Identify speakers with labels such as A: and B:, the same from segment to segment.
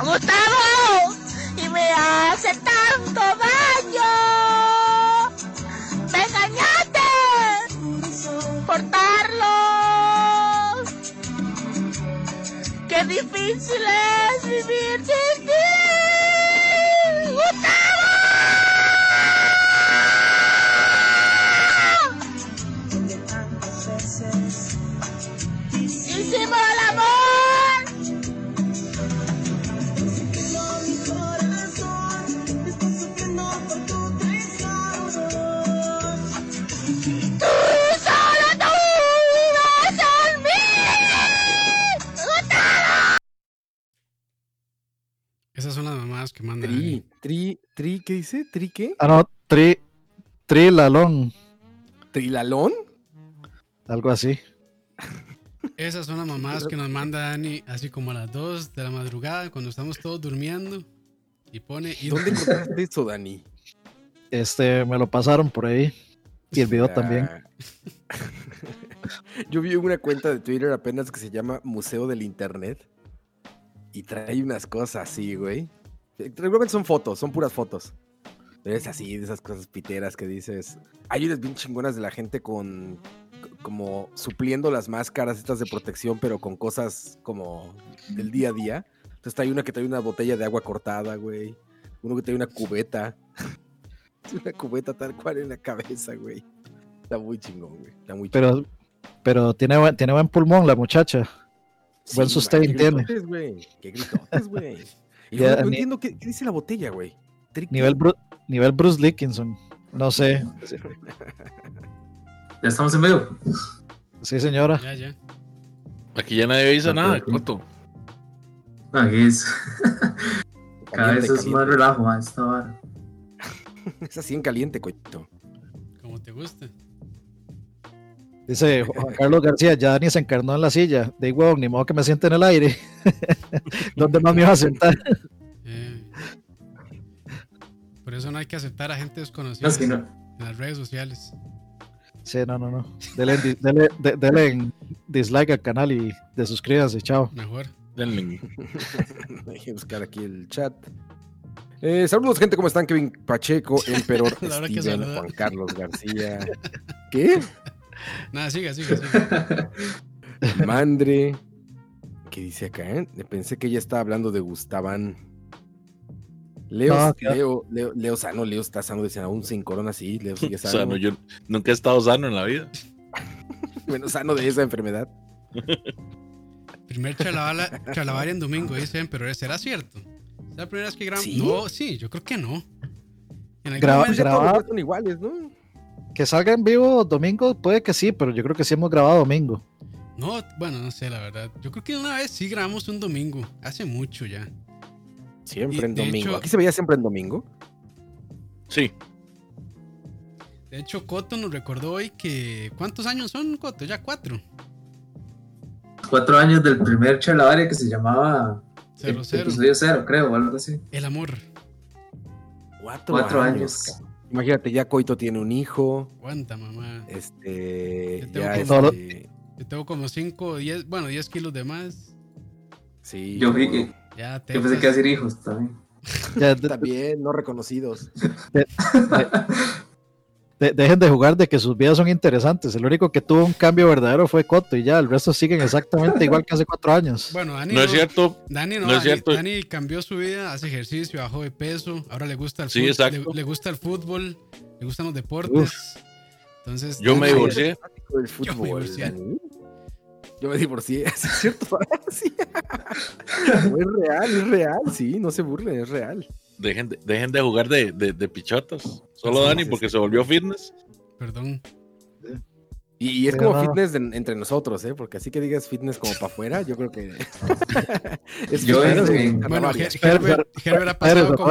A: Gustavo, y me hace tanto daño. Me engañaste. Qué difícil es vivir
B: las mamadas que mandan.
C: Tri, tri, tri, ¿qué dice? ¿Tri qué?
D: Ah, no, tri, trilalón,
C: ¿Trilalón?
D: algo así.
B: Esas son las mamadas que nos manda Dani, así como a las 2 de la madrugada, cuando estamos todos durmiendo. Y pone. Y
C: ¿Dónde encontraste eso, Dani?
D: Este, me lo pasaron por ahí. Y el video también.
C: Ah. Yo vi una cuenta de Twitter apenas que se llama Museo del Internet. Y trae unas cosas así, güey. Regularmente son fotos, son puras fotos. Pero es así, de esas cosas piteras que dices. Hay unas bien chingonas de la gente con. como supliendo las máscaras estas de protección, pero con cosas como del día a día. Entonces hay una que trae una botella de agua cortada, güey. Uno que trae una cubeta. una cubeta tal cual en la cabeza, güey. Está muy chingón, güey. Está muy chingón.
D: Pero, pero tiene, buen- tiene buen pulmón la muchacha. buen sustain
C: man, qué
D: tiene.
C: gritotes, güey. Qué gritotes, güey. Y
D: Ya,
C: luego no entiendo qué, qué dice la botella, güey.
D: Nivel, Bru- nivel Bruce Dickinson. No sé.
E: Ya estamos en vivo.
D: Sí, señora.
B: Ya, ya.
F: Aquí ya nadie dice nada. Coto.
E: Aquí es. Cada vez
C: Caliente,
E: es más relajo a esta hora.
C: Es así en caliente, coito.
B: Como te gusta.
D: Dice Juan Carlos García, ya Dani se encarnó en la silla. De huevón, ni modo que me siente en el aire. ¿Dónde más me iba a sentar?
B: Eh, por eso no hay que aceptar a gente
E: No,
B: desconocida
E: no.
B: en las redes sociales.
D: Sí, no, no, no. Denle, en di- denle- de- denle en dislike al canal y de suscríbanse, chao.
B: Mejor.
F: Denle.
C: Hay que buscar aquí el chat. Eh, saludos, gente, ¿cómo están? Kevin Pacheco, Emperor,
B: La hora que
C: Steven. Juan Carlos García. ¿Qué?
B: Nada, siga, siga, siga.
C: Mandre. ¿Qué dice acá? eh? Pensé que ella estaba hablando de Gustavan. Leo,
D: No,
C: Leo, Leo, Leo sano, Leo está sano, dicen aún sin corona, sí, Leo sigue sano.
F: Sano, yo nunca he estado sano en la vida.
C: Bueno, sano de esa enfermedad.
B: Primer charlavaria en domingo, dicen, pero ¿será cierto? ¿Es la primera vez que grabamos?
C: ¿Sí?
B: No, sí, yo creo que no. En
D: Graba-
C: Ya son iguales, ¿no?
D: Que salga en vivo domingo, puede que sí, pero yo creo que sí hemos grabado domingo.
B: No, bueno, no sé, la verdad. Yo creo que una vez sí grabamos un domingo. Hace mucho ya.
C: Siempre
B: Y,
C: en domingo.
B: hecho-
C: Aquí se veía siempre en domingo.
F: Sí,
B: De hecho, Coto nos recordó hoy que. ¿Cuántos años son, Coto? Ya cuatro.
E: Cuatro años del primer charlavaria que se llamaba
B: Cero,
E: ep-
B: cero.
E: episodio cero, creo, o algo así.
B: El amor.
C: Cuatro,
E: Cuatro
C: años.
E: años.
C: Imagínate, ya Coito tiene un hijo.
B: Aguanta, mamá.
C: Este.
B: Yo tengo
C: Ya
D: como-
C: este,
B: Yo tengo como 5, 10, bueno, 10 kilos de más.
C: Sí.
E: Yo, vi-
C: como-
B: Ya te.
E: yo pensé que iba a decir hijos también.
D: Ya,
C: También, no reconocidos.
D: de- dejen de jugar de que sus vidas son interesantes. El único que tuvo un cambio verdadero fue Coto y ya, el resto siguen exactamente igual que hace cuatro años.
B: Bueno, Dani.
F: no es cierto.
B: Dani no,
F: no es
B: Dani,
F: cierto.
B: Dani cambió su vida, hace ejercicio, bajó de peso, ahora le gusta el
F: Sí, exacto.
B: Le, le gusta el fútbol, le gustan los deportes. Entonces,
F: Yo me divorcié.
B: Me
C: fútbol. Yo me divorcié, ¿es cierto? Sí. No, es real, es real, sí, no se burlen, es real.
F: Dejen de, dejen de jugar de, de, de pichotas. Solo
C: Sí,
F: Dani
C: sí,
F: porque
C: sí.
F: se volvió fitness.
B: Perdón.
C: Y, y es
D: Pero
C: como
D: no.
C: fitness de- entre nosotros, ¿eh? Porque así que digas fitness como para afuera, yo creo que. es
E: Yo
B: Bueno, Herbert, ha pasado como.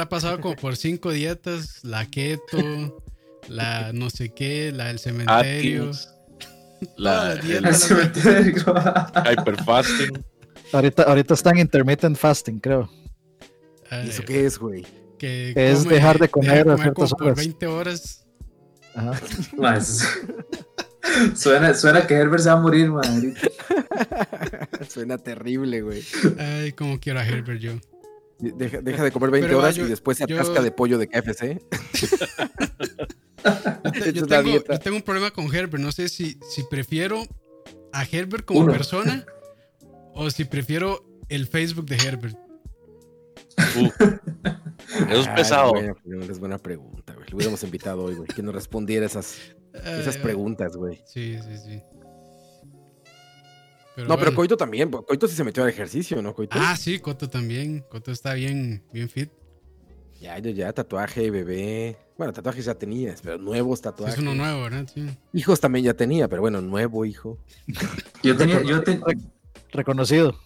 B: ha pasado como por cinco dietas, la keto, la no sé qué, la del cementerio.
F: Atkins. La, el.
E: El cementerio.
F: hyperfasting.
D: Ahorita, ahorita está en intermittent fasting, creo.
B: Eh,
C: ¿Y eso qué es, güey?
B: que
D: Es dejar de comer
B: deja
D: a
B: comer como por
D: horas.
B: 20 horas.
D: Ajá.
E: Más. suena, suena que Herbert se va a morir, ahorita.
C: Suena terrible, güey.
B: Ay, como quiero a Herbert yo.
C: Deja, deja de comer 20
B: Pero,
C: horas
B: yo-
C: y después se
B: yo-
C: atasca de pollo de KFC.
B: Yo, te- yo tengo, yo tengo un problema con Herbert. No sé si, si prefiero a Herbert como
E: Uno.
B: persona o si prefiero el Facebook de Herbert.
F: Uh, eso es
C: Ay,
F: pesado.
C: buena pregunta, es buena pregunta, güey. Lo hubiéramos invitado hoy, güey. Que nos respondiera esas, esas preguntas, güey.
B: Sí, sí, sí. Pero
C: No, pero. Coito también. Coito sí se metió al ejercicio, ¿no, Coito?
B: Ah, sí, Coto también. Coto está bien, bien fit.
C: Ya, ya, ya, tatuaje, bebé. Bueno, tatuajes ya tenías, pero nuevos
B: Sí,
C: tatuajes.
B: es uno nuevo, ¿verdad? Sí.
C: Hijos también ya tenía, pero bueno, nuevo hijo.
E: Yo tenía, yo, te-
D: Reconocido.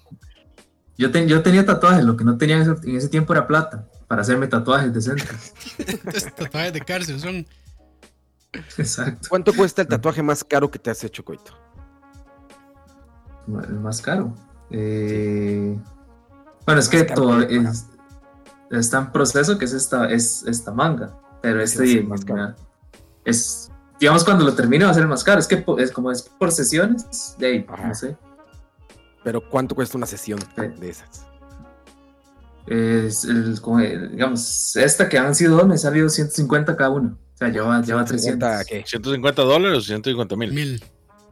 E: Yo, te- yo tenía tatuajes, lo que no tenía en ese, en ese tiempo era plata para hacerme tatuajes decentes.
B: Tatuajes de cárcel son.
E: Exacto.
C: ¿Cuánto cuesta el tatuaje más caro que te has hecho, Coito?
E: El más caro. Eh, bueno, es que todo es- está en proceso que es esta, es esta manga. Pero este
C: ser más caro.
E: es, digamos, cuando lo termine va a ser el más caro. Es que es como es por sesiones, de ahí,
C: Ajá.
E: no sé.
C: Pero ¿cuánto cuesta una sesión
E: Sí.
C: de esas?
E: Es el, como, eh, digamos, esta que han sido dos, me salió 150 cada uno. O sea, lleva, lleva 300.
C: 150, ¿qué?
F: 150 dólares o 150 mil.
B: Mil.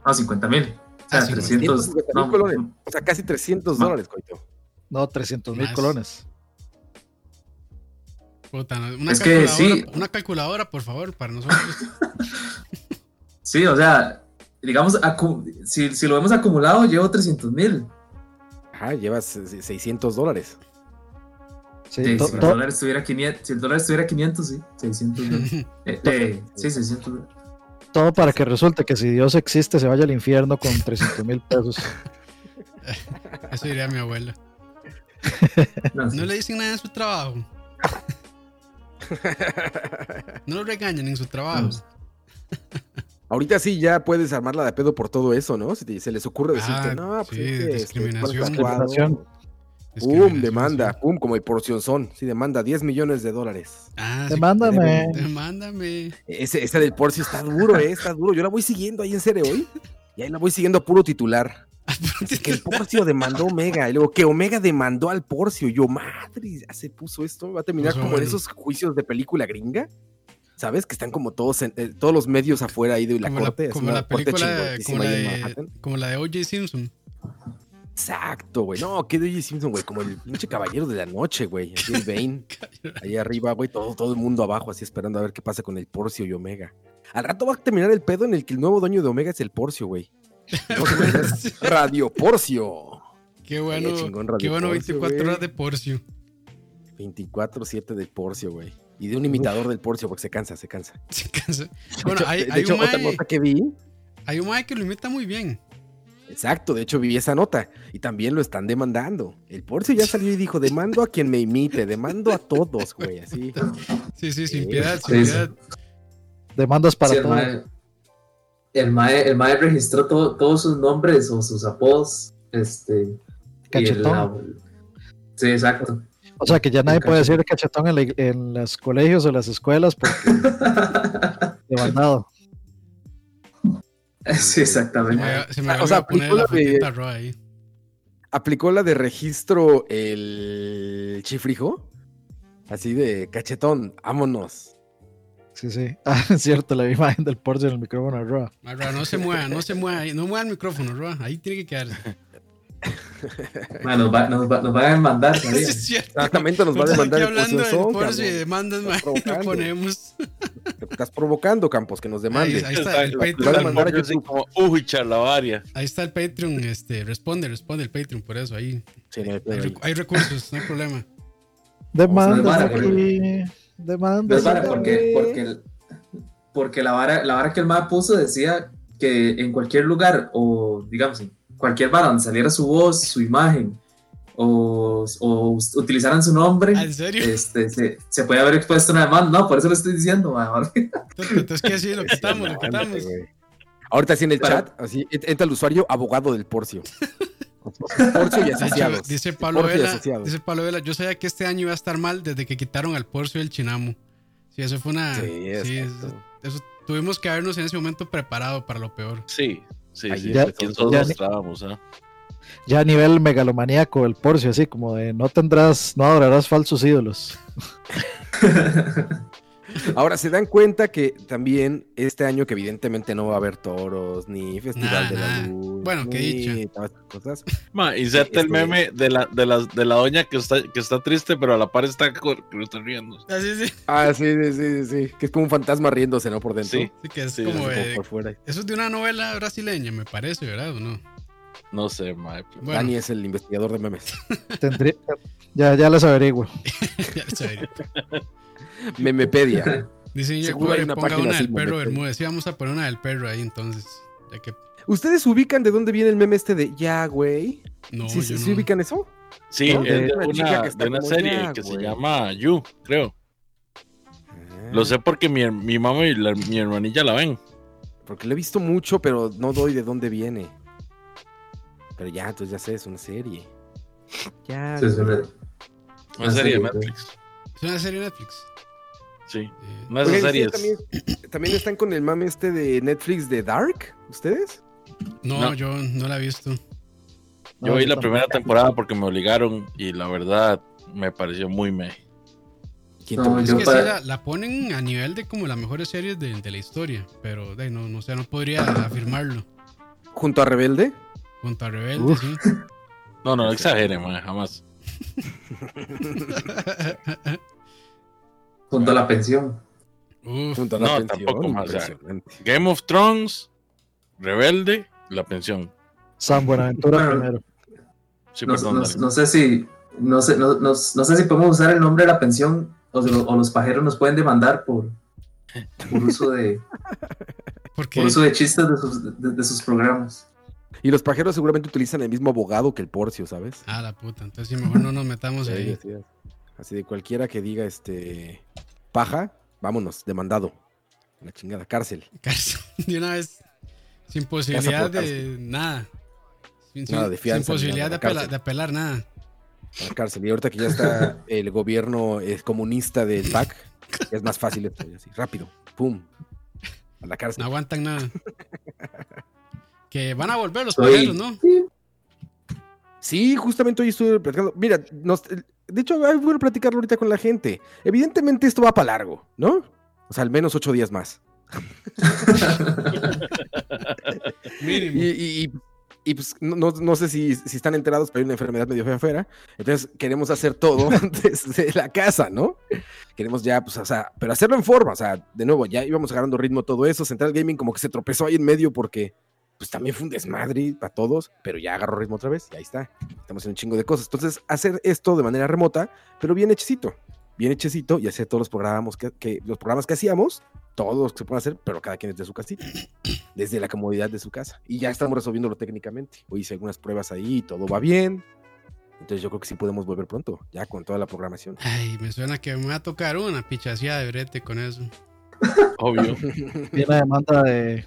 E: No, 50 mil. O sea,
B: Ah,
E: 300.
C: 150
E: no,
C: mil colones. O sea, casi 300
E: Ma-
C: dólares, Coito.
D: No, 300 mil colones.
B: Puta, no, una,
E: Es que sí.
B: una calculadora, por favor, para nosotros.
E: Sí, o sea, digamos, si, si lo hemos acumulado, llevo 300 mil.
C: Ajá, llevas eh, 600 dólares.
D: Sí,
E: si, el dólar estuviera 500, si el dólar estuviera 500, sí, 600 mil. Eh, eh, sí, 600 dólares.
D: todo para que resulte que si Dios existe se vaya al infierno con 300 mil pesos.
B: Eso diría mi abuela.
E: No, sí.
B: No le dicen nada en su trabajo. No lo regañan en su trabajo.
C: Ahorita sí ya puedes armarla de pedo por todo eso, ¿no? Si te- se les ocurre decirte,
B: Ah,
C: no, pues
B: sí,
C: es que, este,
B: discriminación.
C: pones tatuado".
D: Discriminación.
C: Pum, demanda,
B: sí.
C: pum, como el porcionzón. Sí, demanda 10 millones de dólares.
B: Ah, sí.
D: Demándame.
B: Demándame.
C: Ese, ese del Porcio está duro, eh, está duro. Yo la voy siguiendo ahí en serio hoy. Y ahí la voy siguiendo a puro titular. Dice que el Porcio demandó Omega. Y luego que Omega demandó al Porcio. Yo, madre, ya se puso esto. Va a terminar
B: Puso
C: como en esos juicios de película gringa. ¿Sabes? Que están como todos en- eh, todos los medios afuera ahí de la
B: Como
C: corte.
B: como la película,
C: chingoncísima
B: como la, de, como la de O.J. Simpson.
C: Exacto, güey. No, qué de O.J. Simpson, güey. Como el pinche caballero de la noche, güey. Así el Bane. Ahí arriba, güey. Todo, todo el mundo abajo, así esperando a ver qué pasa con el Porcio y Omega. Al rato va a terminar el pedo en el que el nuevo dueño de Omega es el Porcio, güey. Radio Porcio.
B: Qué bueno,
C: chingón Radio
B: qué bueno
C: Porcio,
B: 24
C: güey.
B: horas de Porcio.
C: 24-7 del Porcio, güey. Y de un imitador del Porcio, porque se cansa, se cansa.
B: Se cansa. Bueno, hay,
C: de
B: hay
C: hecho,
B: un
C: otra
B: mae,
C: nota que vi.
B: hay un mae que lo imita muy bien.
C: Exacto, de hecho vi esa nota y también lo están demandando. El Porcio ya salió y dijo, demando a quien me imite, demando a todos, güey, así.
B: Sí, sí, sin piedad, sin
E: Sí,
B: piedad.
D: Demandas para
E: Sí, el,
D: todo.
E: mae, el, mae, el mae registró todo- todos sus nombres o sus apodos. Este, y el-
D: Cachetón.
E: la- sí, exacto.
D: O sea que ya nadie puede decir cachetón en, la en los colegios o las escuelas porque demandado.
E: sí,
B: Se
E: exactamente.
B: me, se me
C: O sea, aplicó
B: la
C: de-
B: ahí.
C: aplicó la de registro el chifrijo. Así de cachetón, vámonos.
D: Sí, sí. Ah, es cierto, la imagen del Porsche en el micrófono de Roa.
B: Roa, no se mueva, no se mueva. No mueva el micrófono, Roa. Ahí tiene que quedarse.
E: Mae, nos, va, nos, va, nos van a demandar.
C: Exactamente, nos va a demandar el
B: hablando del
C: Porcio
B: Porsche y
C: cabrón.
B: demandas, lo
C: provocando.
B: ponemos.
C: Te estás provocando, Campos, que nos demande.
B: Ahí, ahí está el
C: a
B: Patreon.
C: a YouTube.
F: como, uy, charlavaria.
B: Ahí está el Patreon. Este, responde, responde el Patreon, por eso ahí.
C: Sí, no hay
B: Hay, hay recursos, no hay problema.
D: Demandas
E: vara,
D: aquí.
E: No
D: Demandas
E: es vara,
D: aquí.
E: porque, porque, porque la, vara, la vara que el mae puso decía que en cualquier lugar, o digamos, en cualquier vara donde saliera su voz, su imagen, o, o utilizaran su nombre,
B: Ah, ¿En serio?
E: este, se, se puede haber expuesto una demanda. No, por eso lo estoy diciendo,
B: Entonces, ¿qué así? Lo quitamos, lo quitamos.
C: Ahorita sí en el
E: Pero-
C: chat, así, ent- entra el usuario abogado del Porcio. Porcio y asociados.
B: dice Pablo
C: Porcio y
B: Vela,
C: asociados.
B: dice Pablo Vela, yo sabía que este año iba a estar mal desde que quitaron al Porcio y el Chinamo. Sí, eso fue una...
C: Sí,
B: eso, eso- tuvimos que habernos en ese momento preparado para lo peor.
F: Sí, sí,
C: Ahí
F: sí.
C: ya-
F: nosotros
D: ya
F: estábamos, ¿ah?
D: ya a nivel megalomaníaco el Porcio, así como de no tendrás, no adorarás falsos ídolos.
C: Ahora, ¿se dan cuenta que también este año que evidentemente no va a haber toros, ni Festival
B: Nah,
C: de la
B: nah.
C: Luz,
B: Bueno, qué
C: ni
B: dicha.
C: todas estas cosas?
F: Ma, inserta el meme de la, de, la, de la doña que está, que está triste, pero a la par está, que está riendo.
B: Así sí.
C: Ah, sí, sí, sí, sí, que es como un fantasma riéndose, ¿no? Por dentro.
F: Sí.
B: Sí, que es
F: Sí,
B: como,
C: por fuera.
B: Eso es de una novela brasileña, me parece, ¿verdad? ¿O no?
F: No sé, ma.
B: Bueno,
C: Dani es el investigador de memes.
D: Tendría, ya, ya les averiguo.
B: ya sé.
C: Memepedia.
B: Dice yo
C: Seguro hay una
B: ponga
C: página
B: una
C: así,
B: del perro. Bermúdez. Sí, vamos a poner una del perro ahí entonces. Ya que
C: ¿Ustedes ubican de dónde viene el meme este de ya, güey?
B: no,
C: ¿Sí,
B: yo
C: sí
B: no.
C: ubican eso?
F: Sí,
C: ¿No?
F: es de
C: Una chica
F: una,
C: que está
F: de una serie
C: "Ya,
F: que se
C: güey".
F: llama You, creo. Lo sé porque mi, mamá y la- mi hermanilla la ven.
C: Porque lo he visto mucho, pero no doy de dónde viene. Pero ya, entonces ya sé, es una serie. Ya.
E: Sí, es una-
F: Una
E: Una
F: serie de
E: serie,
F: Netflix.
B: Es una serie de Netflix.
F: Sí.
B: Eh,
F: de
C: Oigan,
F: esas
C: ¿ustedes
F: series.
C: También, también están con el mame este de Netflix de Dark, ¿ustedes?
B: no,
F: no.
B: yo no la he visto.
F: Yo
D: No,
F: vi
D: yo
F: la
D: tampoco.
F: primera temporada porque me obligaron y la verdad me pareció muy me.
C: ¿Quién
E: No,
B: Es que
E: para-
B: sí la, la ponen a nivel de como las mejores series de, de la historia. Pero de, no, no sé, no podría afirmarlo.
C: Junto a Rebelde.
B: Junto a Rebelde,
D: Uf.
B: sí.
F: No, no, no exagere, man, jamás.
E: Junto a la pensión.
B: Uf,
C: Junto a la
F: No,
C: pensión,
F: tampoco más, o sea,
C: impresionante.
F: Game of Thrones, Rebelde, La Pensión.
D: San Buenaventura
E: Bueno.
D: primero.
F: Sí,
E: No,
F: perdón,
E: no-
F: dale.
E: no sé si no sé, no, no- no sé si podemos usar el nombre de la pensión o, se lo- o los pajeros nos pueden demandar por, por uso de por uso de chistes de sus, de- de sus programas.
C: Y los pajeros seguramente utilizan el mismo abogado que el Porcio, ¿sabes?
B: Ah, la puta. Entonces sí, mejor no nos metamos
C: Sí,
B: ahí.
C: así es. Así de cualquiera que diga este paja, vámonos, demandado. La chingada, cárcel.
B: Cárcel, De una vez. Sin posibilidad de nada. Sin,
C: Nada
B: sin-
C: de fianza,
B: sin posibilidad de, apela- apelar nada.
C: A la cárcel. Y ahorita que ya está el gobierno comunista del PAC, es más fácil esto, así, rápido, pum, a la cárcel.
B: No aguantan nada. que van a volver los pajeros, ¿no?
C: Sí, justamente hoy estuve platicando. Mira, nos- de hecho, voy a platicarlo ahorita con la gente. Evidentemente esto va para largo, ¿no? O sea, al menos ocho días más. Y, y- y- y, pues no, no- no sé si, si están enterados, pero hay una enfermedad medio fea afuera. Entonces queremos hacer todo desde la casa, ¿no? Queremos ya, pues, o sea, pero hacerlo en forma. O sea, de nuevo, ya íbamos agarrando ritmo todo eso. Central Gaming como que se tropezó ahí en medio porque, pues también fue un desmadre para todos, pero ya agarró ritmo otra vez y ahí está. Estamos en un chingo de cosas. Entonces, hacer esto de manera remota, pero bien hechecito. Bien hechecito y hacer todos los programas que, que- los programas que hacíamos, todos los que se pueden hacer, pero cada quien desde su casita desde la comodidad de su casa. Y ya estamos resolviéndolo técnicamente. Hoy hice algunas pruebas ahí y todo va bien. Entonces yo creo que sí podemos volver pronto, ya con toda la programación.
B: Ay, me suena que me va a tocar una pichacía de brete con eso.
F: Obvio.
D: Tiene una demanda de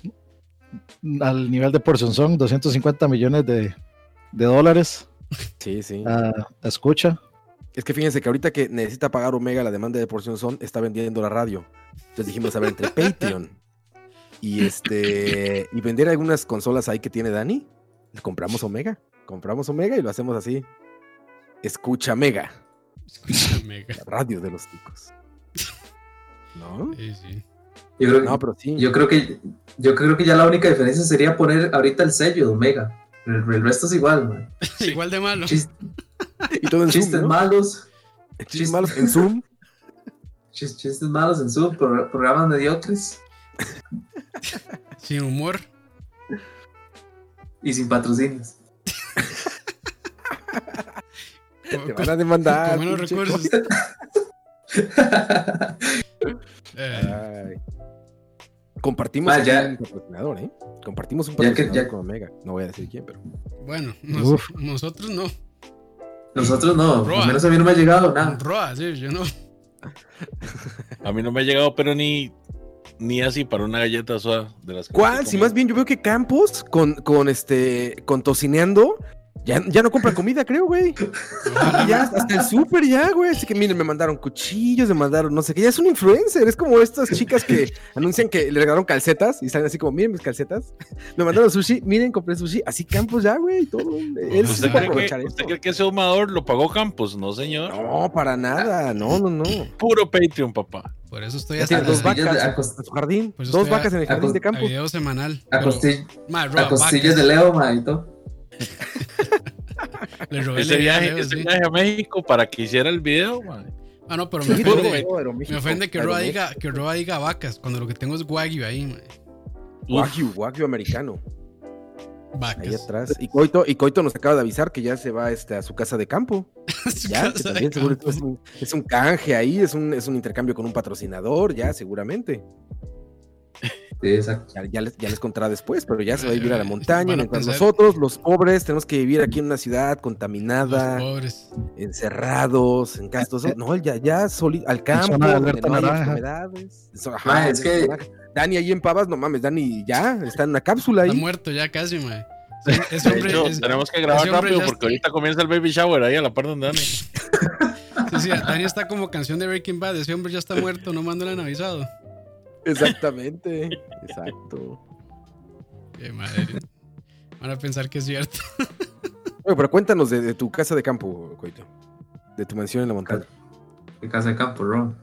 D: al nivel de porción son 250 millones de, de dólares.
C: Sí, sí.
D: a escucha.
C: Es que fíjense que ahorita que necesita pagar Omega la demanda de porción son, está vendiendo la radio. Entonces dijimos, a ver, entre Patreon y este y vender algunas consolas ahí que tiene Dani, le compramos Omega. Compramos Omega y lo hacemos así. Escucha Mega,
B: Escucha, mega.
C: la radio de los ticos. ¿No?
B: Sí, sí.
E: Yo creo,
C: No, pero sí.
E: yo creo que yo creo que ya la única diferencia sería poner ahorita el sello de Omega. El, el resto es igual, man.
B: Igual de malo.
E: Chis-
C: Y todo en
E: chistes
C: Zoom, ¿no?
E: malos,
C: Chistes malos en Zoom.
E: chis- chistes malos en Zoom, pro- programas mediocres
B: Sin humor.
E: y sin patrocinios.
C: Te van a demandar.
B: con menos recursos. Eh,
C: Ay. Compartimos
E: Ah, ya.
C: un patrocinador, ¿eh? Compartimos un
E: Ya que-
C: patrocinador
E: ya-
C: con Omega. No voy a decir quién, pero.
B: bueno, nos- nosotros no.
E: Nosotros no,
B: Roa.
E: al menos a mí no me ha llegado nada.
B: Roa, sí, yo no.
F: A mí no me ha llegado, pero ni, ni así para una galleta soda de las
C: ¿Cuál? Si más bien yo veo que Campos con, con este con tocineando Ya, ya no compra comida, creo, güey. Ya, hasta el súper ya, güey. Así que miren, me mandaron cuchillos, me mandaron no sé qué. Ya es un influencer. Es como estas chicas que anuncian que le regalaron calcetas y salen así como, miren mis calcetas. Me mandaron sushi, miren, compré sushi. Así Campos ya, güey. Todo. Él sí
F: ¿Usted,
C: puede
F: cree que, ¿Usted cree que ese humador lo pagó Campos? No, señor.
C: No, para nada. No, no, no.
F: Puro Patreon, papá.
B: Por eso estoy hasta
C: dos vacas
E: de-
C: en su jardín.
B: Pues
C: Dos vacas en el jardín de
B: a
C: campo.
B: video semanal.
E: A, costillas de Leo, ma, y todo.
B: Le robé
F: Ese
B: el
F: viaje,
B: video,
F: ese
B: sí.
F: viaje a México para que hiciera el video, man.
B: Ah, no, pero me
C: Sí,
B: ofende,
C: Aeroméxico,
B: me ofende que Roa diga, que Roa diga vacas, cuando lo que tengo es Wagyu ahí, ma.
C: Wagyu, Wagyu americano. Ahí
B: Vacas.
C: atrás. Y Coito, y Coito nos acaba de avisar que ya se va este, a su casa de campo. Ya, que también seguro
B: campo.
C: es un, es un canje ahí, es un, es un intercambio con un patrocinador, ya, seguramente.
E: Exacto.
C: Ya, ya les, ya les contará después, pero ya se va a vivir a la
B: a
C: montaña, mientras
B: pensar-
C: nosotros, los pobres, tenemos que vivir aquí en una ciudad
B: Los
C: contaminada,
B: pobres.
C: encerrados, en castos. No, él ya, ya soli- al campo, donde no hay enfermedades. Ajá,
E: Ma, es que-.
C: Dani ahí en Pavas, no mames, Dani ya está en una cápsula
B: Está
C: ahí.
B: muerto ya casi,
F: De
B: hombre,
F: hecho,
B: es-
F: tenemos que grabar rápido
B: ya
F: porque ahorita comienza el baby shower ahí a la par donde Dani.
B: Sí, sí, Dani está como canción de Breaking Bad. Ese hombre ya está muerto, no mando le han avisado.
C: Exactamente, exacto.
B: Qué madre. Van a pensar que es cierto.
C: Bueno, pero cuéntanos de, de tu casa de campo, Coito. De tu mansión en la montaña.
E: De casa de campo, Ron.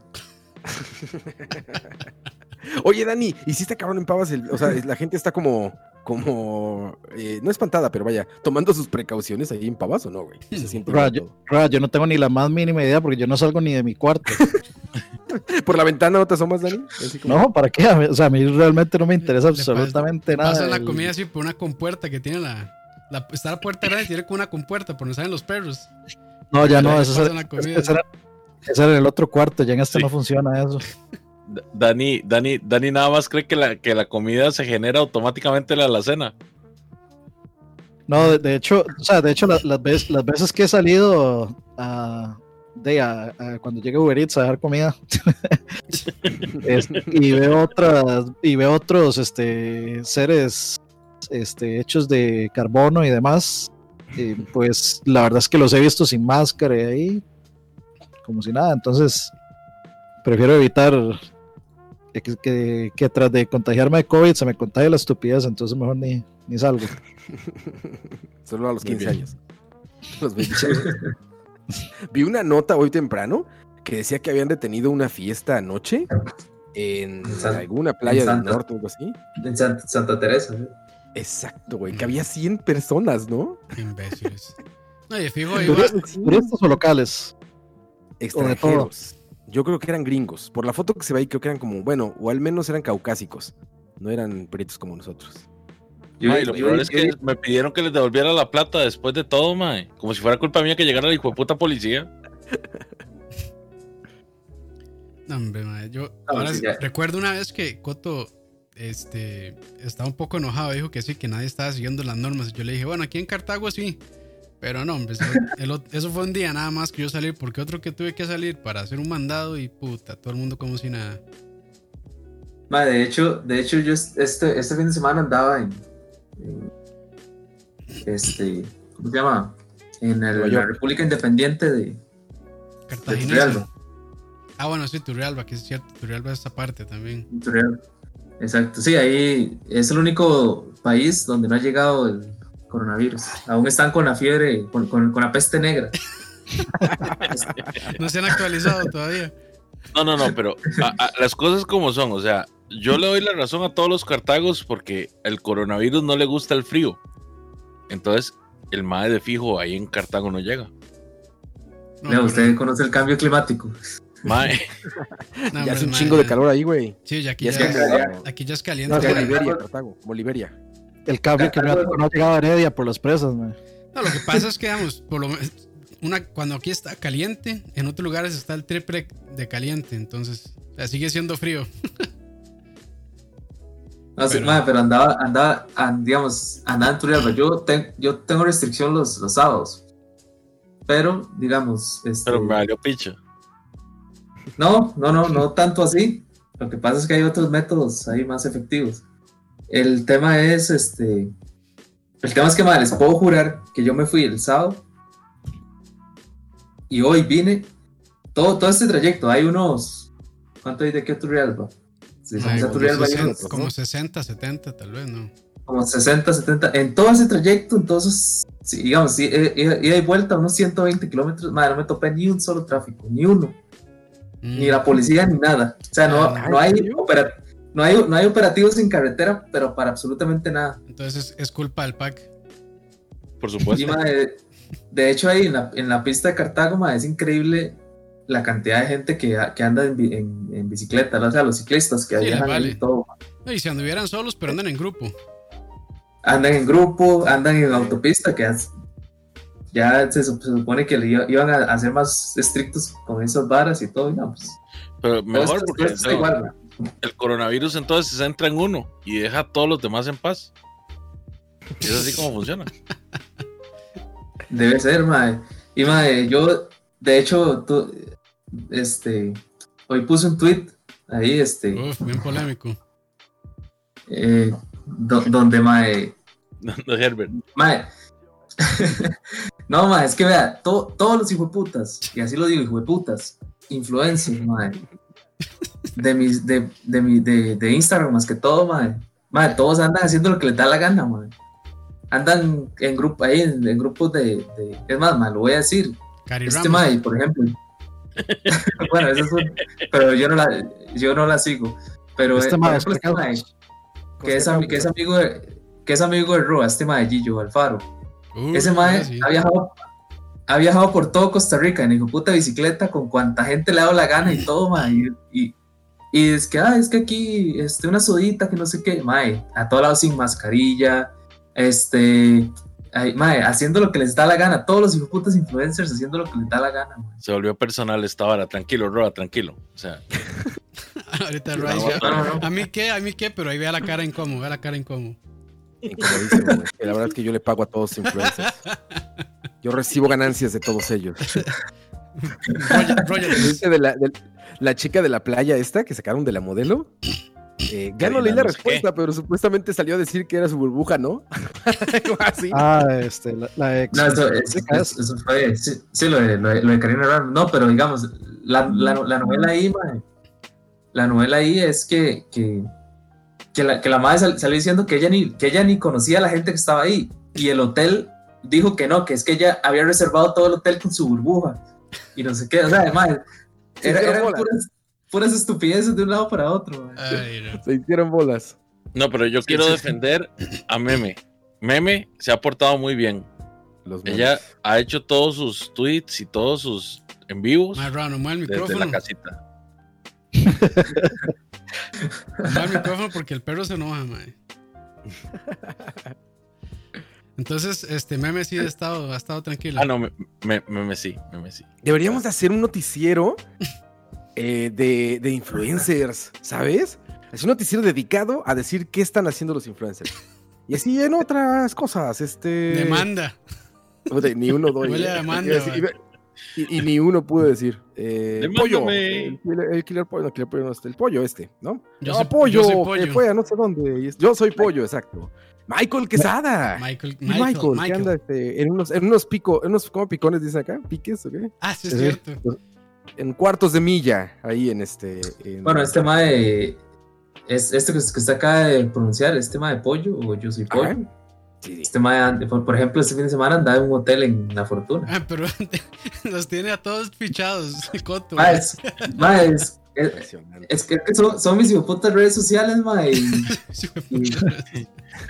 C: Oye, Dani, ¿y si está cabrón en Pavas? el- o sea, la gente está como, como, eh, no espantada, pero vaya, tomando sus precauciones ahí en Pavas o no, güey. Se siente
D: Ra, yo, Ra, yo no tengo ni la más mínima idea porque yo no salgo ni de mi cuarto.
C: ¿Por la ventana no te asomas, Dani? Como-
D: No, ¿para qué? O sea, a mí realmente no me interesa
B: Le
D: absolutamente nada.
B: Pasan la comida así por una compuerta que tiene la. la- está la puerta grande y tiene como una compuerta por donde salen los perros.
D: No, ya no, eso era,
B: la comida.
D: ese era, ese era en el otro cuarto, ya en este
F: Sí.
D: no funciona eso.
F: Dani, Dani, Dani nada más cree que la, que la comida se genera automáticamente en la alacena.
D: No, de, de hecho, o sea, de hecho la- las, veces, las veces que he salido a, de, a- a cuando llega Uber Eats a dejar comida es- y veo otras y veo otros este seres este hechos de carbono y demás, y pues la verdad es que los he visto sin máscara y ahí como si nada, entonces prefiero evitar que, que, que tras de contagiarme de COVID se me contagie la estupidez, entonces mejor ni, ni salgo.
C: Solo a los
F: Muy
C: 15
F: bien.
C: años. Los 20 años. Vi una nota hoy temprano que decía que habían detenido una fiesta anoche en
E: San-
C: alguna playa del
E: Santa.
C: norte o algo así.
E: En Santa, Santa Teresa. ¿eh?
C: Exacto, güey, que había 100 personas, ¿no?
B: Imbéciles. No, y fijo, iba,
D: ¿Turistas o locales?
C: Extranjeros. Yo creo que eran gringos. Por la foto que se ve ahí, creo que eran como, bueno, o al menos eran caucásicos. No eran peritos como nosotros.
E: Yo,
F: Mae, lo
E: yo-
F: peor es
E: yo-
F: que me pidieron que les devolviera la plata después de todo, mae. Como si fuera culpa mía que llegara la hijo de puta policía.
B: No, hombre, madre, Yo
E: No,
B: ahora
E: sí,
B: sí-
E: ya.
B: recuerdo una vez que Coto este, estaba un poco enojado. Dijo que sí, que nadie estaba siguiendo las normas. Yo le dije, bueno, aquí en Cartago sí. Pero no, hombre, eso, el ot- eso fue un día nada más que yo salí. Porque otro que tuve que salir para hacer un mandado y puta, todo el mundo como si nada.
E: Ma, de hecho, de hecho yo este, este fin de semana andaba en- este, ¿cómo se llama? En el- la. República Independiente de, de
B: Cartagena.
E: Turrialba.
B: Ah, bueno, sí, Turrialba, que es cierto. Turrialba es esa parte también.
E: Turrialba. Exacto, sí, ahí es el único país donde no ha llegado el coronavirus. Aún están con la fiebre, con, con- con la peste negra.
B: No se han actualizado todavía.
F: No, no, no, pero a- a- las cosas como son. O sea, yo le doy la razón a todos los cartagos porque el coronavirus no le gusta el frío. Entonces, el mae de fijo ahí en Cartago no llega.
B: No,
E: Leo, usted conoce el cambio climático.
F: Mae,
B: no,
C: ya hace un
B: madre,
C: chingo de calor ahí, güey.
B: Sí, ya aquí
C: Ya es
B: ya,
C: como,
B: aquí ya es
D: No,
B: caliente.
D: sí.
B: madre.
C: Liberia, Cartago, como Liberia.
D: El cambio climático no ha llegado a Heredia por las presas, man.
B: No, lo que pasa es que, digamos, por lo menos, una, cuando aquí está caliente, en otros lugares está el triple de caliente, entonces o sea, sigue siendo frío.
E: No, sí,
B: Pero-
E: ma, pero andaba, andaba, an- digamos, andaba en Turrialba. Yo, ten- yo tengo restricción los, los sábados. Pero, digamos, este,
F: pero me valió picha.
E: no, no, no, no tanto así. Lo que pasa es que hay otros métodos ahí más efectivos. El tema es, este, El tema es que, madre, les puedo jurar que yo me fui el sábado y hoy vine. Todo, todo este trayecto, hay unos. ¿Cuánto hay de aquí a Turrialba? Sí,
B: Ay,
E: a
B: como,
E: Turrialba hay
B: 60,
E: unos
B: como 60, 70, tal vez, ¿no?
E: como 60, 70. En todo ese trayecto, entonces, sí, digamos, sí, eh, ida ida y vuelta, unos 120 kilómetros. Madre, no me topé ni un solo tráfico, ni uno.
B: Mm.
E: Ni la policía, ni nada. O sea, no,
B: Ah,
E: no, hay, no, hay, no hay operativos en carretera, pero para absolutamente nada.
B: Entonces es culpa del pack.
F: Por
E: Y,
F: supuesto.
E: de hecho, ahí en la, en la pista de Cartago, mae, es increíble la cantidad de gente que, que anda en, en- en bicicleta, ¿no? o sea, los ciclistas que
B: Sí,
E: viajan
B: vale.
E: y todo.
B: No, y si anduvieran solos, pero andan en grupo.
E: Andan en grupo, andan en autopista, que es- ya se, sup- se supone que le iba- iban a, a ser más estrictos con esas varas y todo. y no, pues,
F: Pero mejor
E: esto-
F: porque
E: todo esto está
F: no,
E: igual, mae.
F: el coronavirus entonces se centra en uno y deja a todos los demás en paz. Es así como funciona.
E: Debe ser, mae. Y mae, yo, de hecho, tú, este, hoy puse un tweet ahí, este,
B: Uf, bien polémico.
E: eh, do- donde mae,
F: No, no, Herbert.
E: mae. no, mae, es que vea, to- todos los hijueputas, y así lo digo, hijueputas, influencers, mae, de, mis, de, de, mi, de, de Instagram más que todo, mae, mae, todos andan haciendo lo que les da la gana, mae. Andan en grupo, ahí en, en grupos de, de- es más, mae, lo voy a decir,
B: Cari
E: Este. Mae, por ejemplo. bueno, eso es un- Pero yo no la, yo no la sigo. Pero
D: Este
E: eh, ejemplo, este que, es, ami- que es amigo de, que es amigo de Roa, este mae Gillo Alfaro.
B: Uy,
E: Ese mae
B: sí.
E: ha viajado ha viajado por todo Costa Rica en hijo puta bicicleta con cuanta gente le ha dado la gana y todo, mae. Y, y, y es que, ah, es que aquí, este, una sodita que no sé qué, mae, a todos lados sin mascarilla, este, ay, mae, haciendo lo que les da la gana, todos los hijos putas influencers haciendo lo que les da la gana, mae.
F: Se volvió personal esta hora. Tranquilo, Roa, tranquilo. O sea,
B: Ahorita
F: no,
E: no.
B: a mí qué, a mí qué, pero ahí vea la cara incómodo, vea la cara
C: güey. Que La verdad es que yo le pago a todos los influencers. Yo recibo ganancias de todos ellos.
B: Roger, Roger,
C: ¿Viste de la, de la chica de la playa esta que sacaron de la modelo? Eh, ya no leí la respuesta, pero supuestamente salió a decir que era su burbuja, ¿no? Así.
D: Ah, este, la, la ex.
E: No, eso, eso- eso- eso fue, sí, sí, lo de, lo de, lo de Karina Ramos. No, pero digamos, la, la, la novela ahí, mae, la novela ahí es que, que, que la, que la madre sal- salió diciendo que ella, ni, que ella ni conocía a la gente que estaba ahí. Y el hotel dijo que no, que es que ella había reservado todo el hotel con su burbuja. Y no sé qué, o sea, además, era, eran puras, puras estupideces de un lado para otro. mae.
B: Ay, no.
C: Se hicieron bolas.
F: no, pero yo
E: Sí,
F: quiero
E: sí, sí.
F: defender a Meme. Meme se ha portado muy bien.
C: Los
F: Ella ha hecho todos sus tweets y todos sus en vivos
B: Más raro, mueve el
F: desde
B: micrófono.
F: la casita.
B: El micrófono porque el perro se enoja, mae. Entonces, este meme sí ha estado, ha estado tranquilo.
F: Ah, no, me, me- Meme sí, Meme sí.
C: Deberíamos de hacer un noticiero eh, de, de influencers, ¿sabes? Es un noticiero dedicado a decir qué están haciendo los influencers. Y así en otras cosas, este...
B: Demanda.
C: Puta, Ni uno doy.
B: Huele a
C: ¿eh?
B: demanda,
C: iba- Y, y ni uno pude decir. Eh,
F: Demándame.
C: pollo. El, killer- el killer pollo, no, killer pollo no este, el pollo este, ¿no?
B: Yo
C: no,
B: soy-
C: pollo,
B: yo soy
C: que
B: pollo.
C: fue a no sé dónde. y Yo soy pollo, exacto. Michael Quesada.
B: Michael,
C: Y
B: Michael,
C: Michael,
B: Michael.
C: que anda este, en unos, en unos picos, en unos, ¿cómo picones dicen acá? ¿Piques o qué?
B: Ah, sí, es
C: Sí.
B: cierto.
C: En cuartos de milla, ahí en este. en-
E: Bueno, este tema de. Es, este que, que está acá de pronunciar, ¿es tema de pollo o yo soy pollo?
C: Ajá. Sí.
E: Este mae, por, por ejemplo, este fin de semana andaba en un hotel en La Fortuna.
B: Ah, pero los tiene a todos fichados. Coto.
E: Mae, es, mae, es, es-
C: Impresionante.
E: es que, son, son mis hijoputas redes sociales, mae. y-.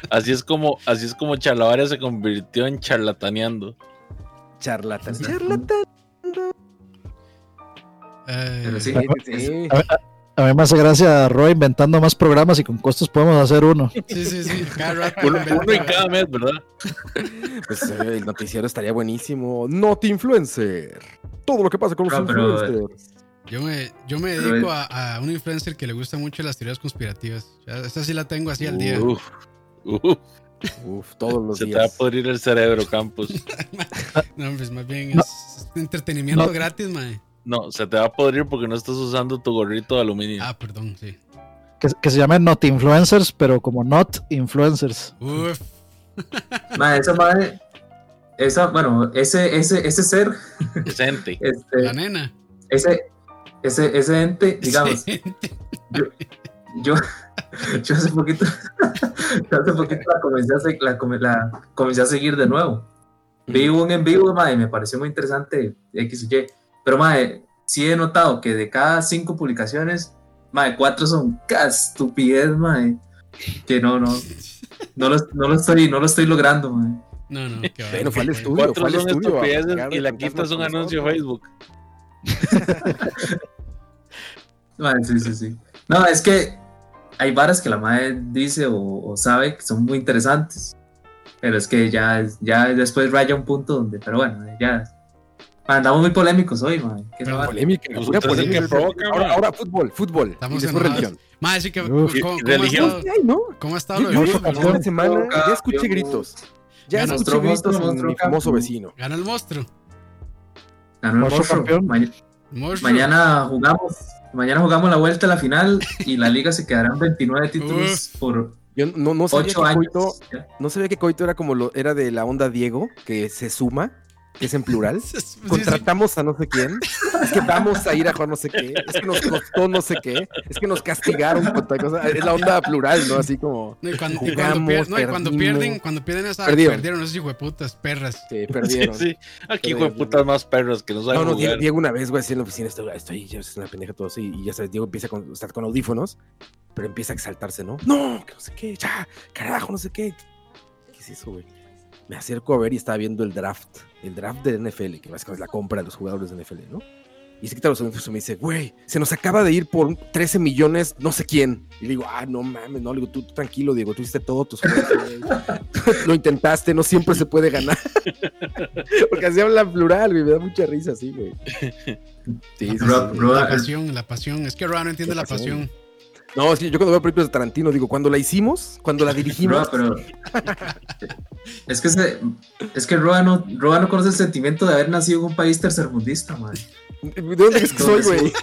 F: Así es como, así es como Charlavaria se convirtió en charlataneando.
C: Charlatán. Charlatán.
E: Pero sí,
C: Sí.
D: A mí me hace gracia Roy inventando más programas y con costos podemos hacer uno.
B: Sí, sí, sí. Cada rato.
F: Uno, uno en cada mes, ¿verdad?
C: Pues eh, el noticiero estaría buenísimo. Not influencer. Todo lo que pasa con los
E: No, pero-
C: influencers.
B: Yo me, yo me dedico a, a un influencer que le gusta mucho las teorías conspirativas. Ya, esta sí la tengo así al día.
F: Uf, uf,
C: Uf, todos los
F: se te va a
C: días.
F: podrir el cerebro, Campus.
B: No, pues más bien
D: No.
B: es entretenimiento
D: No.
B: gratis, mae.
F: No, se te va a podrir porque no estás usando tu gorrito de aluminio.
B: Ah, perdón, sí.
D: Que, que se llame Not Influencers, pero como Not Influencers.
B: Uf,
E: esa madre, esa, bueno, ese, ese, ese ser,
F: Decente.
E: este,
B: La nena.
E: ese, ese, ese ente, digamos, yo, yo hace poquito, yo hace poquito la comencé a, la, come- la comencé a seguir de nuevo. Vi un en vivo, mae, me pareció muy interesante, X y Y. Pero, mae, sí he notado que de cada cinco publicaciones, mae, cuatro son cada estupidez, mae. Que no, no, no lo, no lo estoy, no lo estoy logrando, mae.
B: No, no, qué
C: Bueno, fue al
B: bárbaro.
C: estudio.
F: Cuatro
C: fue al
F: son
C: estudio a
F: estupideces
C: platicar
F: y la quinta es un anuncio de. Facebook.
E: Mae, sí, sí, sí. No, es que hay varas que la madre dice o, o sabe que son muy interesantes. Pero es que ya, ya después raya un punto donde, pero bueno, ya. Andamos muy polémicos hoy, mae. ¿Qué
B: Pero?
C: Polémica, pura
F: ustedes
C: polémica.
F: que provocan,
C: ahora,
F: man.
C: ahora fútbol, fútbol.
B: Estamos
C: y después
B: enojados.
C: religión.
B: Sí que.
D: Uf.
B: ¿cómo, cómo ha
F: Religión.
B: estado,
C: Ay, ¿no?
B: ¿Cómo ha estado
C: Yo,
B: lo
C: yo semana ya escuché
E: Campeón.
C: gritos. Ya
B: Ganó.
C: escuché gritos
E: monstruo,
C: en mi famoso vecino.
B: Gana el monstruo.
E: Ganó el
D: Monstruo campeón.
E: Ma-
B: Monstruo.
E: mañana jugamos. Mañana jugamos la vuelta a la final y la liga se quedará en 29 títulos por
C: Yo no, no sabía
E: 8
C: que
E: años.
C: Coito, no sabía que Coito era como lo era de la onda Diego, que se suma, que es en plural.
B: Sí, sí.
C: Contratamos a no sé quién. Es que vamos a ir a jugar no sé qué. Es que nos costó no sé qué. Es que nos castigaron con tal cosa. Es la onda plural, ¿no? Así como
B: No, y cuando, y cuando
C: Jugamos,
B: pier- no, y cuando pierden, cuando pierden esa
C: Perdieron.
B: perdieron, esos hijueputas, perras.
F: Sí,
C: perdieron.
F: sí. Aquí,
C: Pero-
F: hijo de putas más perros que no saben
C: No, no, Diego,
F: jugar.
C: Diego una vez, güey, así en la oficina, estoy, estoy ya es una pendeja todo así, y ya sabes, Diego empieza con, estar con audífonos, pero empieza a exaltarse, ¿no? No, que no sé qué, ya, carajo, no sé qué. ¿Qué es eso, güey? Me acerco a ver y estaba viendo el draft, el draft de NFL, que básicamente es la compra de los jugadores de NFL, ¿no? Y se quita los audífonos y me dice, güey, se nos acaba de ir por 13 millones, no sé quién. Y le digo, ah, no mames, no, le digo, tú, tú tranquilo, Diego, tú hiciste todo tus juegos, güey. Lo intentaste, no siempre se puede ganar. Porque así habla plural, güey, me da mucha risa así, güey. Sí, sí, sí, sí.
B: La pasión, la pasión. Es que Roa no entiende
C: La
B: la
C: pasión. No, es que yo cuando veo películas de Tarantino digo, cuando la hicimos, cuando la dirigimos,
E: Roa, pero es que se- es que Roa no, Roa no conoce el sentimiento de haber nacido en un país tercermundista, man.
C: ¿de dónde es que soy,
E: ¿Dónde
C: güey?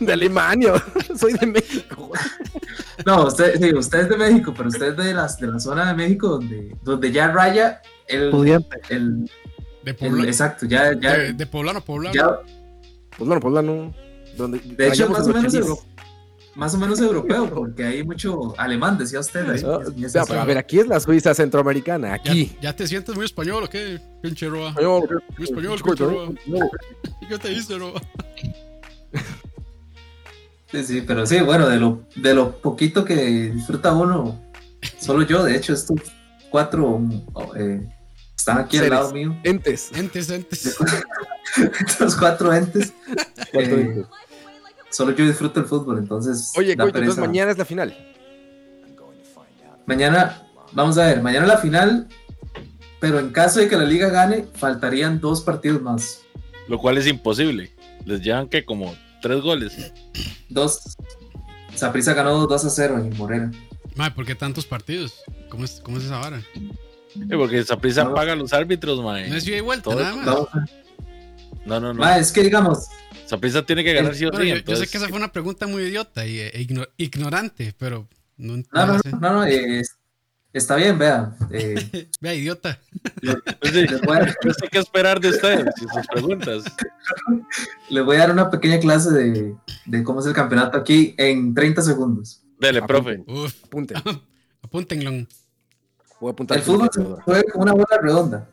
C: De Alemania, soy de México.
E: No, usted, sí, usted es de México, pero usted es de, las, de la zona de México donde, donde ya raya el,
D: Pudiente.
E: el,
B: De,
E: el-
B: Pobla-
E: exacto, ya, ya,
B: de, de poblano, poblano.
E: ya
C: Pues bueno, pues no. Donde
E: de hecho más o
C: en
E: menos más o menos europeo, porque hay mucho alemán, decía usted. ahí,
C: sea, pero a ver, aquí es la Suiza centroamericana,
B: ¿Ya,
C: aquí.
B: ya te sientes muy español o qué? Pinche Roa.
C: Español,
B: Muy español, pinche
C: ¿no?
B: Roa.
C: No.
B: ¿Y ¿Qué te dice, Roa?
E: Sí, sí, pero sí, bueno, de lo, de lo poquito que disfruta uno, solo yo, de hecho, estos cuatro eh, están aquí
C: Seres.
E: al lado mío,
C: Entes.
B: Entes, entes.
E: estos cuatro entes,
C: Cuatro
E: eh,
C: entes.
E: Solo yo disfruto el fútbol, entonces.
C: Oye, Coito, entonces mañana es la final.
E: Mañana, vamos a ver, mañana la final, pero en caso de que la liga gane, faltarían dos partidos más.
F: Lo cual es imposible. Les llevan que como tres goles.
E: Dos. Saprissa ganó 2 a 0 en Morena.
B: Mae, ¿por qué tantos partidos? ¿Cómo es, cómo es esa vara?
F: Eh, Porque Saprissa
E: No.
F: paga a los árbitros, mae.
B: No es ida y vuelta,
F: Todo-
B: nada más.
F: No, no, no.
E: Ma, es que digamos,
F: Saprissa tiene que ganar sí o sí.
B: yo, yo sé
F: entonces-
B: que esa fue una pregunta muy idiota y igno- ignorante, pero no,
E: no,
B: no
E: no, no, no, eh, está bien, vea. eh,
B: Vea, idiota.
F: Pues sí, yo sé qué esperar de ustedes y sus preguntas.
E: les voy a dar una pequeña clase de, de cómo es el campeonato aquí en 30 segundos.
F: Dele, profe.
B: Uf,
C: Apunte.
B: apúntenlo.
C: Voy a apuntar.
E: El fútbol se juega con una bola redonda.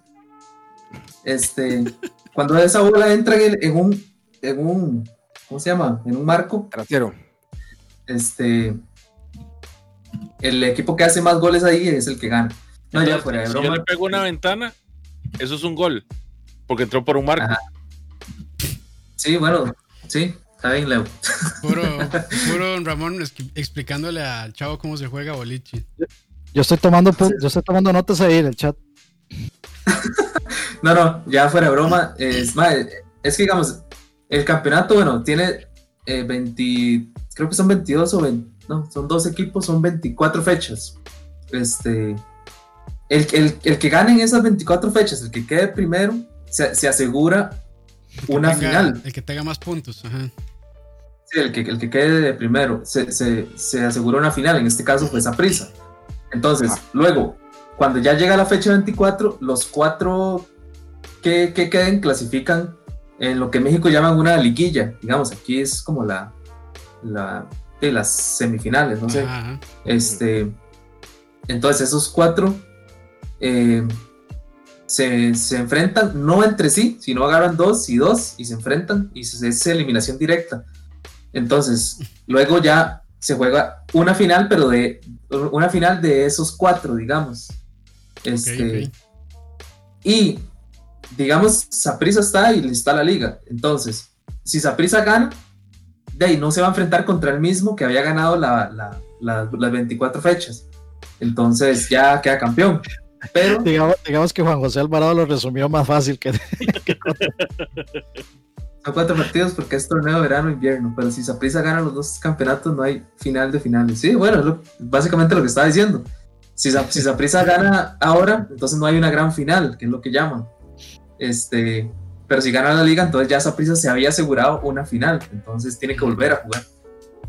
E: Este, cuando esa bola entra en, el- en un, en un, ¿cómo se llama? En un marco,
C: Trasero.
E: este, el equipo que hace más goles ahí es el que gana. No, ya fuera de
F: si yo
E: broma.
F: le pego una ventana, eso es un gol. Porque entró por un marco.
E: Ajá. Sí, bueno, sí, está bien, Leo.
B: Puro, Ramón explicándole al chavo cómo se juega boliche.
D: Yo estoy tomando yo estoy tomando notas ahí en el chat.
E: No, no, ya fuera de broma. Es, es que digamos, el campeonato, bueno, tiene eh, 20, creo que son 22 o 20, no, son dos equipos, son 24 fechas. Este, el, el, el que gane en esas 24 fechas, el que quede primero, se, se asegura una
B: tenga-
E: final.
B: El que tenga más puntos. Ajá.
E: Sí, el que, el que quede de primero se, se, se asegura una final, en este caso fue esa prisa. Entonces, luego, cuando ya llega la fecha 24, los cuatro que, que queden clasifican en lo que México llaman una liguilla. Digamos, aquí es como la, la de las semifinales, no sé.
B: Ajá.
E: Este, entonces esos cuatro eh, se, se enfrentan, no entre sí, sino agarran dos y dos y se enfrentan y es eliminación directa. Entonces, luego ya se juega una final, pero de una final de esos cuatro, digamos. Este. Y digamos, Saprisa está y está la liga. Entonces, si Saprisa gana, de ahí no se va a enfrentar contra el mismo que había ganado la- la- la- las 24 fechas. Entonces ya queda campeón. Pero
D: Digamos, digamos que Juan José Alvarado lo resumió más fácil que.
E: son cuatro partidos porque es torneo verano-invierno. Pero si Saprisa gana los dos campeonatos, no hay final de finales. Sí, bueno, es lo- básicamente lo que estaba diciendo. Si, Sa- si Saprissa gana ahora, entonces no hay una gran final, que es lo que llaman. Este, pero si gana la liga, entonces ya Saprissa se había asegurado una final. Entonces tiene que volver a jugar.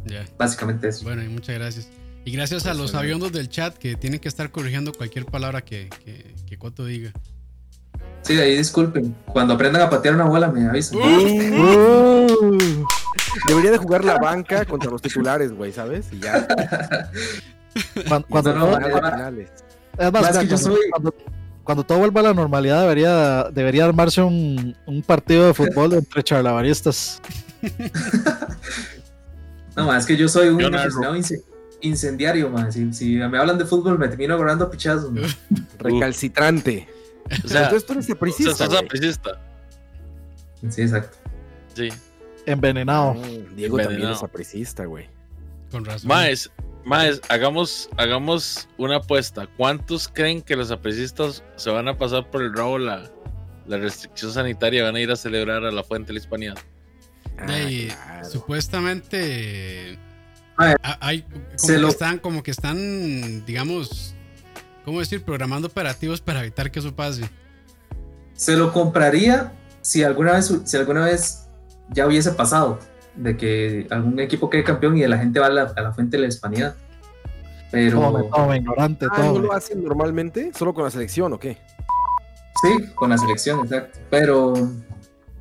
B: Ya.
E: Básicamente eso.
B: Bueno, y muchas gracias. Y gracias a los aviondos del chat que tienen que estar corrigiendo cualquier palabra que, que, que Coto diga.
E: Sí, ahí disculpen. Cuando aprendan a patear una bola, me avisan.
D: Uh,
C: Debería de jugar la banca contra los titulares, güey, ¿sabes? Y ya.
D: cuando, cuando
E: No, no,
C: finales.
D: es más,
E: Más que yo soy-
D: cuando- cuando todo vuelva a la normalidad, debería, debería armarse un, un partido de fútbol entre charlavaristas.
E: No, ma, es que yo soy un
F: Yo
E: aficionado ince- incendiario, man. Si, si me hablan de fútbol, me termino agarrando a pichazos. ma.
C: Recalcitrante.
F: O sea,
C: Entonces tú eres
F: o sea,
C: güey.
F: sapricista.
E: Sí, exacto.
F: Sí.
D: Envenenado.
C: Diego también es sapricista, güey.
B: Con razón.
F: Maes, Maes, hagamos, hagamos una apuesta. ¿Cuántos creen que los aprecistas se van a pasar por el rabo la, la restricción sanitaria y van a ir a celebrar a la fuente de la hispanidad?
C: Ah, claro.
B: supuestamente hay como
E: se
B: que
E: lo-
B: están como que están digamos cómo decir programando operativos para evitar que eso pase
E: Se lo compraría si alguna vez, si alguna vez ya hubiese pasado de que algún equipo quede campeón y la gente va a la, a la fuente de la hispanidad. Pero
D: Tome, tome, ignorante,
C: Ah, ¿no
D: tome.
C: lo hacen normalmente? ¿Solo con la selección o qué?
E: sí, con la selección, exacto. Pero,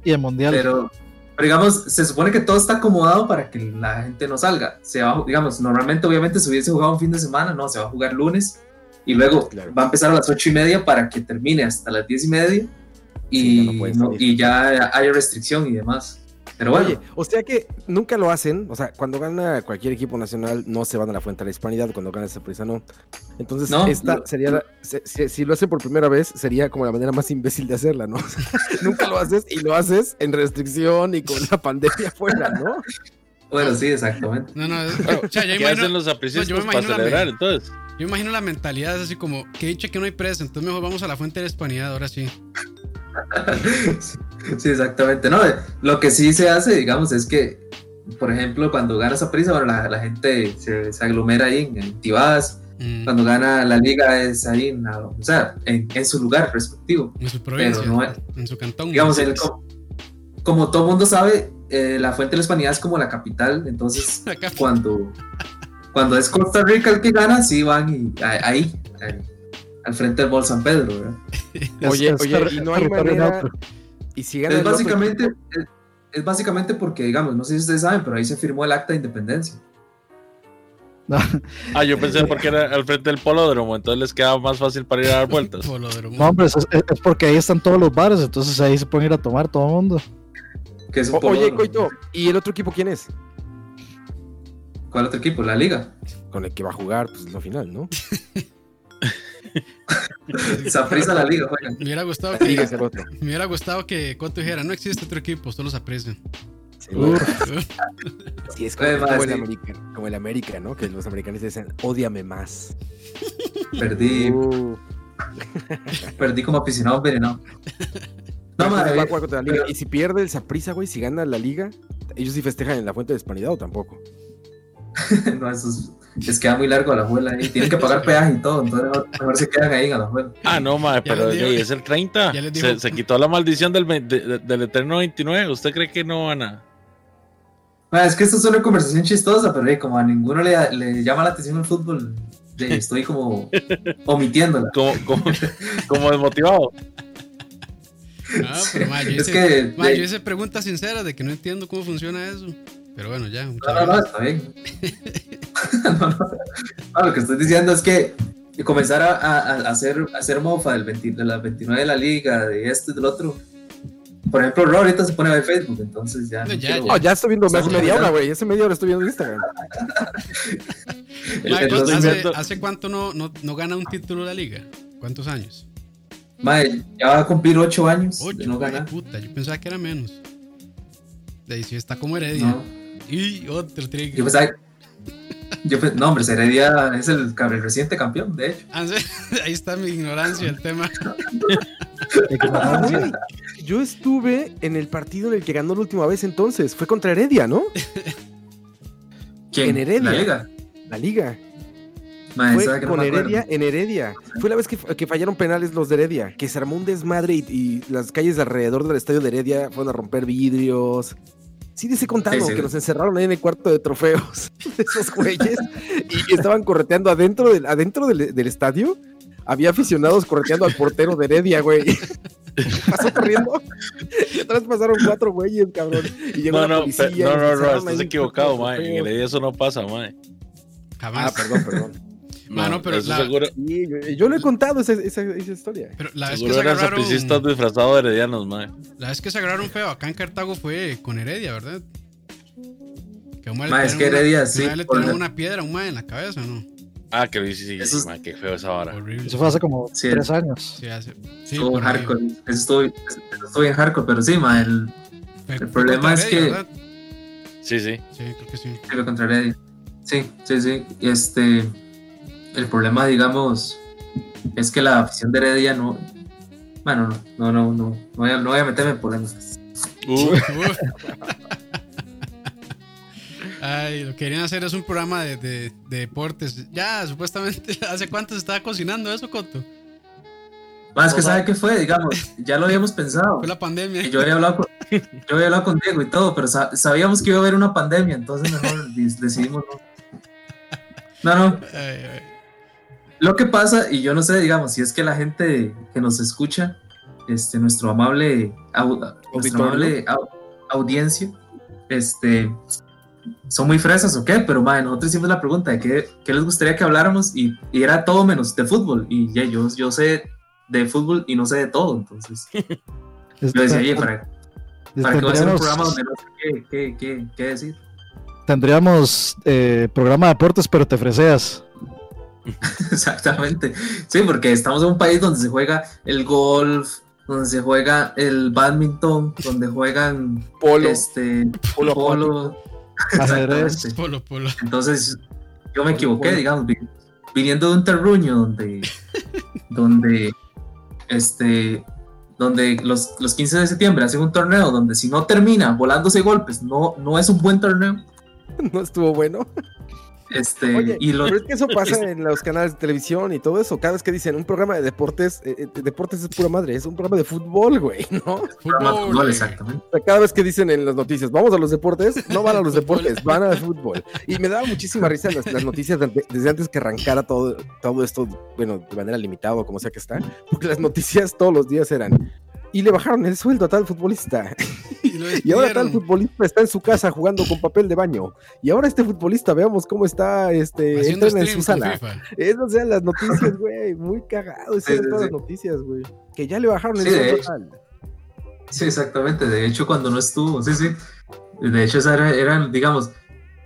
D: Y el mundial.
E: pero, pero digamos, se supone que todo está acomodado para que la gente no salga. Se va, digamos, normalmente, obviamente, se hubiese jugado un fin de semana, no, se va a jugar lunes y luego
C: Claro.
E: va a empezar a las ocho y media para que termine hasta las diez y media y,
C: Sí, ya no pueden
E: no-
C: salir.
E: y ya haya restricción y demás. Pero bueno,
C: Oye, o sea que nunca lo hacen. O sea, cuando gana cualquier equipo nacional, no se van a la fuente de la hispanidad. Cuando gana esa prisa, no. Entonces,
E: No,
C: esta sería. la- se- si, si lo hacen por primera vez, sería como la manera más imbécil de hacerla, ¿no? O sea, nunca lo haces y lo haces en restricción y con la pandemia afuera, ¿no?
E: bueno, sí, exactamente.
B: no no es- o sea, yo
F: ¿Qué
B: imagino,
F: hacen los aprecistas
B: no, yo me
F: para
B: imagino la
F: celebrar
B: me-
F: entonces?
B: yo imagino la mentalidad es así como que dicho que no hay presa entonces mejor vamos a la fuente de la hispanidad ahora sí
E: Sí, exactamente. No, lo que sí se hace, digamos, es que, por ejemplo, cuando gana esa prisa, bueno, la, la gente se, se aglomera ahí en, en Tibás.
B: Mm,
E: Cuando gana la liga es ahí, en, o sea, en, en su lugar respectivo.
B: en su provincia
E: Pero no es-
B: en su cantón
E: Digamos, el- co- como todo mundo sabe, eh, la Fuente de la Hispanidad es como la capital, entonces cuando, cuando es Costa Rica el que gana, sí van y, ahí, ahí, al frente del Bol San Pedro,
C: Oye, oye, y no hay manera.
D: Neutro.
C: Y si gana
E: Es
C: el
E: básicamente, es, es básicamente porque, digamos, no sé si ustedes saben, pero ahí se firmó el acta de independencia.
D: No,
F: Ah, yo pensé porque era al frente del polódromo, entonces les quedaba más fácil para ir a dar vueltas.
B: Polódromo.
D: no, hombre, es, es- porque ahí están todos los bares, entonces ahí se pueden ir a tomar todo el mundo.
E: Es
C: O- oye. Coito, ¿y el otro equipo quién es?
E: ¿Cuál otro equipo? La Liga.
C: Con el que va a jugar, pues la final, ¿no?
E: Saprissa la Liga, juegan.
B: me hubiera gustado
C: La liga
B: que
C: es el otro.
B: me hubiera gustado que Coto dijera no existe otro equipo solo se aprecian
C: Sí. Sí, es como,
E: Oye,
C: como
E: madre,
C: el. América, como el América, ¿no? Que los americanos dicen, ódiame más.
E: Perdí,
C: Uh,
E: perdí como aficionado envenenado. No, madre,
C: va a jugar contra la liga.
E: pero-
C: Y si pierde el Saprissa, güey, si gana la liga, ellos sí festejan en la fuente de hispanidad o tampoco.
E: no, eso es, les queda muy largo a la abuela ahí. Tienen que pagar peaje y todo, entonces mejor, se quedan ahí en la abuela.
F: Ah, no, madre, pero
B: digo-
F: es el 30.
B: ya les digo-
F: Se, se quitó la maldición del, de- del eterno 29. ¿Usted cree que no van a.?
E: Ah, es que esto es una conversación chistosa, pero eh, como a ninguno le, le llama la atención el fútbol, de- estoy como omitiéndola.
F: Como, como, como desmotivado.
B: Ah, pero ma, yo
E: es
B: hice,
E: que.
B: ma, yo hice preguntas sinceras de que no entiendo cómo funciona eso. Pero bueno, ya.
E: No, no, no, está bien. no, no. No, lo que estoy diciendo es que comenzar a, a- a hacer, a hacer mofa del 20 de las 29 de la liga, de esto y del otro. Por ejemplo, Ro ahorita se pone a ver Facebook, entonces ya.
B: No,
E: no
B: ya,
E: quiero-
C: Oh, ya estoy viendo más de media hora, güey. Hace media hora estoy viendo Instagram.
E: Entonces,
B: ¿hace, cuánto no, no, no gana un título la liga? ¿Cuántos años?
E: Mae, ya va a cumplir 8 años
B: Ocho,
E: de no
B: güey,
E: ganar.
B: puta. Yo pensaba que era menos. De ahí sí está como Heredia.
E: No,
B: Y otro trigger.
E: yo pensaba. Yo no, hombre, Heredia es el, el reciente campeón, de hecho.
B: Ah, Ahí está mi ignorancia del tema.
C: Yo estuve en el partido en el que ganó la última vez entonces. Fue contra Heredia, ¿no?
E: ¿Quién?
C: En Heredia.
E: La liga.
C: La liga.
E: Mae,
C: Fue
E: sabe que no
C: con. Heredia en Heredia. Fue la vez que, que fallaron penales los de Heredia, que se armó un desmadre y, y las calles alrededor del estadio de Heredia fueron a romper vidrios. Sí, les he contado
E: Sí, sí.
C: que nos encerraron ahí en el cuarto de trofeos de esos güeyes y estaban correteando adentro del, adentro del, del estadio. Había aficionados correteando al portero de Heredia, güey. Pasó corriendo. Y atrás pasaron cuatro güeyes, cabrón. Y llegó
F: No,
C: la
F: no,
C: policía.
F: no, no, no,
C: ahí
F: estás equivocado, mae. En el eso no pasa, mae.
B: Jamás.
C: Ah, perdón, perdón.
B: Mano, pero la-
F: seguro,
C: Sí, yo, yo le he contado esa, esa, esa historia.
B: Pero la vez que
F: seguro
B: se
F: eran
B: agarraron.
F: sapricistas disfrazados de heredianos, mae.
B: La vez que se agarraron feo acá en Cartago fue con Heredia, ¿verdad? Que a un mae
E: es que
B: una-
E: Heredia,
B: que
E: sí,
B: una le
E: la-
B: una piedra a un mae en la cabeza, ¿no?
F: Ah, que sí, sí,
E: Eso es-
F: mae, qué feo esa vara.
B: Horrible.
D: Eso fue hace como
E: Sí.
D: tres años.
B: Sí, hace. Sí,
E: Estuvo
B: ahí.
E: hardcore. Eso estuvo, eso estuvo bien hardcore, pero sí, ma, el,
B: Fue- fue
E: problema es
B: Heredia,
E: que-
B: ¿verdad?
F: Sí, sí.
B: Sí, creo que sí.
E: Lo contra Heredia. Sí, sí, sí. Este, el problema, digamos, es que la afición de Heredia no. Bueno, no, no, no, no, no voy a, no voy a meterme en problemas.
F: Uh,
B: Uf. Ay, lo que querían hacer es un programa de, de- de deportes. Ya, supuestamente, ¿hace cuánto se estaba cocinando eso, Coto?
E: Más que sabe qué fue, digamos, ya lo habíamos pensado.
B: Fue la pandemia.
E: Y Yo había hablado con, yo había hablado con Diego y todo, pero sa- sabíamos que iba a haber una pandemia, entonces mejor decidimos no. No, no,
B: Ay, ay.
E: Lo que pasa, y yo no sé, digamos, si es que la gente que nos escucha, este, nuestro amable, au- nuestra
C: Auditorio.
E: amable au- audiencia, este, son muy fresas o qué, pero madre, nosotros hicimos la pregunta de qué, qué les gustaría que habláramos y, y era todo menos de fútbol. Y ya yo, yo sé de fútbol y no sé de todo, entonces yo decía, oye, ¿para, para qué voy a un programa donde no sé qué, qué, qué, qué decir?
D: tendríamos, eh, programa de deportes, pero te freseas.
E: Exactamente. Sí, porque estamos en un país donde se juega el golf, donde se juega el badminton, donde juegan
C: Polo.
E: este
C: Polo
E: polo. Exactamente.
B: Polo, polo.
E: Entonces, yo me equivoqué,
C: Polo.
E: digamos, vi- viniendo de un terruño donde, donde, este, donde los, los 15 de septiembre hacen un torneo donde si no termina volándose golpes, no, no es un buen torneo.
C: No estuvo bueno.
E: Este,
C: Oye,
E: y los,
C: pero es que eso pasa en los canales de televisión y todo eso. Cada vez que dicen un programa de deportes, eh, eh, deportes es pura madre, es un programa de fútbol, güey, ¿no?
E: programa de
B: Fútbol.
E: exactamente.
C: O sea, cada vez que dicen en las noticias, vamos a los deportes, no van a los deportes, van al fútbol. Y me daba muchísima risa las, las noticias de- desde antes que arrancara todo, todo esto, bueno, de manera limitada o como sea que está, porque las noticias todos los días eran, y le bajaron el sueldo a tal futbolista,
B: Y,
C: ahora tal futbolista está en su casa jugando con papel de baño, y ahora este futbolista, veamos cómo está, este, entrena en su sala. Esas eran las noticias, güey, muy cagado, esas
E: Sí,
C: todas
E: sí.
C: las noticias, güey, que ya le bajaron el sueldo a
E: hecho.
C: tal.
E: Sí, exactamente. De hecho, cuando no estuvo, sí, sí. De hecho, esa era, eran, digamos,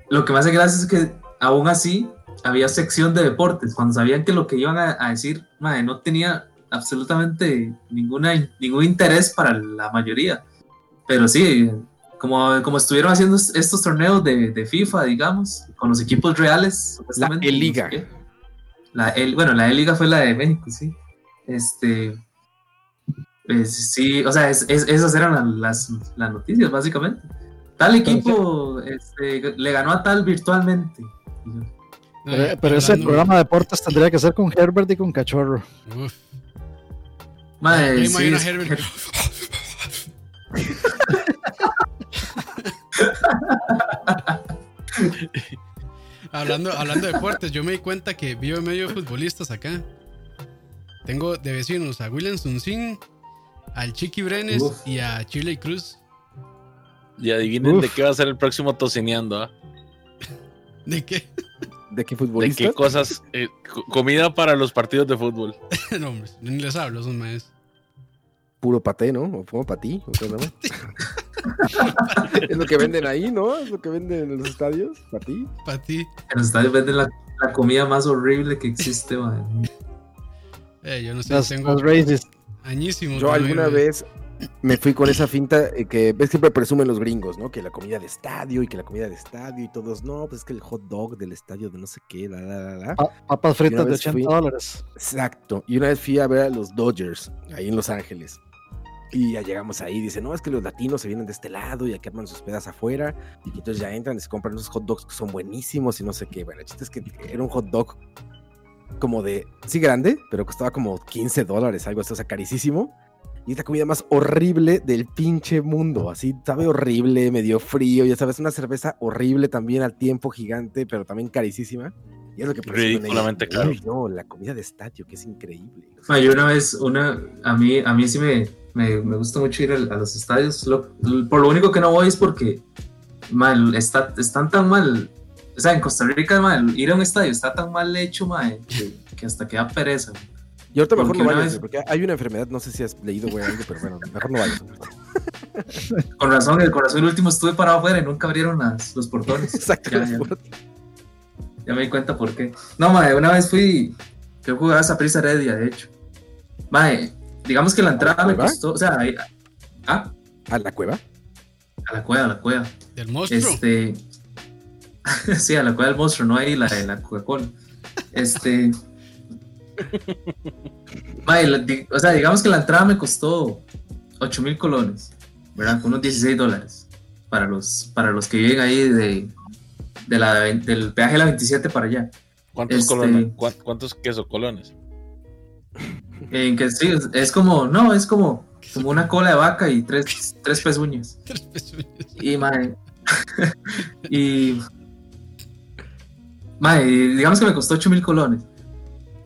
E: lo que me hace gracia es que aún así había sección de deportes, cuando sabían que lo que iban a, a decir, madre, no tenía absolutamente ninguna, ningún interés para la mayoría. Pero sí, como, como estuvieron haciendo est- estos torneos de, de FIFA, digamos, con los equipos reales, supuestamente.
C: E-Liga.
E: no sé. La E- bueno, la E-Liga fue la de México, sí. Este, pues, sí, o sea, es- es- esas eran las, las noticias, básicamente. Tal equipo este, le ganó a tal virtualmente.
D: Pero, pero ese
B: hablando-
D: programa de deportes tendría que ser con Herbert y con Cachorro.
B: Uf.
E: Madre, sí, es-
B: Herbert. hablando, hablando de deportes, yo me di cuenta que vivo en medio de futbolistas acá. Tengo de vecinos a William Sunsin, al Chiqui Brenes
E: Uf.
B: y a Chile Cruz.
F: Y adivinen
D: Uf.
F: de qué va a ser el próximo tocineando, ¿ah?
B: ¿De qué?
C: ¿De qué
F: De
C: futbolista?
F: qué cosas. eh, co- comida para los partidos de fútbol.
B: no, hombre, ni les hablo, son maes.
C: Puro paté, ¿no? O como patí. ¿o qué no? es lo que venden ahí, ¿no? Es lo que venden en los estadios. Patí.
B: Para ti.
E: En los estadios venden la, la comida más horrible que existe, man.
B: Eh, yo no sé,
D: Las,
B: tengo
D: las
B: añísimos.
C: Yo
B: de
C: alguna vez me fui con esa finta eh, que ves siempre presumen los gringos, ¿no? Que la comida de estadio y que la comida de estadio y todos, no, pues es que el hot dog del estadio de no sé qué, la, la, la, la.
D: Pa- papas fritas de
C: vez
D: 80
C: fui-
D: dólares.
C: Exacto. Y una vez fui a ver a los Dodgers, ahí en Los Ángeles. Y ya llegamos ahí, dice, no, es que los latinos se vienen de este lado y aquí arman sus pedas afuera. Y entonces ya entran y se compran esos hot dogs que son buenísimos y no sé qué. Bueno, el chiste es que era un hot dog como de, sí grande, pero costaba como 15 dólares, algo así, o sea, carísimo. Y es la comida más horrible del pinche mundo. Así, sabe horrible, medio frío, ya sabes, una cerveza horrible también al tiempo, gigante, pero también carísima. Y es lo que.
F: Ridículamente caro.
C: Uy, No, la comida de estadio, que es increíble.
E: Ma, yo una vez, una, a mí, a mí sí me, me, me gusta mucho ir a, los estadios. Lo- por lo único que no voy es porque mal, está, están tan mal. O sea, en Costa Rica, mal, ir a un estadio está tan mal hecho, ma, que, que hasta queda pereza.
C: Y ahorita mejor
E: Porque
C: no
E: una
C: vayas,
E: vez-
C: porque hay una enfermedad, no sé si has leído, güey, algo, pero bueno, mejor no vayas.
E: Con razón, el corazón el último estuve parado afuera y nunca abrieron las, los portones.
C: Exacto.
E: Ya, ya. Ya me di cuenta por qué. No, mae, una vez fui. Yo jugaba a Saprissa Heredia, de hecho. Mae, digamos que la entrada me costó. O sea, ahí- ah,
C: ¿A la cueva?
E: a la cueva, a la cueva.
B: Del monstruo.
E: Este. sí, a la cueva del monstruo, no ahí la de la Coca-Cola. Este. La- di- o sea, digamos que la entrada me costó 8 mil colones, ¿verdad? Unos 16 dólares. Para los, para los que viven ahí de, de la, del peaje de la 27 para allá.
F: ¿Cuántos
E: Este-
F: colones? ¿Cuán- ¿Cuántos queso colones?
E: En que sí, es- es como, no, es como, como una cola de vaca y tres, tres pezuñas.
B: Tres pezuñas.
E: Y, mae, y, mae, digamos que me costó 8 mil colones.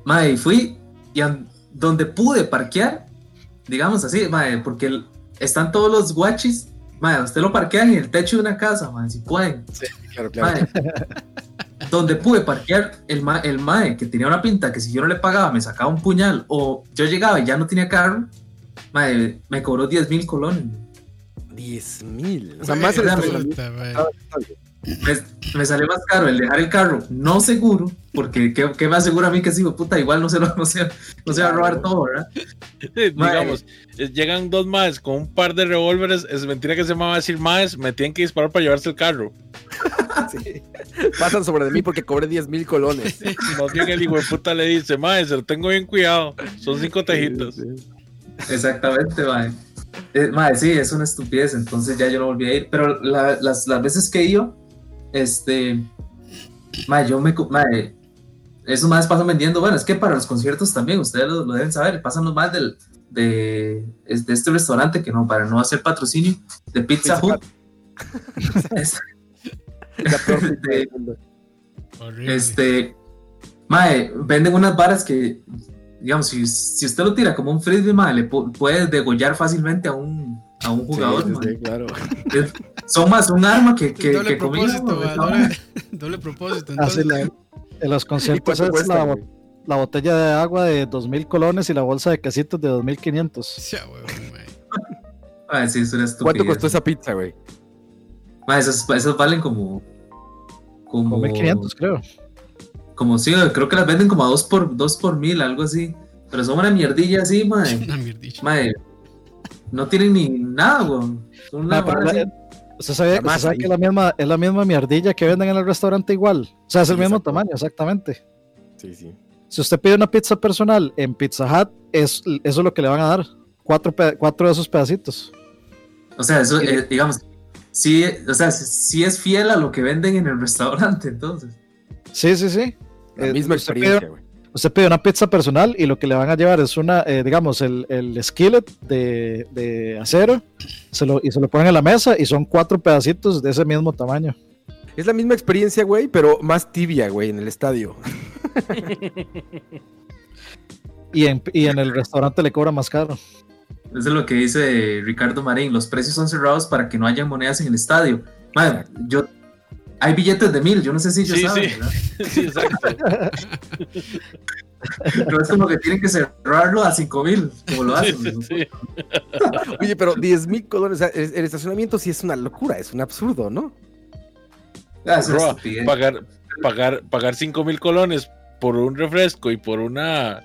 E: Mae, fui y donde pude parquear, digamos así, mae, porque el- están todos los guachis, mae, usted lo parquean en el techo de una casa, mae, si pueden.
C: Claro, claro.
E: Mae, donde pude parquear el, ma- el mae que tenía una pinta que si yo no le pagaba me sacaba un puñal o yo llegaba y ya no tenía carro, mae, me cobró 10 mil colones.
C: 10 mil. O sea, más el.
E: Me, me salió más caro el dejar el carro no seguro, porque ¿qué, qué me asegura a mí que sí, puta, igual no se, lo, no se, no se va a robar todo, ¿verdad?
F: Digamos, eh, llegan dos más con un par de revólveres. Es mentira que se me va a decir más. Me tienen que disparar para llevarse el carro.
C: Sí. Pasan sobre de mí porque cobré 10 mil colones.
F: Más bien el hijo de puta le dice, mae, se lo tengo bien cuidado. Son cinco tejitos.
E: Exactamente, mae. Eh, mae, sí, es una estupidez, entonces ya yo no volví a ir. Pero la- las, las veces que iba, este. Mae, yo me. Mae, esos más pasan vendiendo. Bueno, es que para los conciertos también, ustedes lo, lo deben saber, pasan los más del, de, es- de este restaurante que no, para no hacer patrocinio, de Pizza
C: Pizza
E: Hut. Es- de- este. Mae, venden unas varas que. Digamos, si, si usted lo tira como un frisbee, mae, le pu- puede degollar fácilmente a un, a un jugador.
C: Sí, sí, claro.
E: Es- son más un arma que, que,
B: doble
E: que comida,
B: propósito,
E: no,
B: doble, doble propósito.
D: Así la- en los
C: ¿Y
D: conciertos es la,
C: cuesta,
D: botella de agua de 2.000 colones y la bolsa de quesitos de 2.500.
B: Ya, huevón, güey.
E: Ay, sí, es una estupidez.
C: ¿Cuánto costó esa pizza, güey?
E: Ma, esas, esas valen como. Como.
D: Como 1.500 creo.
E: Como sí, creo que las venden como a dos por, dos por mil, algo así. Pero son una mierdilla así, mae.
B: Una mierdilla.
E: Mae, no tienen ni nada, güey. Son una
D: Ah, pero
E: vara
D: la-
E: así.
D: ¿Usted sabía,
C: La
D: usted
C: masa
D: sabe
C: ahí.
D: que es la, misma, es la misma mierdilla que venden en el restaurante igual? O sea, es el
C: Sí,
D: mismo tamaño, exactamente.
C: Sí, sí.
D: Si usted pide una pizza personal en Pizza Hut, es, eso es lo que le van a dar. Cuatro, cuatro de esos pedacitos.
E: O sea, eso, eh, digamos, sí, o sea, sí es fiel a lo que venden en el restaurante, entonces.
D: Sí, sí, sí.
C: La
D: Eh,
C: misma experiencia, güey.
D: Usted pide una pizza personal y lo que le van a llevar es una, eh, digamos, el, el skillet de, de acero se lo, y se lo ponen en la mesa y son cuatro pedacitos de ese mismo tamaño.
C: Es la misma experiencia, güey, pero más tibia, güey, en el estadio.
D: Y en, y en el restaurante le cobra más caro.
E: Eso es lo que dice Ricardo Marín. Los precios son cerrados para que no haya monedas en el estadio. Madre, yo, hay billetes de mil, yo no sé si ellos
F: Sí,
E: saben,
F: sí.
E: ¿verdad?
F: Sí, exacto.
E: Pero es como que tienen que cerrarlo a cinco mil, como lo hacen.
F: sí, sí.
C: Oye, pero 10 mil colones, el el estacionamiento sí es una locura, es un absurdo, ¿no?
E: Ah,
F: Roa, pagar, pagar, pagar 5 mil colones por un refresco y por una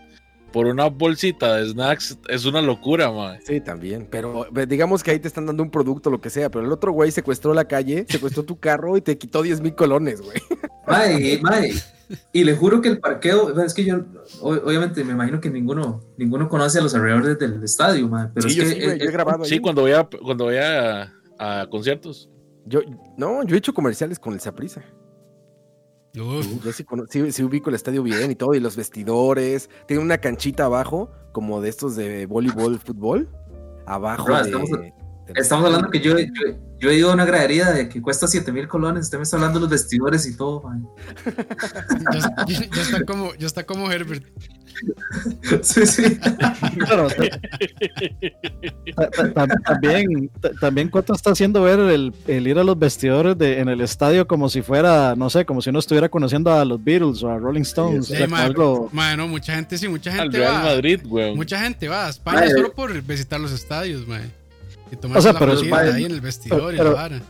F: por una bolsita de snacks es una locura, man.
C: Sí, también, pero digamos que ahí te están dando un producto, lo que sea, pero el otro güey secuestró la calle, secuestró tu carro y te quitó 10 mil colones, güey.
E: Mae, mae, y le juro que el parqueo, es que yo, obviamente, me imagino que ninguno, ninguno conoce a los alrededores del estadio, mae, pero
C: Sí,
E: es
C: yo
E: que
C: sí, güey,
E: es-
C: yo he grabado ahí.
F: Sí, cuando voy a, cuando voy a, a conciertos.
C: Yo, no, yo he hecho comerciales con el Saprisa.
B: Uf,
C: Yo sí, sí- sí ubico el estadio bien y todo, y los vestidores. Tiene una canchita abajo, como de estos de voleibol, fútbol. Abajo
E: Bro,
C: de,
E: estamos- hablando que yo,
C: estadio.
E: yo, yo he ido a una gradería de que cuesta 7 mil colones, usted me está hablando de los vestidores y todo,
B: ya, ya- ya está como, ya está como Herbert.
E: Sí, sí.
D: Claro, ta- ta- ta- también, ta- también cuánto está haciendo ver el, el ir a los vestidores de, en el estadio como si fuera, no sé, como si uno estuviera conociendo a los Beatles o a Rolling Stones.
C: Sí,
D: o sea, algo-
B: no, mucha gente sí, mucha
F: Al
B: gente
F: Real
B: va.
F: Madrid, weón.
B: Mucha gente va a España solo por visitar los estadios, mae. Y tomarse
D: O sea,
B: la
D: pero-
B: ahí en el vestidor y
D: pero-
B: la vara.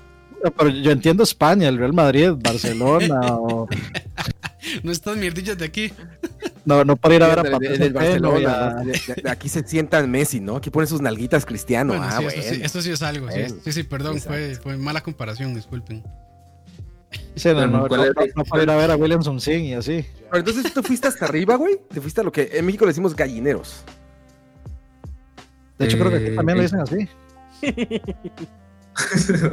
D: pero yo entiendo España, el Real Madrid, Barcelona, o,
B: No estas mierdillas de aquí.
D: no, no para ir a ver a
C: de- de-
D: Patricio
C: del
D: Centeno y
C: Barcelona.
D: a-
C: ¿no? De- de- de aquí se sientan Messi, ¿no? Aquí pone sus nalguitas cristiano.
B: Bueno,
C: ah,
B: sí,
C: bueno.
B: esto, sí, esto sí es algo. Sí,
C: Bueno,
B: sí, sí, perdón, fue, mala comparación, disculpen.
D: Sí, no, no,
E: ¿Cuál
D: no-
E: es?
D: no- no para ir a ver a Williamson Singh y así.
C: Pero entonces tú fuiste hasta arriba, güey. Te fuiste a lo que en México le decimos gallineros.
D: De hecho, creo que aquí
E: Eh,
D: también lo
E: eh.
D: dicen así.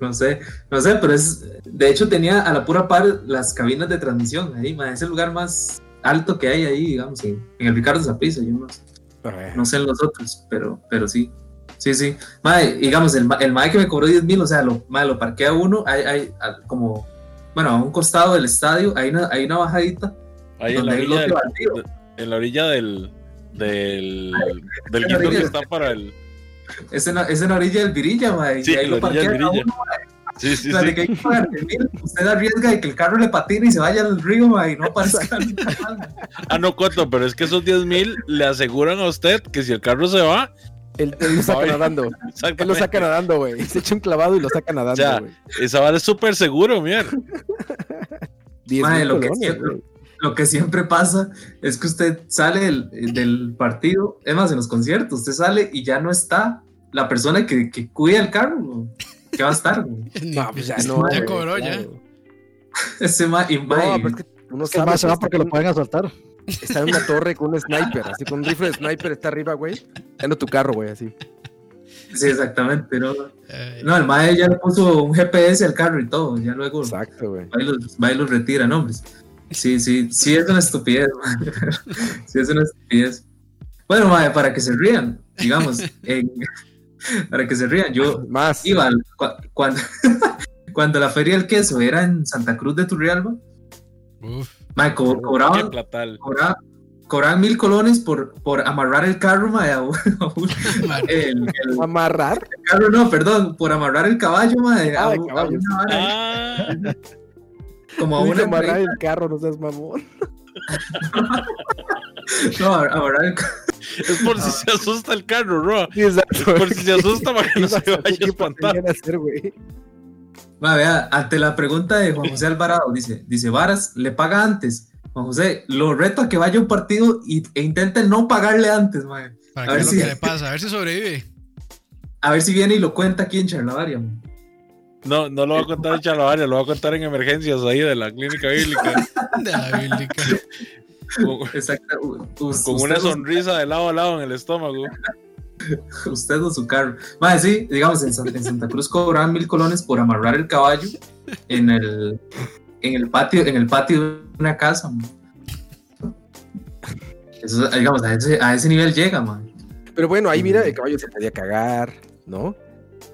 E: no, sé- no sé, pero es. De hecho, tenía a la pura par las cabinas de transmisión ahí, mae, es el lugar más alto que hay ahí, digamos, en, en el Ricardo Zaprisa. Yo no, sé- no sé en los otros, pero, pero sí. Sí, sí. Mae, digamos, el, ma- el mae que me cobró 10 mil, o sea, lo, mae, lo parqué a uno, hay, hay a- como, bueno, a un costado del estadio, hay una, hay una bajadita.
F: Ahí en la
E: hay
F: orilla del,
E: baldío.
F: en la orilla del del, guindo que está para el
E: Es en, la- es en la orilla del Virilla, mae,
F: Sí,
E: y ahí lo
F: del
E: a
F: Virilla.
E: uno,
F: sí sí
E: O sea, de
F: sí
E: que hay que pagar 10 mil, usted arriesga de que el carro le patine y se vaya al río mae, y no aparezca mae.
F: ah no cuento pero es que esos 10 mil le aseguran a usted que si el carro se va
C: Él, él lo saca nadando. Él lo saca nadando, güey. Se echa un clavado y lo saca nadando, güey.
F: esa vara es súper seguro mira
C: 10
E: Mae,
C: mil
E: lo que siempre-. Lo que siempre pasa es que usted sale del, del partido, es más, en los conciertos, usted sale y ya no está la persona que, que cuida el carro, güey. ¿qué va a estar? güey?
C: No, pues ya no.
B: Ya cobró, ya.
E: Ese ma, y
C: No, pero es que uno
D: Es que
C: sabe,
D: más se va
C: pues,
D: porque lo pueden asaltar.
C: en- Está en una torre con un sniper, así con un rifle de sniper está arriba, güey. Dando tu carro, güey, así.
E: sí, exactamente, ¿no? No, el mae ya le puso un GPS al carro y todo, ya luego
C: Exacto, güey.
E: va y los, va y los retira, ¿no, hombres? Sí, sí, sí es una estupidez, mae. Sí es una estupidez. Bueno, mae, para que se rían, digamos, en- para que se rían, yo
C: Más.
E: iba al- cu- cuando, cuando la feria del queso era en Santa Cruz de Turrialba,
B: uf.
E: co- cobraban, cobraban, cobraban mil colones por, por amarrar el carro, mae, a un- a el, el
C: Amarrar.
E: carro, no, perdón, por amarrar el caballo, a,
C: Ah, el
E: a
C: caballo,
E: una vara,
F: ah
E: como a una
C: amarrar el carro, no seas mamón.
E: no, amarrar el carro.
F: es por si se asusta el carro
C: Sí, exacto.
F: por si se asusta para que no se vaya a
C: ¿Qué
F: espantar
C: hacer, güey?
E: Ma, vea, ante la pregunta de Juan José Alvarado, dice, dice, Varas, ¿le paga antes? Juan José, lo reto a que vaya a un partido y, e intente no pagarle antes, ma.
B: Para
E: A ver
B: es lo
E: si-
B: que le pasa, a ver si sobrevive.
E: A ver si viene y lo cuenta aquí en Charlavaria. ma.
F: No no lo va a contar en Chalabaria lo va a contar en emergencias ahí de la clínica bíblica
B: De la bíblica.
F: con,
E: Exacto. u-
F: con una sonrisa de lado a lado en el estómago
E: Usted o su carro. Ma, sí, digamos, en, San- en Santa Cruz cobraban mil colones por amarrar el caballo en el, en el patio, en el patio de una casa. Eso, digamos, a ese, a ese nivel llega, man.
C: Pero bueno, ahí mira, el caballo se podía cagar, ¿no?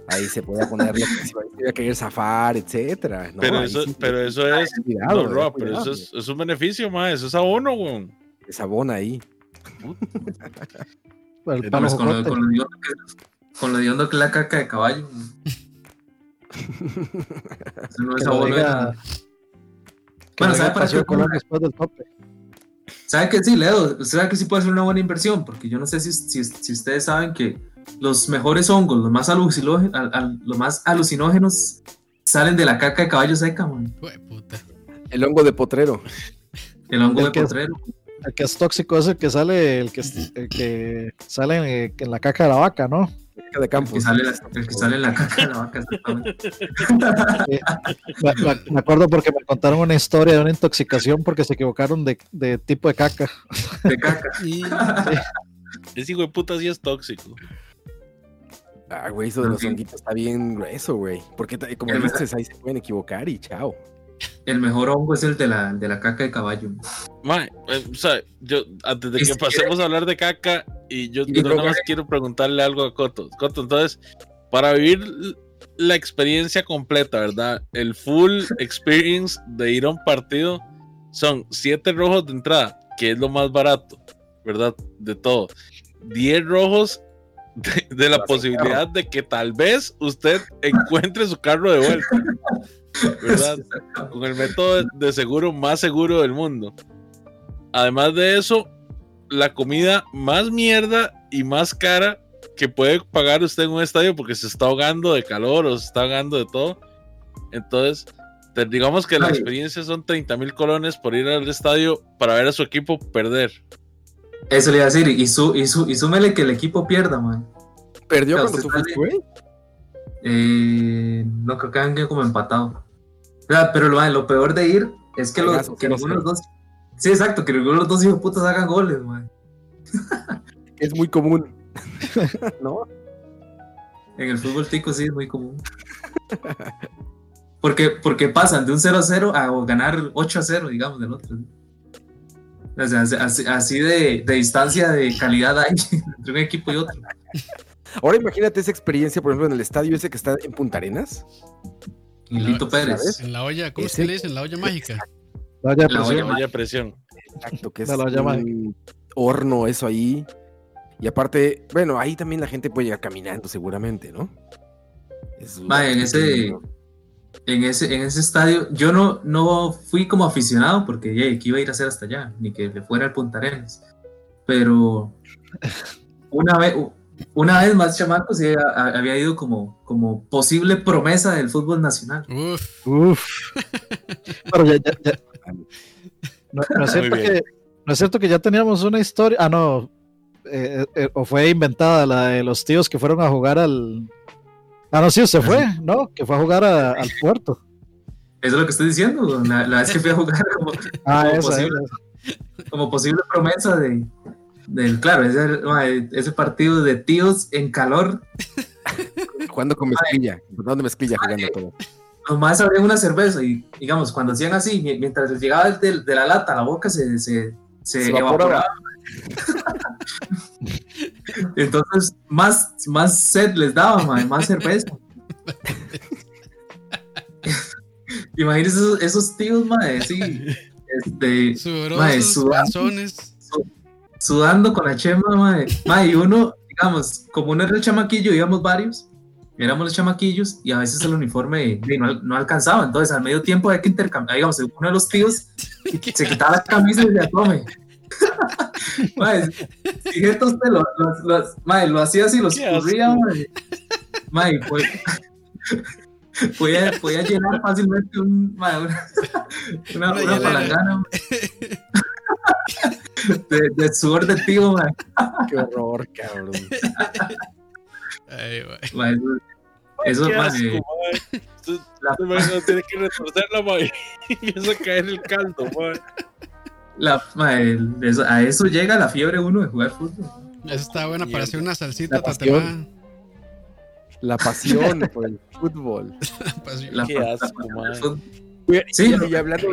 C: Ahí se podía poner lo que se iba a querer zafar, etcétera. No,
F: pero, eso,
C: sí,
F: pero eso es.
C: cuidado,
F: no, pero
C: cuidado.
F: eso es, es un beneficio, ma. Eso es abono, weón.
C: Esa bona ahí.
D: El palo
E: con, lo, con, lo hediondo que, con lo que es la caca de caballo. Eso no es abono de
D: diga-
E: nada.
D: que
E: Bueno, ¿sabe para qué?
D: color después del tope.
E: ¿Sabe que sí, Leo? ¿Usted sabe que sí puede ser una buena inversión? Porque yo no sé si, si, si ustedes saben que los mejores hongos, los más, alucinógenos, al- al- los más alucinógenos, salen de la caca de caballo seca, man.
B: Puta.
C: El hongo de potrero.
E: El hongo
D: El
E: de
D: que
E: potrero.
D: El que es tóxico es el que sale, el que, es- el que sale en, en la caca de la vaca, ¿no?
C: De campo.
E: El que, sale, el que sale en la caca de la vaca, exactamente.
D: Me, me- me acuerdo porque me contaron una historia de una intoxicación porque se equivocaron de, de tipo de caca.
E: De caca.
B: Y
F: Ese hijo de puta sí es tóxico.
C: Ah, güey, eso de los honguitos está bien grueso, güey. Porque como
E: El-
C: dices, ahí se pueden equivocar y chao.
E: El mejor hongo es el de la, de la caca de caballo.
F: Ma, eh, o sea, yo, antes de que
E: si
F: pasemos a hablar de caca, y yo, nada más
C: droga.
F: quiero preguntarle algo a Coto. Coto, entonces, para vivir la experiencia completa, ¿verdad? El full experience de ir a un partido son siete rojos de entrada, que es lo más barato, ¿verdad? De todo. 10 rojos de, de la posibilidad de que tal vez usted encuentre su carro de vuelta, ¿verdad? con el método de seguro más seguro del mundo. Además de eso, la comida más mierda y más cara que puede pagar usted en un estadio porque se está ahogando de calor o se está ahogando de todo. Entonces, digamos que la experiencia son 30 mil colones por ir al estadio para ver a su equipo perder.
E: Eso le iba a decir. Y, su, y, su, y súmele que el equipo pierda, man.
C: ¿Perdió
E: Claro,
C: cuando tú fuiste, güey?
E: Eh, no creo que hayan quedado como empatado. O sea, pero lo, lo peor de ir es que, lo-
C: Juegazo,
E: que ninguno de los
C: 0-0.
E: dos. Sí, exacto, que ninguno de los dos hijos putas hagan goles, man.
C: Es muy común. ¿No?
E: En el fútbol tico sí es muy común. Porque, porque pasan de un 0 a 0 a ganar 8 a 0, digamos, del otro. O sea, así, así de, de distancia de calidad hay entre un equipo y otro.
C: Ahora imagínate esa experiencia, por ejemplo, en el estadio ese que está en Punta Arenas.
E: Y Lito Pérez.
C: ¿sabes?
B: en la olla, ¿cómo que le dicen? La olla mágica.
D: La olla
E: La
D: presión.
E: olla.
F: Presión.
C: Exacto, que es
D: llama.
C: un horno eso ahí. Y aparte, bueno, ahí también la gente puede llegar caminando seguramente, ¿no? Es
E: Ma, en ese- En ese, en ese estadio, yo no, no fui como aficionado porque yeah, ¿qué iba a ir a hacer hasta allá? Ni que le fuera al Punta Arenas. Pero una vez, una vez más, chamaco, sí a- a- había ido como, como posible promesa del fútbol nacional.
B: Uf,
D: Uf. Pero ya, ya, ya. No, no es cierto que, no es cierto que ya teníamos una historia. Ah, no. eh, eh, o fue inventada la de los tíos que fueron a jugar al. Ah, no, sí, se fue, ¿no? Que fue a jugar a- al puerto.
E: Eso es lo que estoy diciendo. La, la vez que fui a jugar como,
D: Ah,
E: Como
D: esa,
E: posible.
D: esa.
E: como posible promesa de, del, claro, ese, partido de tíos en calor.
C: Jugando con mezclilla. Jugando mezclilla, jugando todo.
E: Nomás abrían una cerveza y, digamos, cuando hacían así, mi- mientras les llegaba de, de la lata a la boca, se, se, se
C: Se evaporaba.
E: evaporaba. Entonces, más, más sed les daba, más cerveza. Imagínense esos, esos tíos, madre, sí, este,
B: sudorosos,
E: sudando.
B: panzones.
E: sudando con la chema, mae. Mae, y uno, digamos, como uno era el chamaquillo, íbamos varios, éramos los chamaquillos, y a veces el uniforme no, no alcanzaba, entonces al medio tiempo hay que intercambiar, digamos, uno de los tíos se quitaba la camisa y le come. Mae, fíjate usted, lo, lo- lo- mae, lo hacía así, lo
F: Qué
E: escurría, mae. Mae, pues, podía, podía llenar fácilmente un, mae, una, una,
B: Una
E: palangana, mae. de, de sudor de tío, mae.
C: Qué horror, cabrón.
B: Ay, güey.
E: Ma, Eso, eso
F: Qué asco,
E: eh,
F: mae. Usted-
E: la,
F: mae, no tiene que retorcerla, mae, y empieza a caer el caldo, mae.
E: La- ma, el- eso- a eso llega la fiebre uno de jugar fútbol.
B: Esa está buena para hacer una salsita
C: La pasión. La por el fútbol.
B: Pasión.
E: La,
F: Qué
E: la-
F: asco,
E: la-
F: ma.
E: el fútbol. Sí.
C: y, hablando,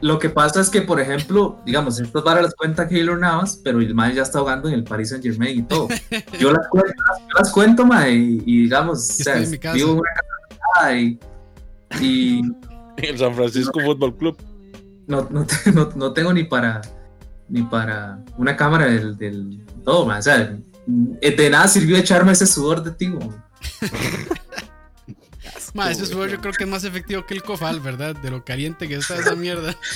E: Lo que pasa es que, por ejemplo, digamos, estas varas las cuenta Keylor Navas, pero el mae ya está jugando en el Paris Saint Germain y todo. Yo las cuento, yo las cuento mae, y, y digamos, o sea, vivo en una casa y, y
F: El San Francisco Fútbol Club.
E: No, no, te- no- no tengo ni para ni para una cámara del, del todo, mae. o sea, de nada sirvió echarme ese sudor de ti.
B: Ma, ese sudor yo creo que es más efectivo que el cofal, ¿verdad? De lo caliente que está esa mierda.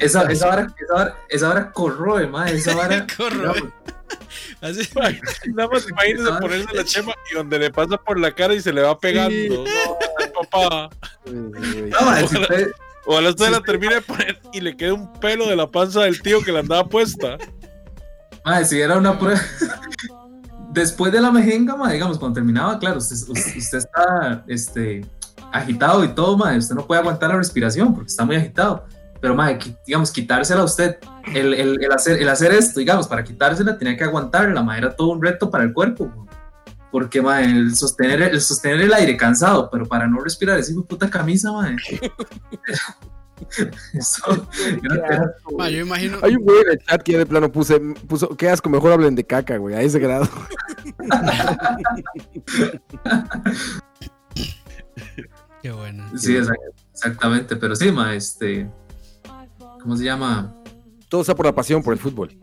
E: Esa, esa vara, esa vara, esa vara corroe, mae, esa vara.
B: Corroe. Así.
F: Nada más imagínese ponerse la chema y donde le pasa por la cara y se le va pegando. Papá.
E: no, si usted-
F: Ojalá usted la termine de poner y le quede un pelo de la panza del tío que le andaba puesta.
E: Mae, si era una prueba. Después de la mejenga, mae, digamos, cuando terminaba, claro, usted, usted- está este, agitado y todo, mae, usted no puede aguantar la respiración porque está muy agitado. Pero, qui- digamos, quitársela a usted, el, el- el hacer, el hacer esto, digamos, para quitársela tenía que aguantarla, mae, era todo un reto para el cuerpo. Porque, mae, el sostener, el sostener el aire cansado, pero para no respirar de puta camisa, mae. Eso,
B: Ma, yo imagino.
C: Hay un güey en el chat que ya de plano puse, puso, qué asco, mejor hablen de caca, güey, a ese grado.
B: Qué buena.
E: Sí, exact- exactamente, pero sí, ma, este, ¿cómo se llama?
C: Todo sea por la pasión por el fútbol.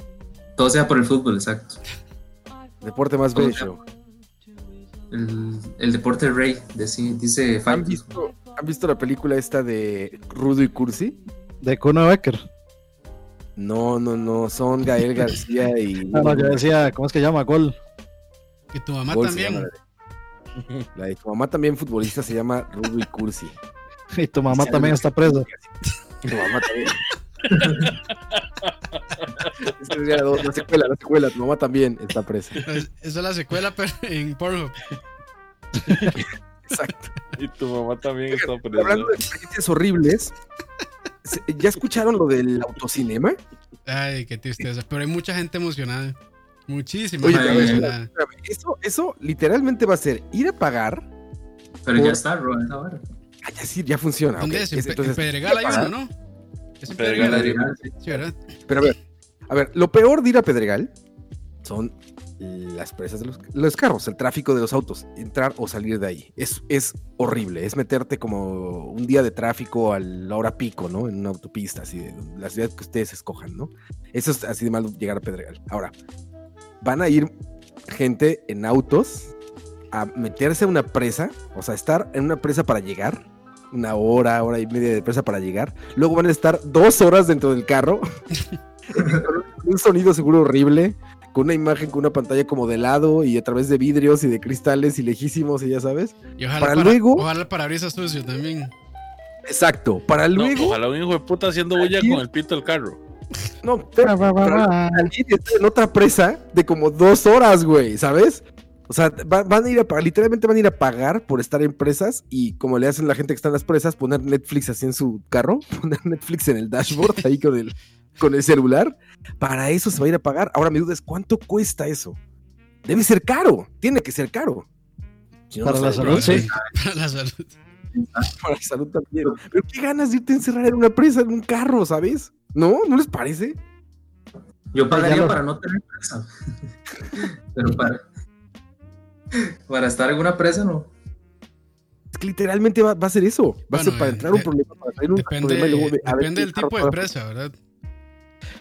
E: Todo sea por el fútbol, exacto.
C: Deporte más
E: ¿Cómo
C: bello.
E: El, el deporte rey, dice, dice
C: ¿Han visto, ¿Han visto la película esta de Rudo y Cursi?
D: De Kuno Becker.
C: No, no, no, son Gael García y...
D: Ah, no, yo decía, ¿cómo es que llama? Gol.
B: Y tu mamá
C: Gol
B: también.
C: llama la de- La de tu mamá también futbolista se llama Rudo y Cursi.
D: Y tu mamá también está presa.
C: Tu mamá también. La, la secuela, la secuela, tu mamá también está presa.
B: Es- Esa es la secuela, pero en Pornhub.
C: Exacto.
F: Y tu mamá también está
C: Hablando de experiencias horribles, ¿se- ¿ya escucharon lo del autocinema?
B: Ay, qué tristeza. Pero hay mucha gente emocionada. Muchísima
C: Oye,
B: gente emocionada.
C: Espérame, Eso, eso literalmente va a ser ir a pagar.
E: Pero
C: por-
E: ya está, Ro, esa vara.
C: Ah, ya sí, ya funciona.
B: ¿Dónde es? En,
C: entonces,
B: en Pedregal hay uno, ¿no?
F: Pedregal,
B: Pedregal.
E: Sí.
B: Sí, ¿verdad?
C: Pero a ver, a ver, lo peor de ir a Pedregal son las presas de los, los carros, el tráfico de los autos, entrar o salir de ahí. Es, es horrible, es meterte como un día de tráfico a la hora pico, ¿no? En una autopista, así de la ciudad que ustedes escojan, ¿no? Eso es así de mal llegar a Pedregal. Ahora, van a ir gente en autos a meterse a una presa, o sea, estar en una presa para llegar, una hora, hora y media de presa para llegar. Luego van a estar dos horas dentro del carro, con un sonido seguro horrible, con una imagen, con una pantalla como de lado y a través de vidrios y de cristales y lejísimos, y ya sabes.
B: Y ojalá
C: Para
B: para,
C: luego-
B: Ojalá el parabrisas sucio también.
C: Exacto, para
F: No,
C: luego.
F: ojalá un hijo de puta haciendo bulla con el pito del carro.
C: No, pero, y estar en otra presa de como dos horas, güey, ¿sabes? O sea, va- van a ir a pagar, literalmente van a ir a pagar por estar en presas y como le hacen la gente que está en las presas, poner Netflix así en su carro, poner Netflix en el dashboard ahí con el, con el celular. Para eso se va a ir a pagar. Ahora mi duda es, ¿cuánto cuesta eso? Debe ser caro, tiene que ser caro. Si no,
D: Para
C: no
D: la salud, sí.
B: Para la salud.
C: Para la salud también. Pero qué ganas de irte a encerrar en una presa, en un carro, ¿sabes? ¿No? ¿No les parece?
E: Yo pagaría
D: lo-
E: para no tener presa. Pero para, para estar en una presa, no.
C: Es que literalmente va, va a ser eso. Va a ser para
B: eh,
C: entrar un
B: de-
C: problema, para un
B: Depende,
C: problema y luego de-
B: depende del tipo de presa, ¿verdad?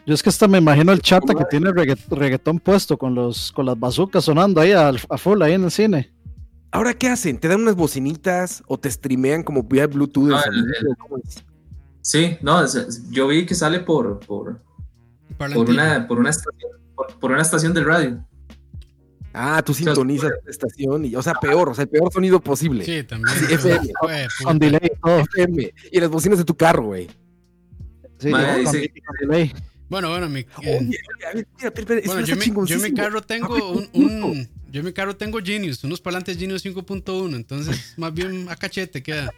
D: Yo es que hasta me imagino el chata que tiene regga- reggaetón puesto con los con las bazucas sonando ahí a, full ahí en el cine.
C: Ahora, ¿qué hacen? ¿Te dan unas bocinitas o te streamean como vía Bluetooth?
E: No,
C: el
E: el-
C: sonido? ¿Cómo es?
E: Sí, no, es- yo vi que sale por, por, por, una, por, una estación, por, por una estación del radio.
C: Ah, tú sintonizas la estación y, o sea, peor, o sea, el peor sonido posible.
B: Sí, también.
C: Sí, FM.
B: Jue
D: Con delay y todo.
C: FM. Y las bocinas de tu carro, güey.
D: Sí,
E: Madre,
D: con,
E: sí.
D: con delay.
B: Bueno, bueno, mi, eh,
C: Oye, a ver, mira, espera, espera, eso
B: bueno
C: está
B: yo, mi, yo mi carro tengo un, un- yo mi carro tengo Genius, unos parlantes Genius 5.1, entonces más bien a cachete queda.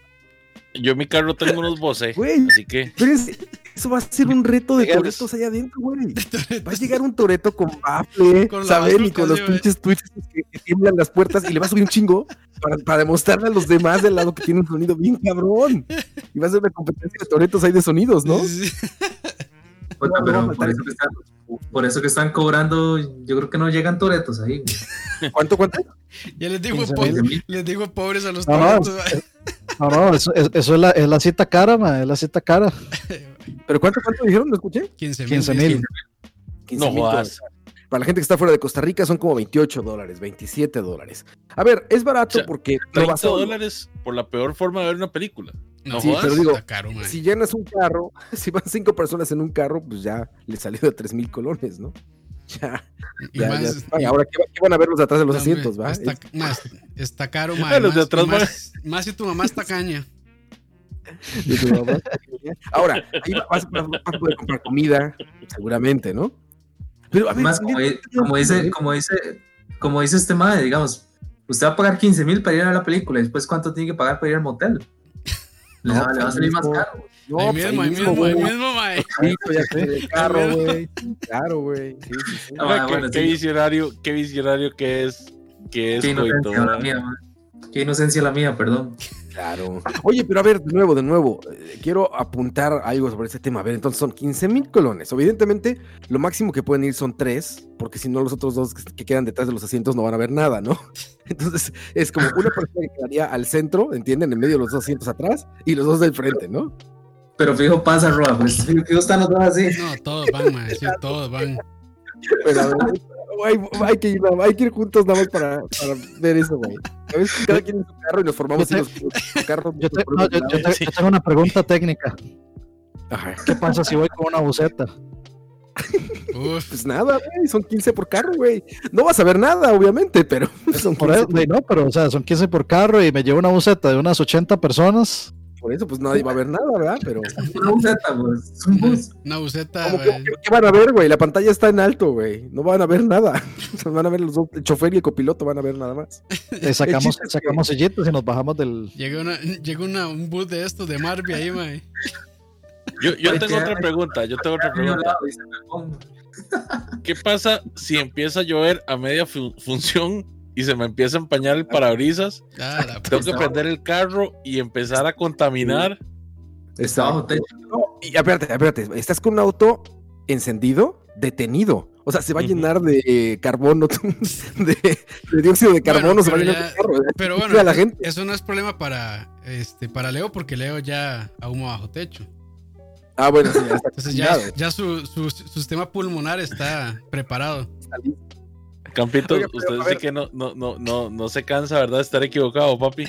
F: Yo en mi carro tengo unos Bose,
C: Güey.
F: así que
C: Pero es- eso va a ser un reto de toretos allá adentro, güey. Va a llegar un toreto con bafle,
B: Con la
C: ¿saben? Y con los pinches tweets que, que tiemblan las puertas y le va a subir un chingo para, para demostrarle a los demás del lado que tiene un sonido bien cabrón. Y va a ser una competencia de toretos ahí de sonidos, ¿no?
B: Sí, sí.
E: Puta,
C: No,
E: pero
C: no,
E: por, eso que están, por eso que están cobrando, yo creo que no llegan toretos ahí. güey.
C: ¿Cuánto, cuánto?
B: Ya les digo,
D: 15
B: po- les digo pobres a los
D: No,
B: toretos.
D: No, no, eso, es- eso es, la, es la cita cara, ma, es la cita cara.
C: ¿Pero cuánto, cuánto dijeron? ¿Lo escuché?
B: 15 mil.
D: 15 mil.
C: 15
F: no jodas.
C: Para la gente que está fuera de Costa Rica son como 28 dólares, 27 dólares. A ver, es barato
F: O sea,
C: porque no
F: 30
C: va solo.
F: dólares por la peor forma de ver una película.
B: No,
C: Sí,
B: jodas,
C: pero digo,
B: caro.
C: Si llenas un carro, si van cinco personas en un carro, pues ya le salió de 3 mil colones, ¿no? Ya,
B: Y
C: ya,
B: más-
C: ya. Ay,
B: y-
C: ahora, ¿qué, va- qué van a ver los de atrás de los
B: no, hombre,
C: asientos, va?
B: Está,
C: Es-
B: más, está caro, mae.
F: Los de
B: más-
F: atrás
B: más, más si tu mamá está caña.
C: Ahora, ahí va- vas, vas- vas a poder comprar comida, seguramente, ¿no? Pero a ver,
E: Además, como, dice, como dice, como dice este madre, digamos, usted va a pagar 15 mil para ir a la película, y después cuánto tiene que pagar para ir al motel. Le,
C: No,
E: va, le va a salir más caro.
C: No,
B: ahí
C: pues
B: mismo, ahí mismo,
C: güey.
B: ahí mismo, mae.
C: Listo, ya que en el carro, güey. Claro, güey. Sí, sí, sí.
E: Ah,
F: Oiga, qué,
E: bueno,
F: qué
E: sí.
F: visionario, qué visionario que es, que es
E: Qué inocencia
F: coito,
E: la mía, man. Qué inocencia la mía, perdón.
C: Claro. Oye, pero a ver, de nuevo, de nuevo, eh, quiero apuntar algo sobre este tema. A ver, entonces son 15 mil colones. Evidentemente, lo máximo que pueden ir son tres, porque si no, los otros dos que, que quedan detrás de los asientos no van a ver nada, ¿no? Entonces, es como una persona que quedaría al centro, ¿entienden? En medio de los dos asientos atrás y los dos del frente, ¿no?
E: Pero fijo pasa, Roa, pues fijo, están los dos así.
B: No, todos van. Sí, todos van.
C: Pero a ver, hay, hay que ir, hay que ir juntos nada más para, para ver eso, güey. A ver, cada quien en su carro y nos formamos en los, carros.
D: Yo, te-
C: por
D: no, yo- yo te- yo tengo una pregunta técnica.
C: Ajá.
D: ¿Qué pasa si voy con una buceta?
B: Uf,
C: Pues nada, güey, son 15 por carro, güey. No vas a ver nada, obviamente, pero son
D: Por
C: 15
D: eso, güey, no, pero o sea, son 15 por carro y me llevo una buceta de unas 80 personas.
C: Por eso, pues nadie va a ver nada, ¿verdad? Pero,
E: Una buseta, pues,
B: una buceta,
C: ¿cómo
B: mae.
C: que- ¿qué, van a ver, güey? La pantalla está en alto, güey. No van a ver nada. O sea, van a ver los dos, el chofer y el copiloto van a ver nada más.
D: Sacamos,
C: que-
D: sacamos y nos bajamos del.
B: Llega, una, un bus de estos de Marby ahí, mae.
F: Yo, yo tengo
E: qué-
F: otra pregunta, yo tengo otra pregunta. ¿Qué pasa si empieza a llover a media fu- función y se me empieza a empañar el parabrisas?
B: Ah, la
F: Tengo que
E: Está-
F: prender el carro y empezar a contaminar.
E: Está bajo techo.
C: No, y espérate, espérate. Estás con un auto encendido, detenido. O sea, se va a llenar de eh, carbono, de, de dióxido de
B: Bueno,
C: carbono, se va a
B: pero
C: llenar
B: ya-
C: de carro. ¿eh?
B: Pero bueno,
C: a la
B: eso-
C: gente.
B: eso no es problema para, este, para Leo, porque Leo ya ahuma bajo techo.
C: Ah, bueno, sí, ya está
B: Entonces ya, ya su, su, su sistema pulmonar está preparado.
F: Campito,
C: Oiga,
F: usted sí que no, no, no, no, no se cansa, ¿verdad? De estar equivocado, papi.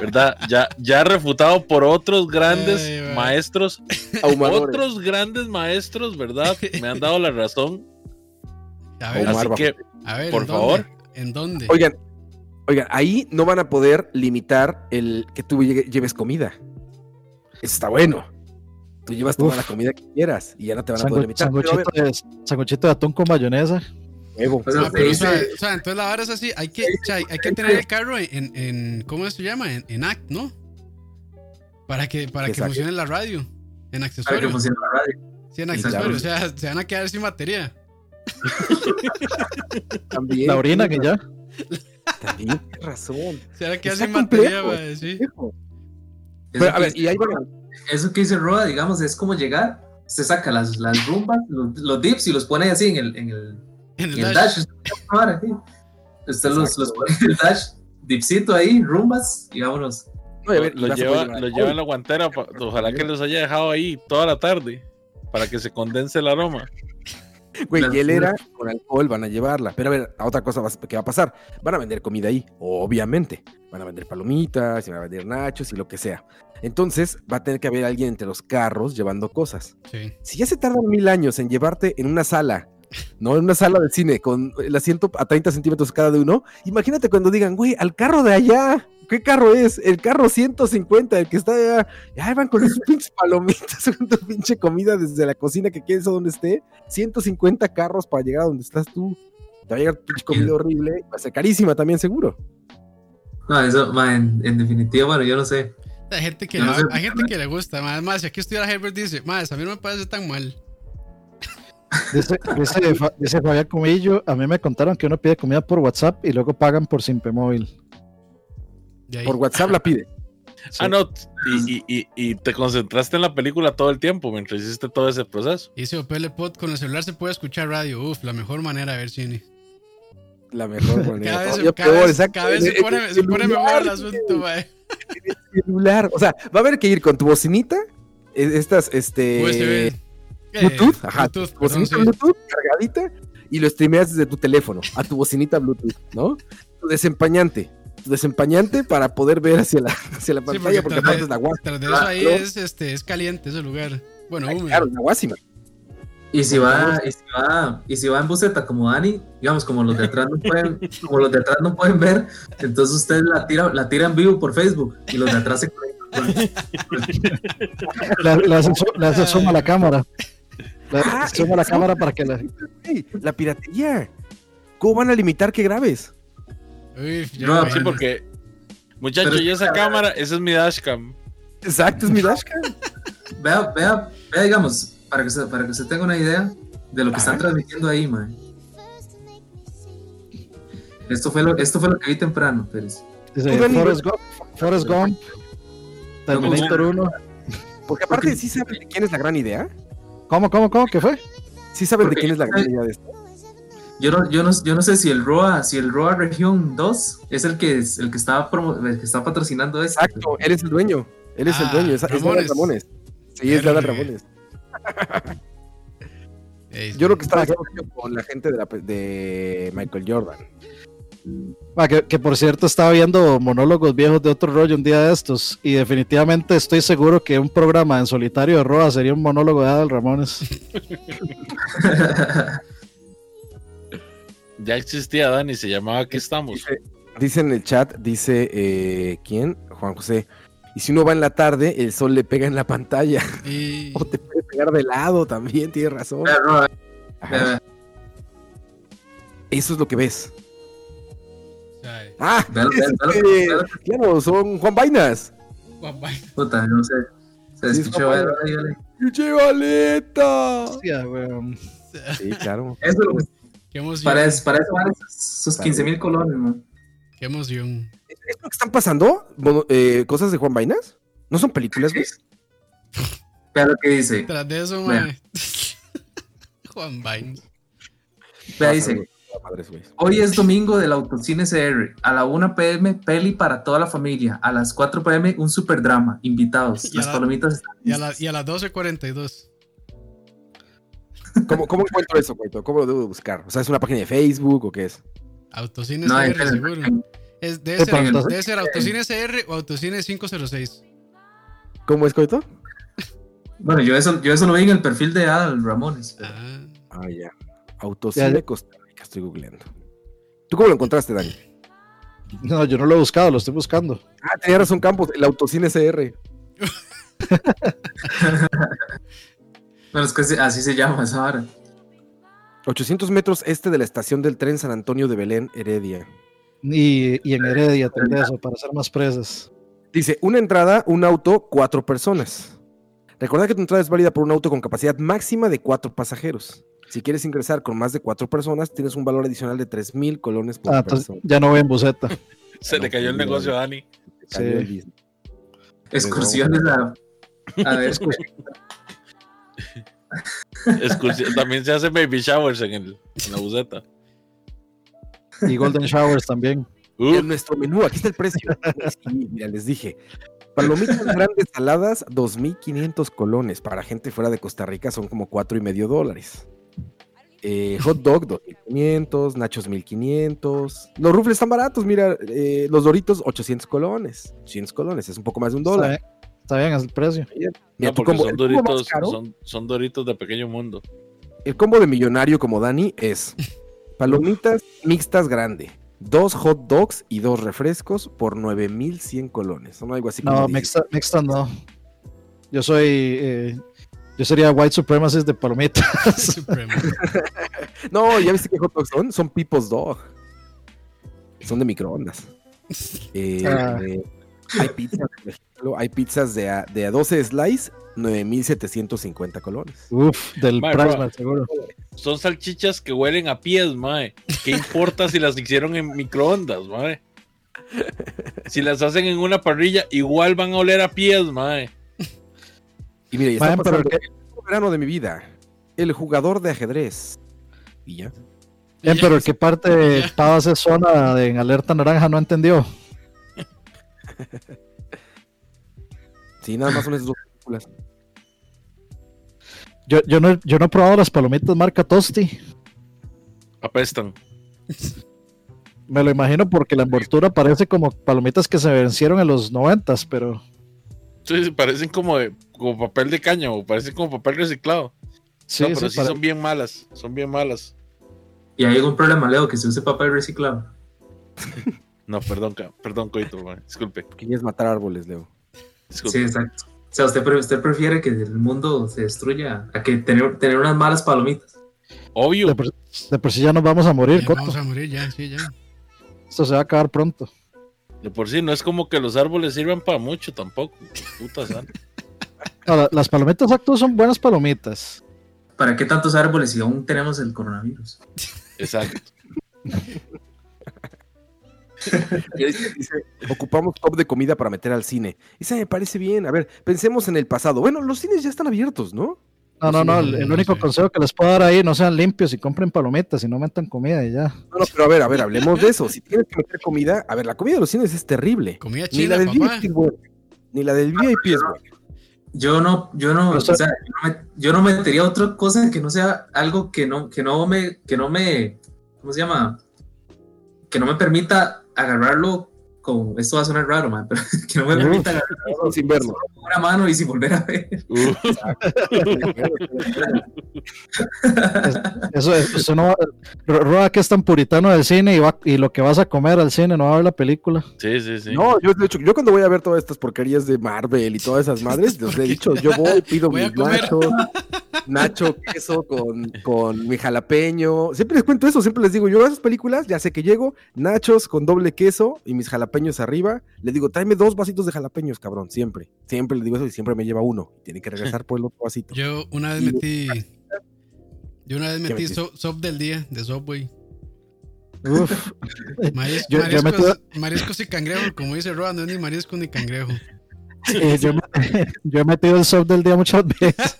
F: ¿Verdad? Ya, ya refutado por otros grandes
B: Ay,
F: maestros, otros grandes maestros, ¿verdad? Me han dado la razón.
B: A ver,
C: Omar
F: Así que,
B: a ver,
F: por
B: ¿en
F: favor.
B: dónde? ¿En dónde?
C: Oigan, oigan, ahí no van a poder limitar el que tú lleves comida. Eso está bueno. Tú llevas toda
D: Uf.
C: la comida que quieras y ya no te van a poder limitar.
D: Sanguchito, de, sanguchito de atún con mayonesa.
C: Huevo.
B: Ah, pero, o, sea,
E: dice-
B: o sea, entonces la vara es así, hay que, o sea, hay que tener el carro en, en ¿cómo se llama? En, en ACT, ¿no? Para que, para que funcione la radio, en
E: para que
B: accesorios.
E: funcione la radio.
B: Sí, en accesorios, o sea, se van a quedar sin batería.
C: También.
D: La orina que ya.
C: También, tienes razón.
B: Se van a quedar
C: Está
B: sin batería, mae, sí.
C: Pero, a
E: que
C: ver, y a-
E: Eso que dice Roa, digamos, es como llegar, se saca las, las rumbas, los, los dips y los pone así en el, en el,
B: En
E: en
B: el
E: el
B: dash.
E: dash. Usted los, los pone en el dash, dipsito ahí, rumbas, y vámonos.
C: No, y ver, y
F: lo, lleva, lo en la guantera. pa- ojalá que los haya dejado ahí toda la tarde para que se condense el aroma.
C: Güey,
E: Las-
C: hielera con alcohol van a llevarla. Pero a ver, a otra cosa que va a pasar. Van a vender comida ahí, obviamente. Van a vender palomitas, y van a vender nachos y lo que sea. Entonces, va a tener que haber alguien entre los carros llevando cosas.
B: Sí.
C: Si ya se tardan mil años en llevarte en una sala, no en una sala de cine, con el asiento a 30 centímetros cada de uno, imagínate cuando digan, güey, al carro de allá. ¿Qué carro es? El carro 150, el que está allá. Ya van con sus pinches palomitas, con tu pinche comida desde la cocina que quieres a donde esté. 150 carros para llegar a donde estás tú. Te va a llegar tu pinche comida horrible. Va a ser carísima también, seguro.
E: No, eso, ma, en, en definitiva, bueno, yo no sé.
B: Hay gente que,
E: No
B: le,
E: sé.
B: hay gente que le gusta. ma. Además, si aquí estuviera Herbert, dice, más, a mí no me parece tan mal.
D: Dice, dice, dice Fabián Comillo, a mí me contaron que uno pide comida por WhatsApp y luego pagan por Simpe Móvil.
C: Por WhatsApp la pide.
F: Ah, no. Y, y, y, y te concentraste en la película todo el tiempo mientras hiciste todo ese proceso.
B: Dice Opele Pod, con el celular se puede escuchar radio. Uf, la mejor manera de ver cine.
C: La mejor manera.
B: Cada vez, cada
C: peor,
B: vez-
C: exacto.
B: cada vez se pone,
C: el
B: se pone mejor el
C: celular,
B: asunto, mae.
C: el celular. O sea, va a haber que ir con tu bocinita, eh, estas, este.
B: USB.
C: Bluetooth,
B: Eh,
C: ajá,
B: Bluetooth,
C: tu
B: perdón,
C: bocinita
B: sí.
C: Bluetooth cargadita y lo streameas desde tu teléfono a tu bocinita Bluetooth, ¿no? Tu desempañante, tu desempañante para poder ver hacia la, hacia la
B: Sí,
C: pantalla, porque,
B: tras
C: aparte es la
B: de eso
E: Claro.
B: ahí es, este, es caliente ese lugar. Bueno, húmedo.
C: Claro, la guásima.
E: Y si va, y si va, y si va en buseta como Dani, digamos, como los de atrás no pueden, como los de atrás no pueden ver, entonces usted la tira, la tira en vivo por Facebook y los de atrás se conectan.
D: Le hace zoom a la cámara.
C: Ah,
D: zoom a la cámara para que la.
C: Ey, la piratería. ¿Cómo van a limitar que grabes?
B: Uy, ya
E: No,
F: Sí, porque, muchachos,
E: Pero-
F: y esa cámara, esa es mi dashcam.
C: Exacto, es mi dashcam.
E: Vea, vea, vea, digamos, para que, se, para que usted tenga una idea de lo que están transmitiendo ahí, man. Esto fue lo, esto fue lo que vi temprano, Pérez.
D: Forrest Gump, Forrest Gump, Terminator 1.
C: Porque aparte, ¿sí saben de quién es la gran idea?
D: ¿Cómo, cómo, cómo? ¿Qué fue?
C: ¿Sí saben de quién es la idea de esto?
E: Yo no, yo no, yo no sé si el ROA, si el ROA Región 2 es el que es el que está promo- el que está patrocinando esto.
C: Exacto, él es el dueño. Él es el
B: Ah,
C: dueño. Es,
B: Ramones.
C: Ramones. Sí, es
B: Verga.
C: Ramones. Yo lo que haciendo con la gente de, la, de Michael Jordan.
D: Ah, que, que por cierto estaba viendo monólogos viejos de otro rollo un día de estos y definitivamente estoy seguro que un programa en solitario de Roa sería un monólogo de Adal Ramones.
F: Ya existía Dani, se llamaba Aquí estamos.
C: Dice, dice en el chat, dice, eh, ¿quién? Juan José. Y si uno va en la tarde, el sol le pega en la pantalla. O te puede pegar de lado también, tienes razón. Ajá. Eso es lo que ves. Ah,
E: vea,
C: este, claro, son Juan Vainas.
B: Juan Bay-
E: puta, no sé. Se
C: Sí,
E: escuchó. vea, vea.
C: ¡Pinche valeta!
D: Hostia, weón.
C: Sí, claro.
E: Eso es lo que
B: Qué emoción.
E: para eso, para eso valen sus- sus 15 mil colones, man.
B: Qué emoción.
C: ¿Es lo que están pasando? Eh, ¿Cosas de Juan Vainas? ¿No son películas, güey?
E: Lo que dice.
B: Tras de eso, mae. Juan Vines.
E: Vea, dice.
C: Madres, güey.
E: Hoy es domingo del Autocine CR. A la 1 pm, peli para toda la familia. A las 4 pm, un super drama. Invitados.
B: Y a
E: Las
B: la-
E: palomitas están
B: Y a, la- y a las 12.42.
C: ¿Cómo, ¿Cómo encuentro eso, güey? ¿Cómo lo debo de buscar? O sea, ¿es una página de Facebook o qué es?
B: Autocine
E: No,
B: CR, seguro. Es, debe, ser, debe ser Autocine CR o Autocine 506.
C: ¿Cómo es, Coito?
E: Bueno, yo eso, yo eso lo vi en el perfil de Adal Ramones.
B: Ah,
C: Ah, ya. Autocine
D: Ya.
C: Costa estoy googleando. ¿Tú cómo lo encontraste, Dani?
D: No, yo no lo he buscado, lo estoy buscando.
C: Ah, tenía razón Campos, el Autocine CR.
E: Bueno, es que así- se llama esa hora.
C: 800 metros este de la estación del tren San Antonio de Belén, Heredia.
D: Y, y en Heredia, eso, para ser más presas.
C: Dice, una entrada, un auto, cuatro personas. Recuerda que tu entrada es válida por un auto con capacidad máxima de cuatro pasajeros. Si quieres ingresar con más de cuatro personas, tienes un valor adicional de 3 mil colones por
D: Ah,
C: persona.
D: ya no voy en buseta.
F: Se le cayó el negocio a Dani.
D: Sí.
C: el.
E: Excursiones a, a ver.
F: También se hace baby showers en, el, en la buseta.
D: Y Golden Showers también.
F: Uh,
C: En nuestro menú, aquí está el precio. Sí, mira, les dije. Palomitas grandes saladas, 2.500 colones. Para gente fuera de Costa Rica son como cuatro y medio dólares. Eh, hot dog, 2.500. Nachos, 1.500. Los rufles están baratos, mira. eh, los doritos, 800 colones. 800 colones, es un poco más de un dólar.
D: está bien, es el precio.
C: Mira,
F: no,
C: combo-
F: son
C: el,
F: doritos,
C: caro,
F: son, son doritos de pequeño mundo.
C: el combo de millonario como Dani es palomitas mixtas grande. Dos hot dogs y dos refrescos por 9100 colones. Son algo así.
D: No,
C: 16.
D: mixta, mixta no. Yo soy. eh, yo sería white supremacist de palomitas.
C: No, ¿ya viste qué hot dogs son? Son People's Dog. Son de microondas. Eh,
D: Ah.
C: eh, Hay pizzas, por ejemplo, hay pizzas de a, de a 12 slice, 9,750 colones.
D: Uf, del
F: Mae,
D: mae, seguro.
F: Son salchichas que huelen a pies, mae. ¿Qué importa si las hicieron en microondas, mae? Si las hacen en una parrilla, igual van a oler a pies, mae.
C: Y mira, y está
D: pero
C: pasando
D: que-
C: el verano de mi vida. El jugador de ajedrez. Y ya.
B: Y
D: Eh,
B: ya,
D: pero ¿qué parte de
B: ya.
D: Pavas es zona de en alerta naranja no entendió?
C: Sí, nada más son esas dos películas.
D: Yo, yo, no, yo no he probado las palomitas marca Tosti.
F: Apestan.
D: Me lo imagino porque la envoltura parece como palomitas que se vencieron en los noventas, pero
F: Sí, parecen como, de- como papel de caña o parecen como papel reciclado.
D: sí,
F: no, pero
D: sí,
F: son bien malas. Son bien malas.
E: Y hay algún problema, Leo, que se use papel reciclado.
F: No, perdón, perdón, Coito, mae. Disculpe.
C: Quieres matar árboles, Leo.
F: disculpe.
E: Sí, exacto. O sea, usted, pre- usted prefiere que el mundo se destruya a que tener, tener unas malas palomitas.
F: Obvio.
D: de, por, de por sí ya nos vamos a morir,
B: Ya
D: Coto.
B: vamos a morir, ya, sí, ya.
D: Esto se va a acabar pronto.
F: De por sí, no es como que los árboles sirvan para mucho tampoco. Puta santa.
D: Ahora, las palomitas actuales son buenas palomitas.
E: ¿Para qué tantos árboles si aún tenemos el coronavirus?
F: Exacto.
C: Dice, ocupamos top de comida para meter al cine. Esa me parece bien. A ver, pensemos en el pasado. Bueno, los cines ya están abiertos, ¿no?
D: No, no, no. El, único
B: sí.
D: consejo que les puedo dar ahí, no sean limpios y compren palomitas y no metan comida y ya.
C: No, no, pero a ver, a ver, hablemos de eso. Si tienes que meter comida, a ver, la comida de los cines es terrible.
B: Comida
C: Ni la
B: china,
C: del
B: papá.
C: VIP es buena. Ni la del VIP es buena.
E: Yo no, yo no,
D: Pero
E: o sea, yo no, me- yo no metería otra cosa que no sea algo que no, que no me, que no me, ¿cómo se llama? Que no me permita agarrarlo con, esto va a sonar raro, man, pero que no me permita agarrarlo
C: Sin verlo.
E: con una mano y sin volver a ver.
F: Uh,
D: Eso, eso no va- Ro- Roa, que es tan puritano del cine y, va, y lo que vas a comer al cine no va a ver la película.
F: sí, sí, sí.
C: No, yo de hecho, yo cuando voy a ver todas estas porquerías de Marvel y todas esas madres, les he dicho, yo voy, pido
B: Voy
C: mis nachos, nacho, queso con, con mi jalapeño. Siempre les cuento eso, siempre les digo, yo a esas películas ya sé que llego, nachos con doble queso y mis jalapeños arriba. Le digo, tráeme dos vasitos de jalapeños, cabrón, siempre. Siempre le digo eso y siempre me lleva uno. Tiene que regresar por el otro vasito.
B: Yo una vez
C: Y-
B: metí. Yo una vez metí so- sop del día de Subway.
D: Uf,
B: Maris-
D: Yo- yo
B: mariscos,
D: metí-
B: mariscos y cangrejo, como dice Roa, no es ni marisco ni cangrejo.
D: eh, yo, he metido el soft del día muchas veces.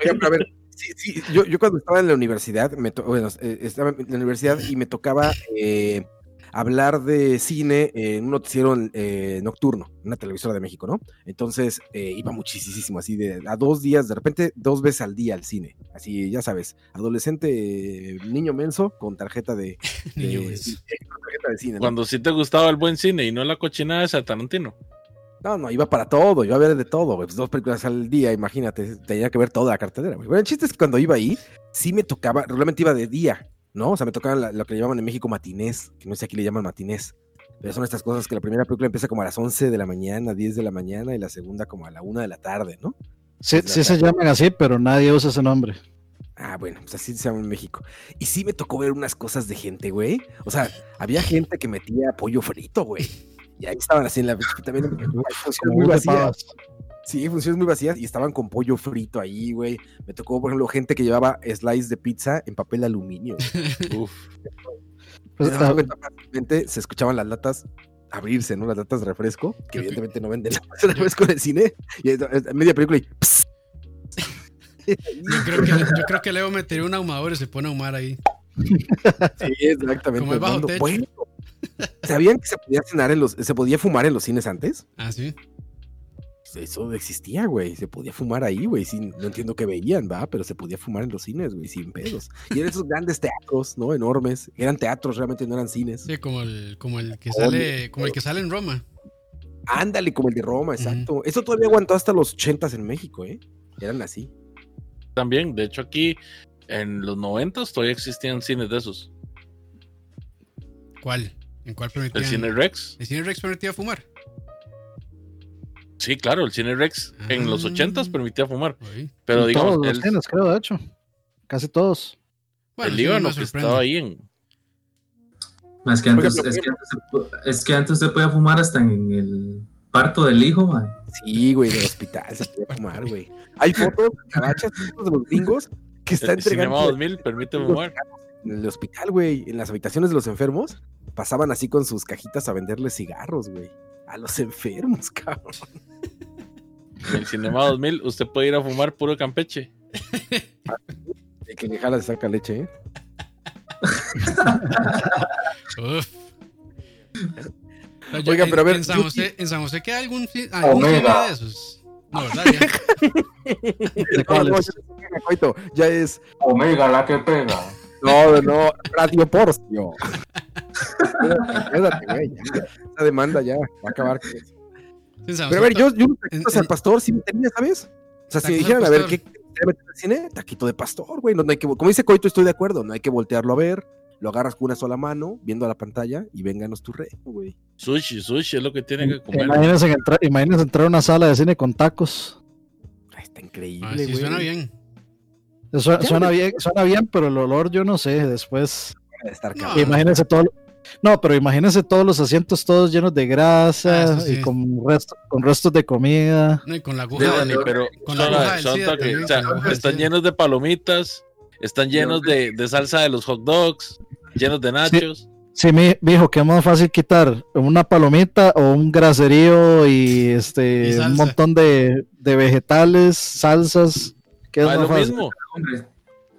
C: Oigan, pero a ver, sí, sí, yo, yo cuando estaba en la universidad, me to- bueno, eh, estaba en la universidad y me tocaba eh, hablar de cine en un noticiero eh, nocturno, una televisora de México, ¿no? Entonces eh, iba muchísimo, así de a dos días, de repente dos veces al día al cine, así ya sabes, adolescente, eh, niño menso con tarjeta de, con tarjeta de cine. ¿no?
F: Cuando sí te gustaba el buen cine y no la cochinada de Tarantino.
C: No, no, iba para todo, iba a ver de todo, güey. Pues dos películas al día, imagínate, tenía que ver toda la cartelera, güey. Bueno, el chiste es que cuando iba ahí, sí me tocaba, realmente iba de día, ¿no? O sea, me tocaban lo que le llaman en México matinés, que no sé aquí le llaman matinés. Pero son estas cosas que la primera película empieza como a las 11 de la mañana, 10 de la mañana, y la segunda como a la 1 de la tarde, ¿no?
D: Sí, sí se llaman así, pero nadie usa ese nombre.
C: Ah, bueno, pues así se llama en México. Y sí me tocó ver unas cosas de gente, güey. O sea, había gente que metía pollo frito, güey. Y ahí estaban así en la... También funciones muy vacías. Sí, funciones muy vacías y estaban con pollo frito ahí, güey. Me tocó, por ejemplo, gente que llevaba slice de pizza en papel aluminio.
F: Uf.
D: Pues,
C: se escuchaban las latas abrirse, ¿no? Las latas de refresco, que evidentemente no venden latas de refresco en el cine. Y media película y... pss.
B: Yo creo, que, yo creo que Leo metería un ahumador y se pone a ahumar ahí.
C: Sí, exactamente.
B: Como es bajo techo.
C: Bueno, ¿Sabían que se podía cenar en los, se podía fumar en los cines antes?
B: Ah, sí.
C: Eso existía, güey. Se podía fumar ahí, güey. Sin, no entiendo qué veían, va, pero se podía fumar en los cines, güey, sin pedos. Y eran esos grandes teatros, ¿no? Enormes. Eran teatros, realmente no eran cines.
B: Sí, como el, como el que sale, como el que sale en Roma.
C: Ándale, como el de Roma, exacto. Eso todavía aguantó hasta los ochentas en México, ¿eh? Eran así.
F: También, de hecho, aquí en los noventas todavía existían cines de esos.
B: ¿Cuál? ¿En cuál
F: El
B: permitían?
F: cine Rex.
B: ¿El cine Rex permitía fumar?
F: Sí, claro, el cine Rex en los
B: Ah.
F: ochentas permitía fumar.
B: Uy.
F: Pero
D: en
F: digamos,
D: todos los
F: el-
D: cines, creo, de hecho. Casi todos.
B: Bueno,
F: el Líbano que estaba ahí en.
E: Es que, antes, es, que antes se, po- es que antes se podía fumar hasta en el parto del hijo, man.
C: Sí, güey, del hospital se puede fumar, güey. Hay fotos, cabachas, fotos de los gringos que está
F: El Cinema
C: entregando
F: 2000 permite fumar.
C: en el hospital, güey, en las habitaciones de los enfermos, pasaban así con sus cajitas a venderles cigarros, güey. A los enfermos, cabrón.
F: En el Cinema 2000 usted puede ir a fumar puro Campeche.
C: De que le jala se saca leche, ¿eh?
B: Uf. No,
C: Oiga, pero a ver,
B: En San
C: yo
B: José, en San José queda algún, algún de esos. No, ¿verdad? Ya.
D: ¿De
C: no es ya es.
G: Omega la que pega.
C: No, no, Radio Porcio. Espérate, espérate, güey. ya. Esa demanda ya va a acabar. con eso.
B: En San
C: Pero a ver, yo, yo taquitos
B: en-
C: al pastor sí me tenía, ¿sabes? O sea, si dijeran, a ver. ¿qué meter al cine? Taquito de pastor, güey. No, no hay que, como dice Coito, estoy de acuerdo. No hay que voltearlo a ver. Lo agarras con una sola mano, viendo a la pantalla y vénganos tu rey, güey.
F: Sushi, sushi es lo que tiene que comer.
D: Imagínense, entrar, imagínense entrar a una sala de cine con tacos.
C: Ay, Está increíble,
B: Ah,
C: güey.
B: sí, suena bien.
D: Suena, bien, suena bien, pero el olor yo no sé. Después,
C: estar
B: No.
D: imagínense todo. No, pero imagínense todos los asientos todos llenos de grasa
B: Ah, sí.
D: y con, resto- con restos de comida.
B: No, y con la aguja.
E: De-
F: Dani, pero
B: Con la
F: son-
B: aguja del
F: son
B: SIDA
F: toques,
B: también,
F: o sea,
B: con la aguja del
F: están llenos de palomitas, están llenos de, de salsa de los hot dogs, llenos de nachos.
D: Sí, mi, hijo, que es más fácil quitar una palomita o un graserío y este un montón de, de vegetales, salsas. ¿Qué es
F: Ah,
D: más
F: lo
D: fácil?
F: mismo.
E: Hombre.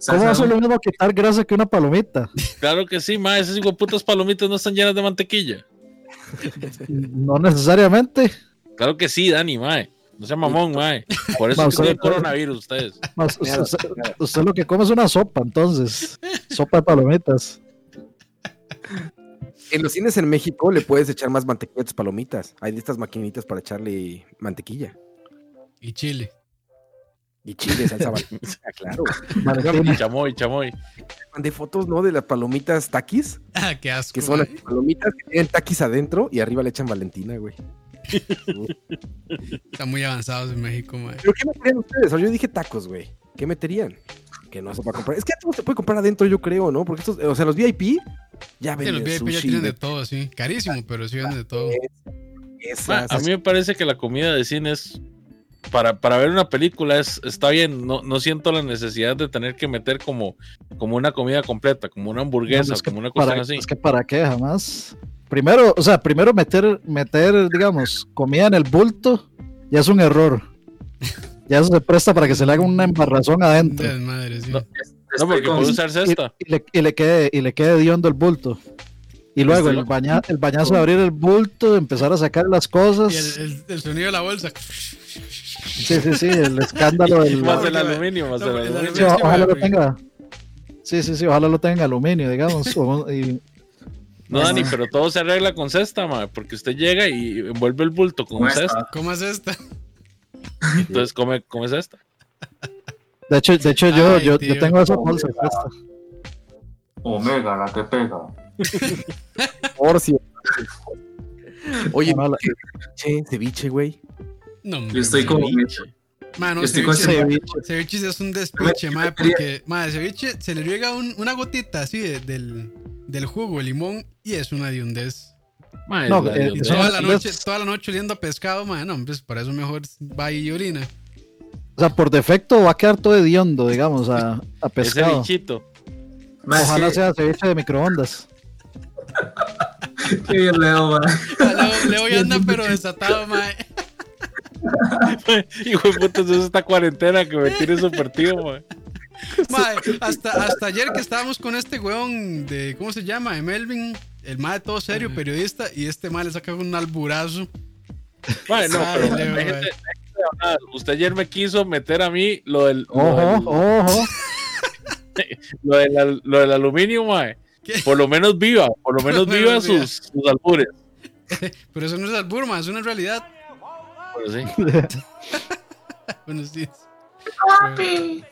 D: ¿Cómo hace lo mismo quitar grasa que una palomita?
F: Claro que sí, ma, esas putas palomitas no están llenas de mantequilla.
D: No necesariamente.
F: Claro que sí, Dani, mae. No sea mamón, mae. Por eso
D: Ma,
F: es que coronavirus ustedes.
D: Usted lo que come es una sopa, entonces. Sopa de palomitas.
C: En los cines en México le puedes echar más mantequilla a tus palomitas. Hay de estas maquinitas para echarle mantequilla.
B: Y chile.
C: Y chile, salsa valentina, claro.
D: Valentina.
F: Y chamoy, chamoy.
C: Mandé fotos, ¿no? De las palomitas taquis,
B: Ah, qué asco.
C: que son las palomitas que tienen taquis adentro y arriba le echan Valentina, güey.
B: Están muy avanzados en México, mae.
C: ¿Pero qué meterían ustedes? O yo dije tacos, güey. ¿Qué meterían? Que no se puede comprar. Es que todo se puede comprar adentro, yo creo, ¿no? Porque estos, o sea, los VIP ya
B: Sí,
C: venden
B: los VIP ya tienen de todo, sí. Carísimo, pero sí venden de todo.
F: Ma,
C: esas,
F: a mí me parece que la comida de cine es. Para, para ver una película es, está bien, no, no siento la necesidad de tener que meter como, como una comida completa, como una hamburguesa,
D: No, es que
F: como una cuestión
D: para,
F: así.
D: es que para qué jamás. Primero, o sea, primero meter, meter, digamos, comida en el bulto ya es un error. Ya eso se presta para que se le haga una embarrazón adentro.
B: Desmadre, sí.
F: No, porque
E: con-
F: puede usarse
D: Y,
F: esta.
D: y le, y le quede, y le quede hediondo el bulto. Y luego el, baña, el bañazo de abrir el bulto, empezar a sacar las cosas.
B: Y el, el- el sonido de la bolsa.
D: Sí, sí, sí, el escándalo del.
F: Más el aluminio, más
B: no,
F: el aluminio.
D: Sí,
B: es
D: ojalá lo tenga. Sí, sí, sí, ojalá lo tenga en aluminio, digamos. o- y-
F: No, Dani, pero todo se arregla con cesta, ma, porque usted llega y envuelve el bulto con
E: ¿Cómo
F: cesta,
E: está?
B: ¿Cómo es esta?
F: entonces come, come cesta.
D: de hecho, de hecho yo,
B: Ay,
D: yo, tengo esa bolsa. esta.
G: Omega la que pega.
C: Porcio. Oye,
D: No, no, la-
C: ceviche, ceviche, güey.
B: No, hombre,
E: Yo estoy como.
B: Mano,
E: Yo estoy con
B: ceviche,
D: ceviche.
B: ceviche es un despiche, madre, porque, madre, ceviche se le riega un- una gotita así de- del, del jugo, el limón, y es una hediondez.
F: Ma,
D: No,
F: la
D: eh,
B: Toda la
D: es-
B: noche, toda la noche oliendo a pescado, madre, no, pues para eso mejor va y orina.
D: O sea, por defecto va a quedar todo hediondo, digamos, a, a pescado.
E: es
D: Ojalá
E: que-
D: sea ceviche de microondas.
E: Qué bien leo, ma.
B: Leo, Leo ya anda pero desatado, madre.
F: Hijo de puta, eso es esta cuarentena que me tiene súper tío, ma.
B: Madre, hasta, hasta ayer que estábamos con este weón de, ¿cómo se llama? De Melvin, el madre todo serio, periodista, y este madre le saca un alburazo.
F: Ma, no, pero hablar. usted ayer me quiso meter a mí lo del, lo
D: Ojo,
F: del,
D: ojo.
F: lo del, lo del aluminio, ma.
B: ¿Qué?
F: Por lo menos viva, por lo menos viva
B: menos viva.
F: sus, sus albures.
B: Pero eso no es albur, ma, es una realidad.
F: Pero sí.
B: Buenos días. Ay.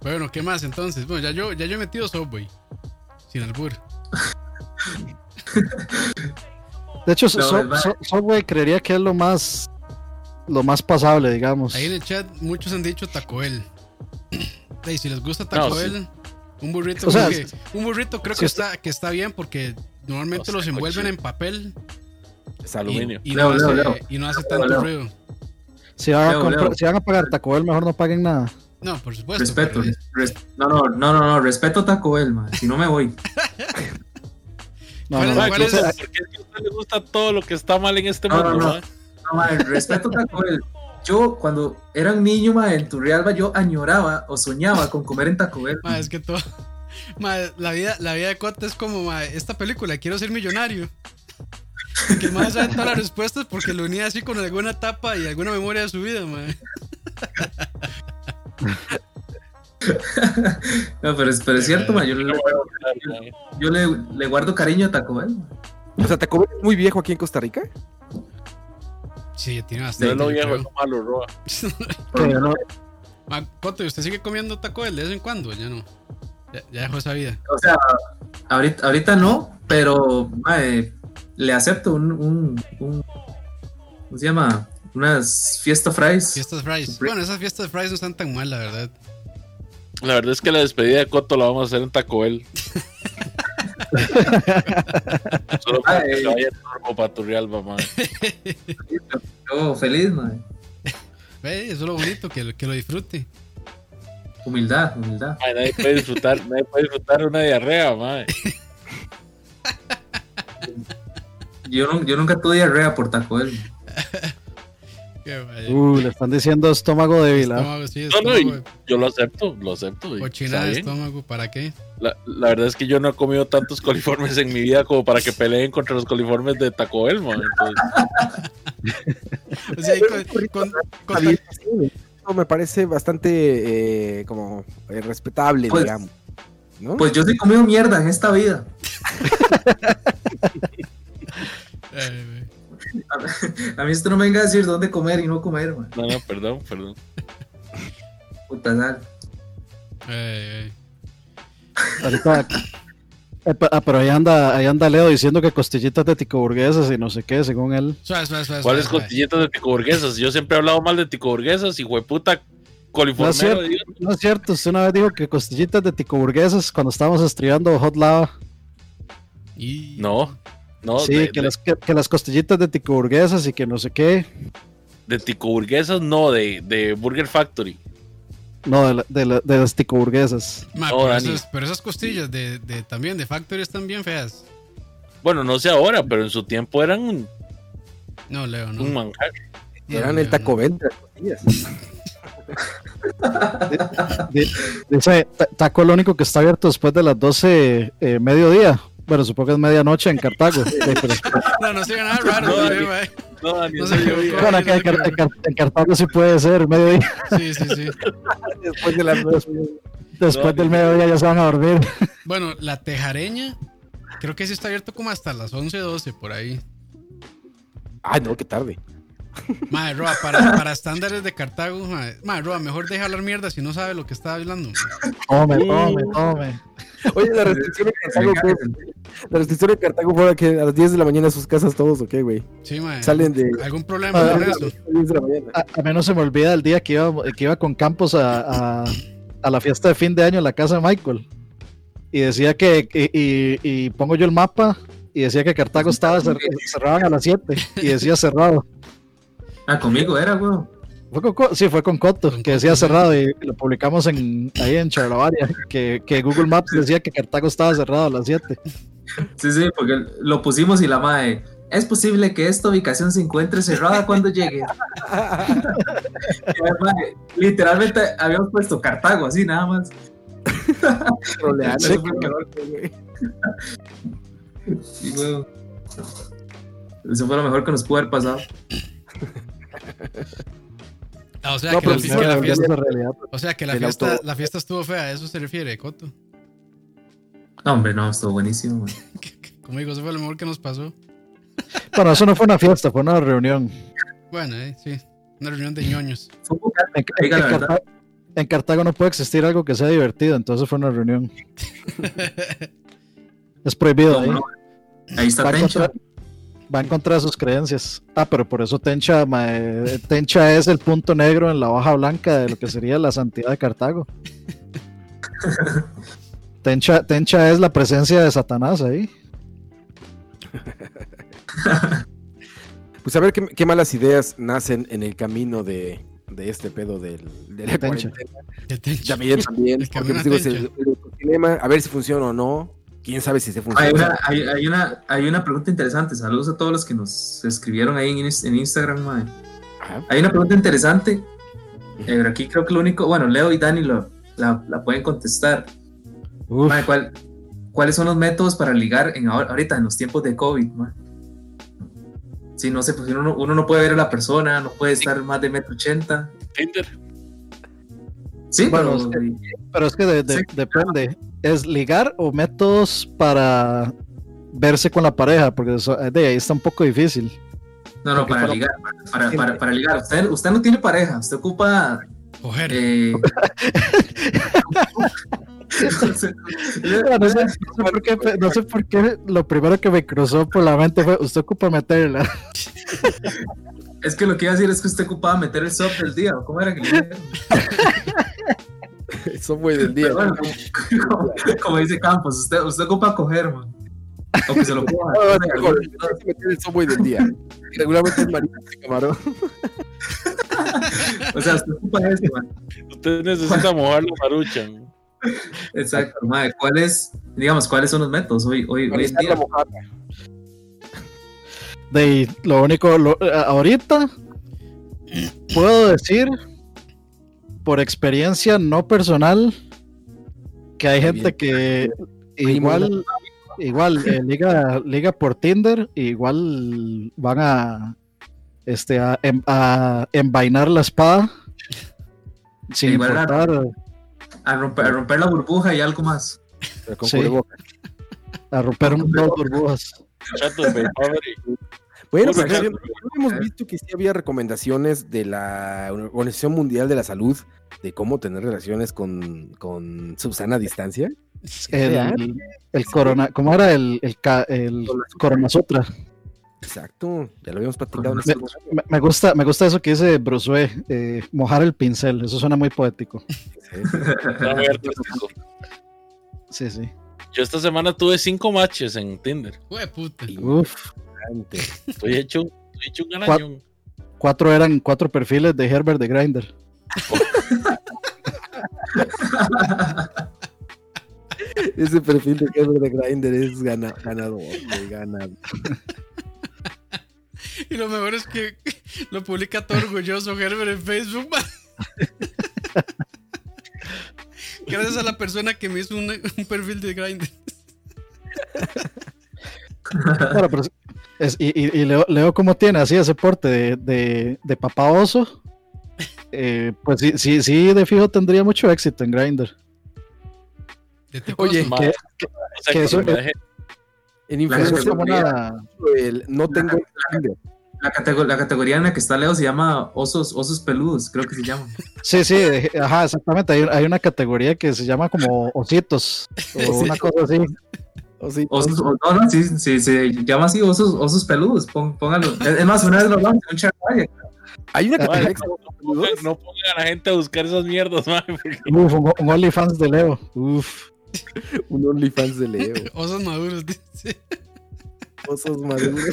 B: Bueno, ¿qué más entonces? Bueno, ya yo, ya yo he metido Subway. Sin albur.
D: De hecho,
E: No,
D: So- So- Subway creería que es lo más lo más pasable, digamos.
B: Ahí en el chat muchos han dicho Taco Bell. Si les gusta Taco
F: No, sí.
B: Bell, un burrito,
D: O sea,
B: creo que- un burrito creo
D: si
B: que
D: usted-
B: está, que está bien porque normalmente
F: No
B: los envuelven en papel
C: Es
B: y,
F: aluminio.
B: y
E: Leo,
B: no,
E: Leo,
B: hace,
E: Leo.
B: y no hace tanto
E: Leo.
B: ruido.
D: Si van, a
E: Leo,
D: comprar-
E: Leo.
D: si van a pagar Taco Bell, mejor no paguen nada.
B: No, por supuesto.
E: Respeto.
B: pero-
E: res- no, no, no, no, no, respeto Taco Bell, man. Si no me voy.
D: No,
B: ¿Cuál
D: no, no,
B: cuál
F: ¿qué-
B: es-
F: ¿Por qué es que a usted le gusta todo lo que está mal en este
E: No, no,
F: mundo?
E: no. No, man, respeto Taco Bell. Yo, cuando era un niño, man, en Turrialba, yo añoraba o soñaba con comer en Taco Bell.
B: Ma, es que todo. La, vida, la vida de Cota es como esta película, quiero ser millonario. Que más sabe todas las respuestas porque lo unía así con alguna etapa y alguna memoria de su vida, ma.
E: No, pero es, pero es cierto, man. Yo,
F: No
E: le, yo guardo cariño a Taco Bell.
C: O sea, Taco Bell es muy viejo aquí en Costa Rica.
B: Sí, tiene
F: No
B: bastante.
F: lo
B: yo
F: viejo, es lo malo, Roa.
D: no-
B: Ma, Coto, ¿y usted sigue comiendo taco Bell de vez en cuando? Ya no. Ya, ya dejó esa vida.
E: O sea, ahorita, ahorita no, pero mae, le acepto un, un, un- ¿Cómo se llama? Unas fiesta fries.
B: Fiestas fries. Bueno, esas fiestas fries no están tan mal, la verdad.
F: La verdad es que la despedida de Coto la vamos a hacer en Taco Bell. Solo para que vaya turbo para Turrialba.
E: Yo feliz.
B: Ve, eso es lo bonito, que, lo- que lo disfrute.
E: Humildad, humildad.
F: Mae, nadie puede disfrutar, nadie puede disfrutar una diarrea, mae.
E: Yo, no- yo nunca tuve diarrea por Taco Bell.
D: Uh, le están diciendo estómago débil. ¿ah?
B: Estómago, sí,
F: No, no, Yo lo acepto, lo acepto. está
B: de estómago, ¿para qué?
F: La, la verdad es que yo no he comido tantos coliformes en mi vida como para que peleen contra los coliformes de Taco Bell, mae. Entonces,
B: O sea, con, con- con
C: Eso me parece bastante eh, como eh, respetable,
E: Pues-
C: digamos. ¿no?
E: Pues yo sí he comido mierda en esta vida. A mí esto no me venga a decir dónde comer y no comer, man.
F: no, no, perdón, perdón.
E: Puta sal.
B: eh,
D: ah, pero ahí anda, ahí anda Leo diciendo que costillitas de tico burguesas y no sé qué, según él.
F: ¿Cuáles costillitas de ticoburguesas? Yo siempre he hablado mal de ticoburguesas y hueputa
D: No es,
F: coliformero.
D: cierto, no es cierto, usted una vez dijo que costillitas de tico burguesas cuando estábamos estriando Hot Lava.
B: Y...
F: No, no,
D: sí,
F: de,
D: que,
F: de-
D: las, que, que las costillitas de tico burguesas y que no sé qué.
F: de ticoburguesas no, de, de Burger Factory.
D: No, de, la- de, la- de las tico burguesas.
B: Ma,
F: No,
B: pero, esas, pero esas costillas de, de- también de Factory están bien feas.
F: Bueno, no sé ahora, pero en su tiempo eran un,
B: No, Leo, no.
F: un manjar.
B: No,
C: Eran
B: Leo,
C: el Taco de las costillas.
D: Di- Dice, "Ta- Taco lo único que está abierto después de las 12 eh, mediodía. Bueno, supongo que es medianoche en Cartago.
B: No, no sigan nada raro.
F: No,
B: no,
F: Dani.
B: ma.
F: No,
B: se equivocó.
D: bueno, acá en, Car- en Car- en Cartago sí puede ser mediodía.
B: Sí, sí, sí.
C: Después de las dos.
D: Después
F: No,
D: del mediodía ya se van a dormir.
B: Bueno, la tejareña, creo que sí está abierto como hasta las 11, 12 por ahí.
C: Ay, no, qué tarde.
B: Madre, Roa, para, para estándares de Cartago, madre, madre, Roa, mejor deja hablar mierda si no sabe lo que está hablando.
D: Tome, tome, tome.
C: Oye, la restricción de Cartago, ¿qué? La restricción de Cartago fue que a las 10 de la mañana sus casas todos, ¿o qué, güey?
B: Sí, madre.
C: Salen de
B: ¿Algún problema
D: Ah,
B: con
C: a las
B: eso?
C: 10 de la mañana.
D: A, a no se me olvida el día que iba, que iba con Campos a, a- a la fiesta de fin de año en la casa de Michael. Y decía que, y, y- y pongo yo el mapa y decía que Cartago estaba cer- cerraban a las 7 y decía cerrado.
E: Ah, conmigo era, weón.
D: Fue con Co- sí, fue con Coto, que decía cerrado y lo publicamos en, ahí en Charlavaria, que, que Google Maps decía que Cartago estaba cerrado a las 7.
E: Sí, sí, porque lo pusimos y la madre. Es posible que esta ubicación se encuentre cerrada cuando llegue. Literalmente habíamos puesto Cartago, así nada más.
C: Troleando,
E: Sí. Sí, weón. Eso fue lo mejor que nos pudo haber pasado.
B: Ah, o sea,
C: No,
B: que, la,
C: sí,
B: que fiesta,
D: Esa es la realidad.
B: o sea, que la
C: El
B: fiesta,
C: auto-
B: la fiesta estuvo fea, ¿a eso se refiere, Coto?
E: No, hombre, no, estuvo buenísimo.
B: Como digo, eso fue lo mejor que nos pasó.
D: Bueno, eso no fue una fiesta, fue una reunión.
B: Bueno, eh, sí, una reunión de ñoños.
D: En. Cartago, en Cartago no puede existir algo que sea divertido, entonces fue una reunión. Es prohibido.
E: ¿Cómo
D: ¿eh?
E: no? Ahí está
D: Está
E: Tencho.
D: contra, va en contra de sus creencias. Ah, pero por eso Tencha, mae, Tencha es el punto negro en la hoja blanca de lo que sería la santidad de Cartago. Tencha, Tencha es la presencia de Satanás ahí.
C: Pues a ver qué, qué malas ideas nacen en el camino de, de este pedo del, de la
D: Tencha.
C: cuarentena.
B: Ya te-
C: También, también.
B: El
C: porque, pues, digo,
B: a
C: es el-
B: Tencha.
C: el ecosistema, a ver si funciona o no. Quién sabe si se funciona.
E: Hay una, hay, hay una, hay una pregunta interesante. Saludos a todos los que nos escribieron ahí en, Ins- en Instagram.
C: Ajá.
E: Hay una pregunta interesante. Eh, pero aquí creo que lo único, bueno, Leo y Dani lo, la, la pueden contestar. ¿cuál- ¿Cuáles son los métodos para ligar en ahor- ahorita, en los tiempos de COVID? mae? Sí, no sé, pues uno, no- uno no puede ver a la persona, no puede estar más de metro ochenta.
F: Tinder.
E: Sí,
D: Bueno,
E: pero
D: es pero es que de- de-
E: Sí.
D: depende. ¿Es ligar o métodos para verse con la pareja? Porque eso- de ahí está un poco difícil.
E: no, no, para
D: para-
E: ligar, para, para, para ligar. Usted, usted no tiene pareja, usted ocupa
B: Coger.
E: eh,
D: No sé, no sé por qué, no sé por qué lo primero que me cruzó por la mente fue, usted ocupa meterla.
E: Es que lo que iba a decir es que usted ocupaba meter el soft del día, ¿o ¿cómo era que le
C: fue del día.
E: Bueno, como, como dice Campos, usted, usted ocupa coger, man. O que se lo coja.
C: No, no, que meter el subway del día. Y Regularmente es marina de camarón.
E: O sea, usted ocupa eso, man.
F: Usted necesita mojar la maruchan.
E: Exacto, madre. ¿Cuáles, digamos, cuáles son los métodos hoy, hoy, hoy en día?
D: De ahí, lo único, lo- ahorita puedo decir por experiencia no personal que hay gente que igual igual eh, liga liga por Tinder igual van a este a, em- a envainar la espada sin
E: Igual
D: importar
E: A romper, a romper la burbuja y algo más.
C: Con
D: Sí. a romper un dos burbujas
F: Chatos.
C: Bueno, pues hemos visto que sí había recomendaciones de la Organización Mundial de la Salud de cómo tener relaciones con, con Susana a distancia.
D: el, el corona cómo era el el, el
C: Exacto, ya lo habíamos platicado en este programa.
D: me, me gusta me gusta eso que dice Bruce eh, mojar el pincel eso suena muy poético
C: Sí.
F: Muy artístico.
D: sí sí
F: Yo esta semana tuve cinco matches en Tinder.
D: Uf.
F: Estoy hecho, estoy hecho un ganañón.
D: cuatro eran cuatro perfiles de Herbert de Grinder.
C: Ese perfil de Kevin de Grindr es gana- ganador, güey, gana.
B: Y lo mejor es que lo publica todo orgulloso Herbert en Facebook. man. Gracias a la persona que me hizo un, un perfil de Grindr.
D: Bueno, pero es- es- y, y- y leo, leo cómo tiene así ese porte de, de, de papá oso. Eh, pues sí, sí, sí, de fijo tendría mucho éxito en
B: tecoso.
C: Oye,
D: que- eso-
C: En
D: es como
C: el no tengo Grindr.
E: La, catego- la categoría en la que está Leo se llama osos, osos peludos, creo que se llama.
D: Sí, sí, de- ajá, exactamente. Hay, hay una categoría que se llama como ositos o una cosa así.
C: O sí,
E: Osos, o- no, no, sí, sí, se llama así osos, osos peludos, pon- póngalo. Es es más, una vez lo hablamos en un chat, vaya.
C: Hay una categoría
F: no,
C: peludos.
F: no pongan a la gente a buscar esas mierdas, madre, porque
D: Uf, un, un OnlyFans de Leo. Uf.
C: un OnlyFans de Leo.
B: Osos maduros, dice.
C: Osos maduros.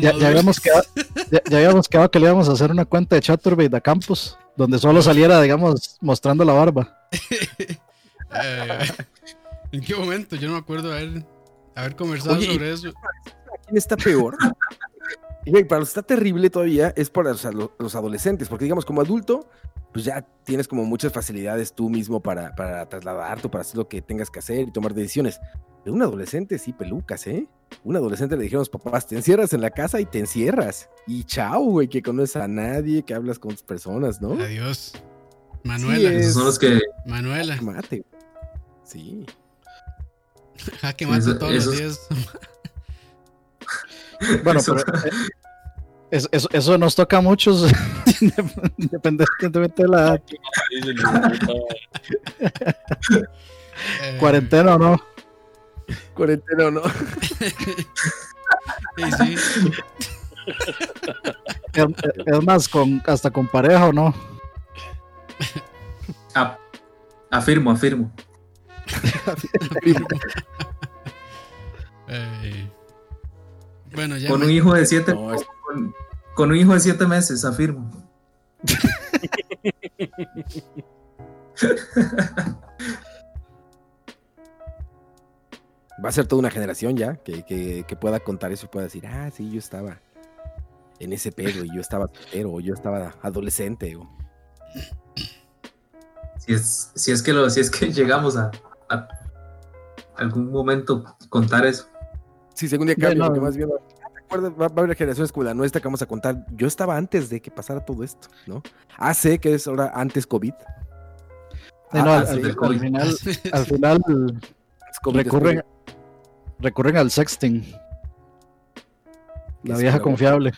D: Ya, habíamos quedado, ya, ya habíamos quedado que le íbamos a hacer una cuenta de Chaturbate a Campus, donde solo saliera, digamos, mostrando la barba.
B: Eh, ¿En qué momento? Yo no me acuerdo haber, haber conversado
E: Oye,
B: sobre eso.
C: ¿Quién está peor? Güey, para los que está terrible todavía es para los, los adolescentes, porque digamos, como adulto, pues ya tienes como muchas facilidades tú mismo para, para trasladarte, para hacer lo que tengas que hacer y tomar decisiones. De un adolescente, sí, pelucas, ¿eh? Un adolescente le dijeron a los papás, te encierras en la casa y te encierras. Y chao, güey, que conoces a nadie, que hablas con otras personas, ¿no?
B: Adiós. Manuela.
C: Sí,
E: Esos son los que,
B: Manuela.
C: Mate. Sí.
B: Jaque mate todos
E: esos-
B: los días.
D: Bueno, pero es- eso, eso nos toca a muchos, independientemente de la edad, cuarentena o no.
C: Cuarentena o no.
B: Sí, sí.
D: Es, es más, con, hasta con pareja o no.
E: Ah, afirmo, afirmo.
B: Bueno, ya.
E: Con
B: me-
E: un hijo de siete,
C: No, es-
E: con, con un hijo de siete meses, afirmo.
C: Va a ser toda una generación ya que, que- que pueda contar eso y pueda decir, ah, sí, yo estaba en ese pedo y yo estaba soltero o yo estaba adolescente. O...
E: Si es, si es que lo, si es que llegamos a, a algún momento contar eso.
C: Sí, según día
D: Ya,
C: cambia,
D: no.
C: porque más bien, ¿te acuerdas? Va, va a haber generaciones como la nuestra que vamos a contar. Yo estaba antes de que pasara todo esto, ¿no? Ah, sé que es ahora antes COVID.
D: Sí, no,
C: Ah,
D: al,
C: sí,
D: al- al
E: COVID.
D: final, al final
C: es COVID, es
D: recurren, al sexting. La vieja
C: pura
D: confiable.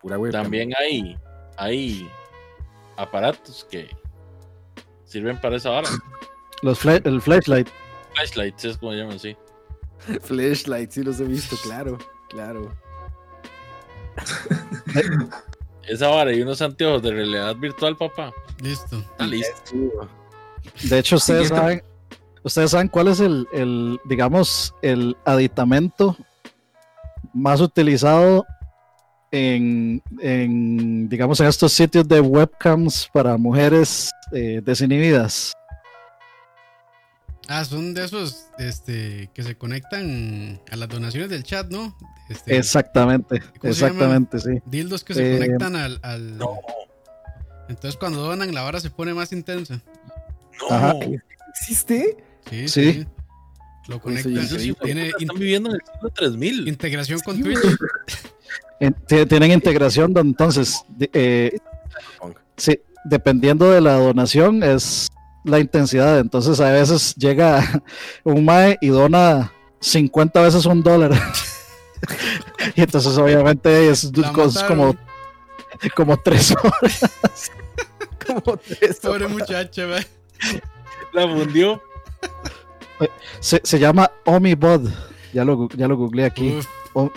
C: Pura.
F: También hay, hay aparatos que sirven para esa hora.
D: Los fla- el flashlight.
F: Flashlights es como llaman así.
C: Flashlight, sí los he visto, claro, claro.
F: Esa hora y unos anteojos de realidad virtual, papá.
B: Listo.
F: Está listo.
D: De hecho, ustedes
E: Siguiente.
D: saben, ustedes saben cuál es el, el, digamos, el aditamento más utilizado en, en, digamos, en estos sitios de webcams para mujeres eh, desinhibidas.
B: Ah, son de esos este, que se conectan a las donaciones del chat, ¿no? Este,
D: Exactamente, exactamente, sí.
B: Dildos que se
D: Eh,
B: conectan al, al- Entonces cuando donan la vara se pone más intensa.
D: Ajá.
C: ¿Existe?
B: Sí,
D: Sí.
B: sí. Lo conectan.
F: Esos
C: Sí,
B: tiene
F: están viviendo en el siglo 3000.
B: integración con
C: Sí,
B: Twitch.
D: tienen integración, entonces, eh, sí, dependiendo de la donación es la intensidad. Entonces a veces llega un mae y dona 50 veces un dólar. y entonces obviamente es cosas como, como tres horas.
C: Como tres
B: Pobre
C: horas.
B: muchacha, ¿verdad?
F: La fundió.
D: Se, se llama Omibod. Ya lo, ya lo googleé aquí.
B: Uf,
D: O-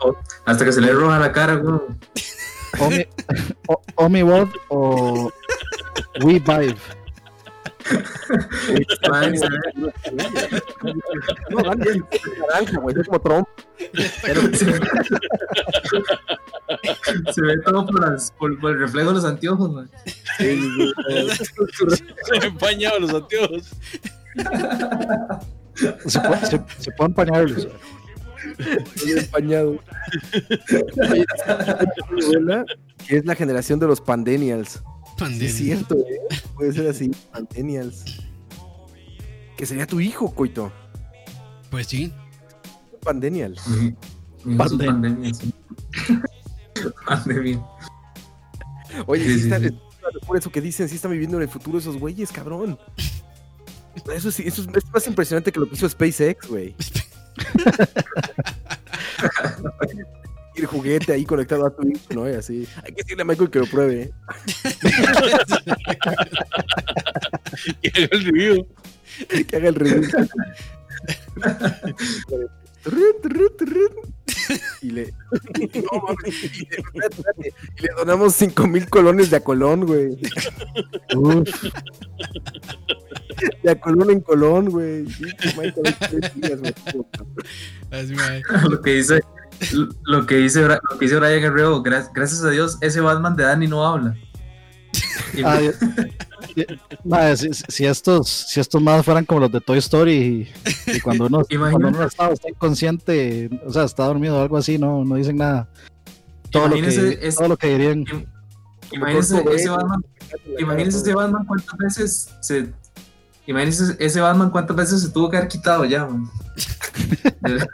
D: o-
E: Hasta que se le roja la cara, güey.
D: Omi- o- Omibod o WeVibe.
E: Se ve-
C: No, vale, es naranja, güey, es como Trump.
E: se ve todo por, las- por- por el reflejo de los anteojos, man.
F: Se me empañado los anteojos.
D: Se, puede- se, se pueden pañarlos.
C: Estoy empañado. Que es la generación de los pandenials. Sí, es cierto, ¿eh? Puede ser así, pandenials. Que sería tu hijo, coito.
B: Pues sí.
C: Pandenial.
E: Es
D: Pandemia.
C: Oye,
E: Sí,
C: sí,
E: sí,
C: está,
E: sí.
C: es por eso que dicen, sí están viviendo en el futuro esos güeyes, cabrón. Eso sí, eso es, es más impresionante que lo que hizo SpaceX, güey. El juguete ahí conectado a tu hijo, ¿no? Y así. Hay que decirle a Michael que lo pruebe. ¿eh?
F: Y haga el review.
C: Que haga el review. Y le. No, mames, y le- y donamos 5 mil colones de a Colón, güey.
D: Uf,
C: De a Colón en Colón, güey. Sí, Michael, tres días, güey.
B: Así, mae.
E: Lo que dice, lo que dice, lo que dice Brian Guerrero, gra- gracias a Dios, ese Batman de Dani no habla.
D: Ah, madre, si, si estos, si estos más fueran como los de Toy Story y, y cuando uno, cuando uno está, está inconsciente, o sea, está dormido o algo así, no, no dicen nada. Todo lo, que,
E: es-
D: todo lo que dirían.
E: imagínense ese Batman, imagínense ese Batman cuántas veces se. Imagínense ese Batman cuántas veces se tuvo que haber quitado ya, man.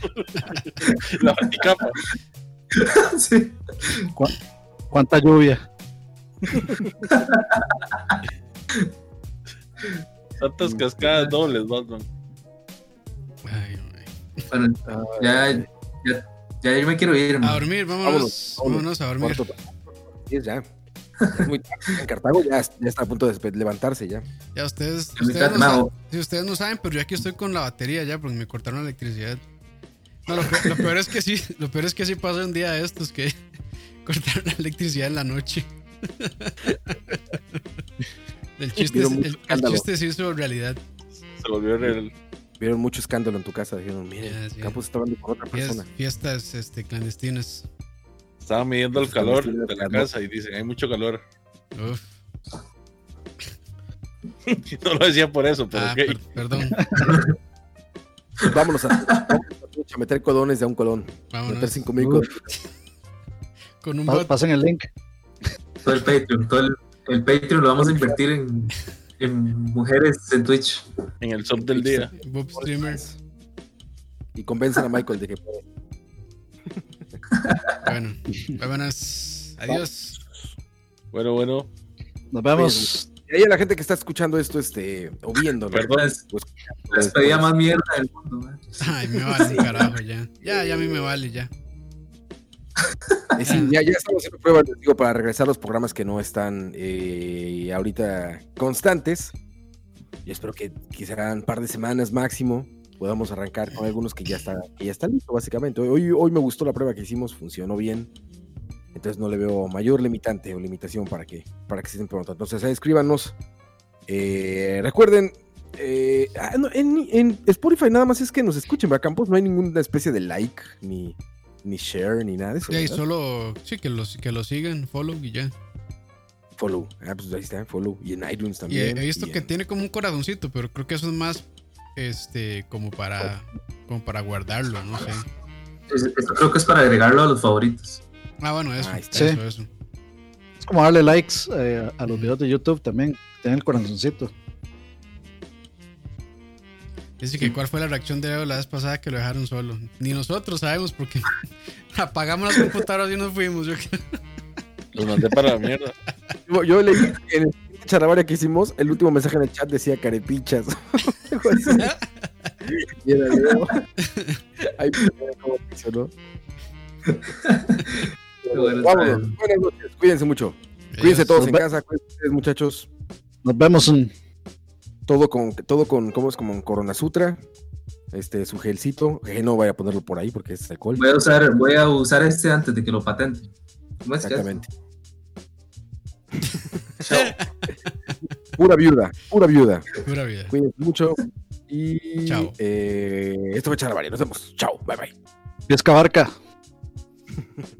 F: La baticapa.
E: sí.
D: Cuánta lluvia.
F: Tantas cascadas dobles, Batman.
B: Ay.
E: Bueno, ya, ya, ya yo me quiero ir,
B: A dormir,
C: Vámonos,
B: vámonos. a dormir.
C: Diez ya. Es muy tarde. En Cartago ya, ya está a punto de levantarse ya.
B: Ya ustedes, ustedes, no saben, sí, ustedes no saben, pero yo aquí estoy con la batería ya porque me cortaron la electricidad. No, lo, peor, lo peor es que sí, lo peor es que sí pasa un día de estos que cortaron la electricidad en la noche. El chiste, el, el chiste se hizo realidad.
F: Se volvió el.
C: Vieron mucho escándalo en tu casa. Dijeron, miren,
B: Ya, sí.
C: Campos está hablando con otra persona.
B: fiestas este, clandestinas.
F: Estaba midiendo el calor de la casa y dicen, hay mucho calor.
B: Uf.
F: No lo decía por eso, pero
B: Ah, per- perdón.
C: Pues vámonos a, a meter codones de a un colón.
B: Vámonos.
C: Meter cinco mil codones.
B: Con un bot.
D: Pasen el link.
E: Todo el Patreon, todo el, el Patreon lo vamos a invertir en, en mujeres en Twitch.
F: En el sub del día.
B: Bob Streamer.
C: Y convencen a Michael de que puede.
B: Bueno, vámonos. Adiós.
F: Bueno, bueno.
D: Nos vemos.
C: Y ahí a la gente que está escuchando esto, este, o viendo,
F: Perdón.
E: Es
C: Pues,
E: la despedida más mierda del mundo. man.
B: Ay, me vale carajo ya. Ya, ya a mí me vale ya.
C: Eh, sí, ya, ya estamos haciendo pruebas, les digo, para regresar a los programas que no están eh, ahorita constantes. Yo espero que quizá un par de semanas máximo podamos arrancar con algunos que ya está, que ya está listo, básicamente. Hoy, hoy me gustó la prueba que hicimos, funcionó bien. Entonces no le veo mayor limitante o limitación para que, para que se estén pronto. Entonces escríbanos. Eh, recuerden, eh, ah, en, en Spotify nada más es que nos escuchen, ¿verdad, Campos? No hay ninguna especie de like, ni, ni share, ni nada de eso.
B: Y
C: ¿verdad?
B: solo, sí, que los que lo sigan, follow y ya.
C: Follow. Ah, pues ahí está, follow. Y en iTunes
B: Y
C: también.
B: he, he visto
C: y
B: que
C: en-
B: tiene como un corazoncito, pero creo que eso es más este como para como para guardarlo, no sé.
E: Es- Esto creo que es para agregarlo a los favoritos.
B: Ah, bueno, eso,
C: Ahí está.
D: Sí.
B: eso, eso.
D: Es como darle likes eh, a los videos de YouTube también. Tienen el corazoncito.
B: Dice que cuál fue la reacción de Leo la vez pasada que lo dejaron solo. Ni nosotros sabemos porque apagamos las computadoras y nos fuimos. Yo.
F: Los mandé para la mierda.
C: Yo, yo leí en el charavaria que hicimos, el último mensaje en el chat decía carepichas. Y era Leo. Ahí pues, cómo Vámonos. Buenas noches. Cuídense mucho. Cuídense todos en
D: Nos
C: casa. Cuídense muchachos.
D: Nos vemos. En...
C: Todo con, todo con, ¿cómo es? Como en Corona Sutra. Este, su gelcito. Que no vaya a ponerlo por ahí porque es alcohol.
E: Voy a usar, voy a usar este antes de que lo patenten. ¿Cómo es que es?
C: Exactamente. pura viuda. Pura viuda.
B: Pura vida.
C: Cuídense mucho. Y
B: Chao.
C: eh, esto fue Charavaria. Nos vemos. Chao. Bye bye.
D: Piesca Barca.